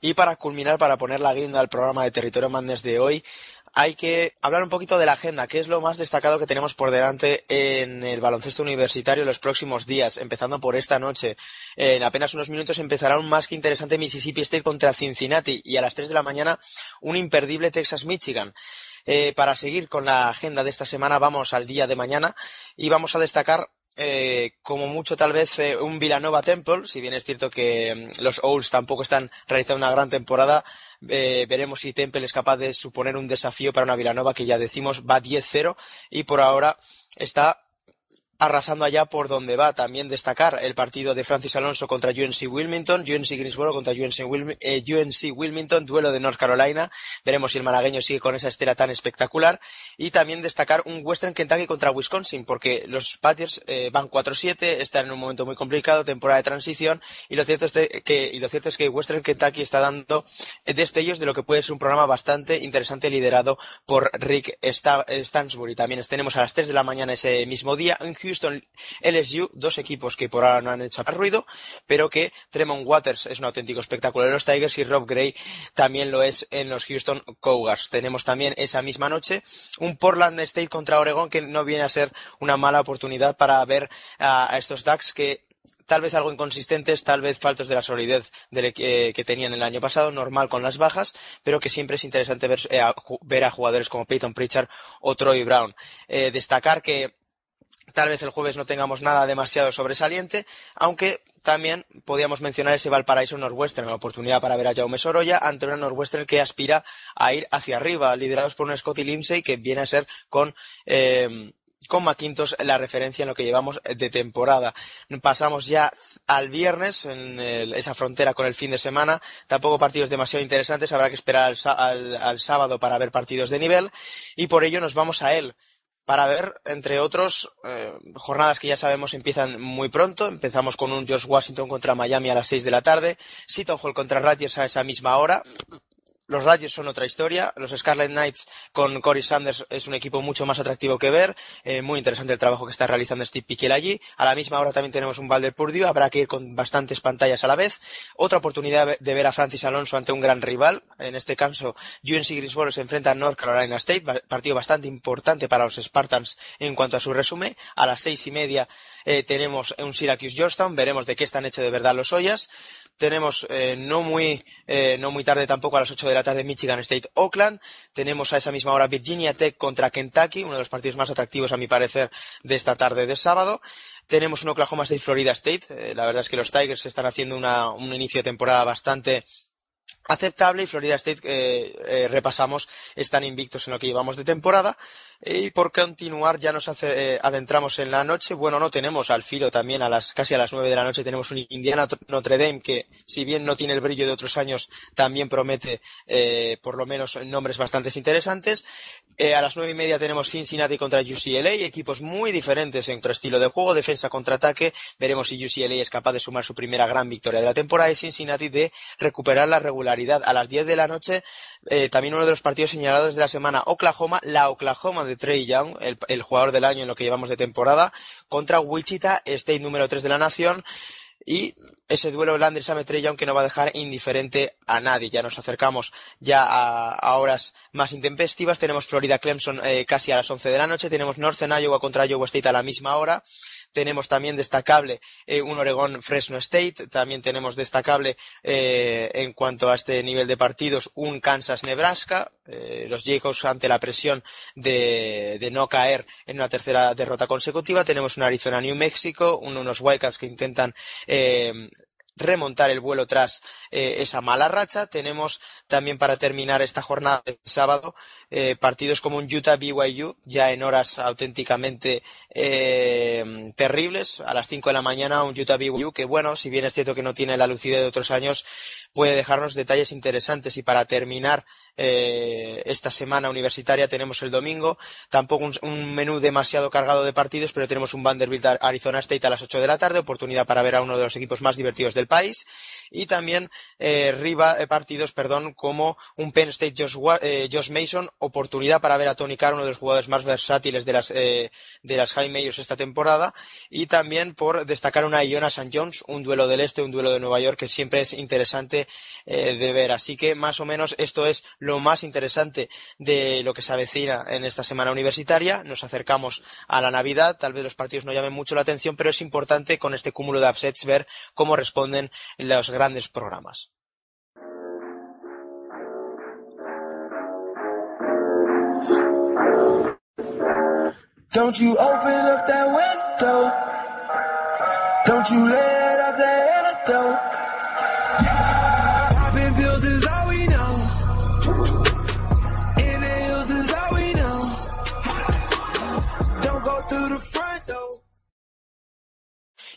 Speaker 4: Y para culminar, para poner la guinda al programa de Territorio Madness de hoy, hay que hablar un poquito de la agenda, que es lo más destacado que tenemos por delante en el baloncesto universitario en los próximos días, empezando por esta noche. En apenas unos minutos empezará un más que interesante Mississippi State contra Cincinnati y a las 3 de la mañana un imperdible Texas-Michigan. Eh, para seguir con la agenda de esta semana, vamos al día de mañana y vamos a destacar eh, como mucho tal vez eh, un Villanova Temple, si bien es cierto que mm, los Owls tampoco están realizando una gran temporada, veremos si Temple es capaz de suponer un desafío para una Villanova que ya decimos va 10-0 y por ahora está arrasando allá por donde va. También destacar el partido de Francis Alonso contra UNC Wilmington, UNC Greensboro contra UNC, eh, Wilmington, duelo de North Carolina. Veremos si el malagueño sigue con esa estela tan espectacular. Y también destacar un Western Kentucky contra Wisconsin, porque los Patriots eh, van 4-7, están en un momento muy complicado, temporada de transición, y lo cierto es que, y lo cierto es que Western Kentucky está dando destellos de lo que puede ser un programa bastante interesante liderado por Rick Stansbury. También tenemos a las 3 de la mañana ese mismo día Houston LSU, dos equipos que por ahora no han hecho ruido, pero que Tremont Waters es un auténtico espectáculo en los Tigers y Rob Gray también lo es en los Houston Cougars. Tenemos también esa misma noche un Portland State contra Oregon que no viene a ser una mala oportunidad para ver a, estos Ducks que tal vez algo inconsistentes, tal vez faltos de la solidez eh, que tenían el año pasado, normal con las bajas, pero que siempre es interesante ver, eh, a jugadores como Peyton Pritchard o Troy Brown. Eh, destacar que Tal vez el jueves no tengamos nada demasiado sobresaliente, aunque también podíamos mencionar ese Valparaíso Northwestern, la oportunidad para ver a Jaume Sorolla ante una Northwestern que aspira a ir hacia arriba, liderados por un Scotty Lindsay que viene a ser con eh, con la referencia en lo que llevamos de temporada. Pasamos ya al viernes, en esa frontera con el fin de semana. Tampoco partidos demasiado interesantes, habrá que esperar al, al sábado para ver partidos de nivel. Y por ello nos vamos a él para ver, entre otros, eh, jornadas que ya sabemos empiezan muy pronto. Empezamos con un George Washington contra Miami a las 6 de la tarde, Seton Hall contra Rutgers a esa misma hora, los Rangers son otra historia. Los Scarlet Knights con Corey Sanders es un equipo mucho más atractivo que ver. Eh, muy interesante el trabajo que está realizando Steve Piquel allí. A la misma hora también tenemos un Valder Purdue. Habrá que ir con bastantes pantallas a la vez. Otra oportunidad de ver a Francis Alonso ante un gran rival. En este caso, UNC Greensboro se enfrenta a North Carolina State. Partido bastante importante para los Spartans en cuanto a su resumen. A las seis y media eh, tenemos un Syracuse Georgetown. Veremos de qué están hechos de verdad los Ollas. Tenemos eh, no, muy, eh, no muy tarde tampoco a las 8 de la tarde Michigan State Oakland. Tenemos a esa misma hora Virginia Tech contra Kentucky, uno de los partidos más atractivos a mi parecer de esta tarde de sábado. tenemos un Oklahoma State Florida State. Eh, la verdad es que los Tigers están haciendo una, un inicio de temporada bastante aceptable y Florida State repasamos están invictos en lo que llevamos de temporada y por continuar ya nos eh, adentramos en la noche. Bueno no tenemos al filo también a las casi a las nueve de la noche tenemos un Indiana Notre Dame que si bien no tiene el brillo de otros años también promete por lo menos nombres bastante interesantes a las nueve y media tenemos Cincinnati contra UCLA, equipos muy diferentes en su estilo de juego, defensa contra ataque. Veremos si UCLA es capaz de sumar su primera gran victoria de la temporada y Cincinnati de recuperar la regularidad. A las 10 de la noche, eh, también uno de los partidos señalados de la semana, Oklahoma, la Oklahoma de Trey Young, el, el jugador del año en lo que llevamos de temporada, contra Wichita State número 3 de la nación. Y ese duelo Landry Trey aunque no va a dejar indiferente a nadie. Ya nos acercamos ya a, horas más intempestivas. Tenemos Florida Clemson eh, casi a las 11 de la noche. Tenemos Northern Iowa contra Iowa State a la misma hora. Tenemos también destacable eh, un Oregón Fresno State. También tenemos destacable eh, en cuanto a este nivel de partidos un Kansas Nebraska. Eh, los Jayhawks ante la presión de, de, no caer en una tercera derrota consecutiva. Tenemos un Arizona New Mexico, unos Wildcats que intentan remontar el vuelo tras eh, esa mala racha. Tenemos también para terminar esta jornada de sábado eh, partidos como un Utah BYU ya en horas auténticamente eh, terribles. A las 5 de la mañana un Utah BYU que bueno, si bien es cierto que no tiene la lucidez de otros años, puede dejarnos detalles interesantes. Y para terminar eh, esta semana universitaria tenemos el domingo, tampoco un, menú demasiado cargado de partidos, pero tenemos un Vanderbilt Arizona State a las 8 de la tarde, oportunidad para ver a uno de los equipos más divertidos del país, y también eh, eh partidos, perdón, como un Penn State Josh, eh, Josh, Mason, oportunidad para ver a Tony Carr, uno de los jugadores más versátiles de las, de las High Majors esta temporada, y también por destacar una Iona St. Jones, un duelo del este, un duelo de Nueva York, que siempre es interesante de ver. Así que más o menos esto es lo más interesante de lo que se avecina en esta semana universitaria. Nos acercamos a la Navidad, tal vez los partidos no llamen mucho la atención, pero es importante con este cúmulo de upsets ver cómo responden los grandes programas.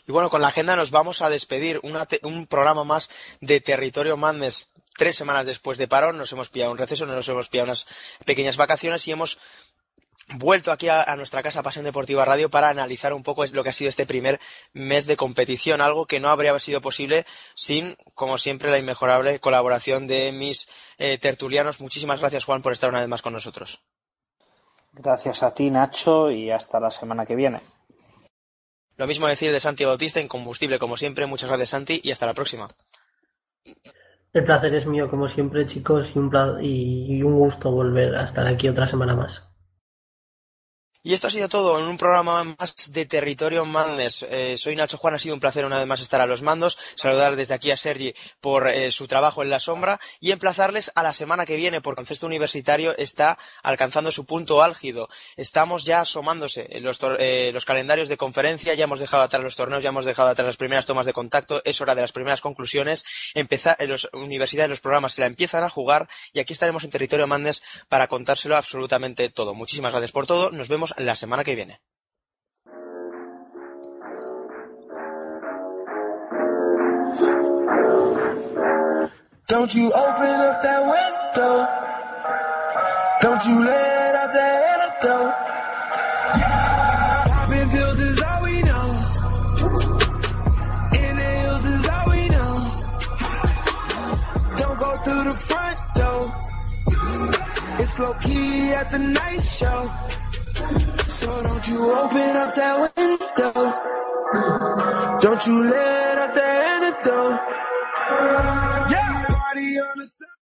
Speaker 4: Y bueno, con la agenda nos vamos a despedir. un programa más de Territorio Madness. Tres semanas después de parón, nos hemos pillado un receso, nos hemos pillado unas pequeñas vacaciones y hemos vuelto aquí a, nuestra casa Pasión Deportiva Radio para analizar un poco lo que ha sido este primer mes de competición, algo que no habría sido posible sin, como siempre, la inmejorable colaboración de mis eh, tertulianos. Muchísimas gracias, Juan, por estar una vez más con nosotros.
Speaker 7: Gracias a ti, Nacho, y hasta la semana que viene.
Speaker 4: Lo mismo decir de Santi Bautista, incombustible como siempre. Muchas gracias, Santi, y hasta la próxima.
Speaker 8: El placer es mío, como siempre, chicos, y un, y un gusto volver a estar aquí otra semana más.
Speaker 4: Y esto ha sido todo en un programa más de Territorio Madness. Eh, soy Nacho Juan, ha sido un placer una vez más estar a los mandos, saludar desde aquí a Sergi por eh, su trabajo en la sombra y emplazarles a la semana que viene, porque el universitario está alcanzando su punto álgido. Estamos ya asomándose en los, eh, los calendarios de conferencia, ya hemos dejado atrás los torneos, ya hemos dejado atrás las primeras tomas de contacto, es hora de las primeras conclusiones. Empezar, en las universidades los programas se la empiezan a jugar y aquí estaremos en Territorio Madness para contárselo absolutamente todo. Muchísimas gracias por todo, nos vemos la semana que viene. Don't you open up that window. Don't you let out the antidote. Popping pills is all we know. Inhales is all we know. Don't go through the front door. It's low key at the night show. So don't you open up that window. Don't you let out the antidote. Yeah, party on the side.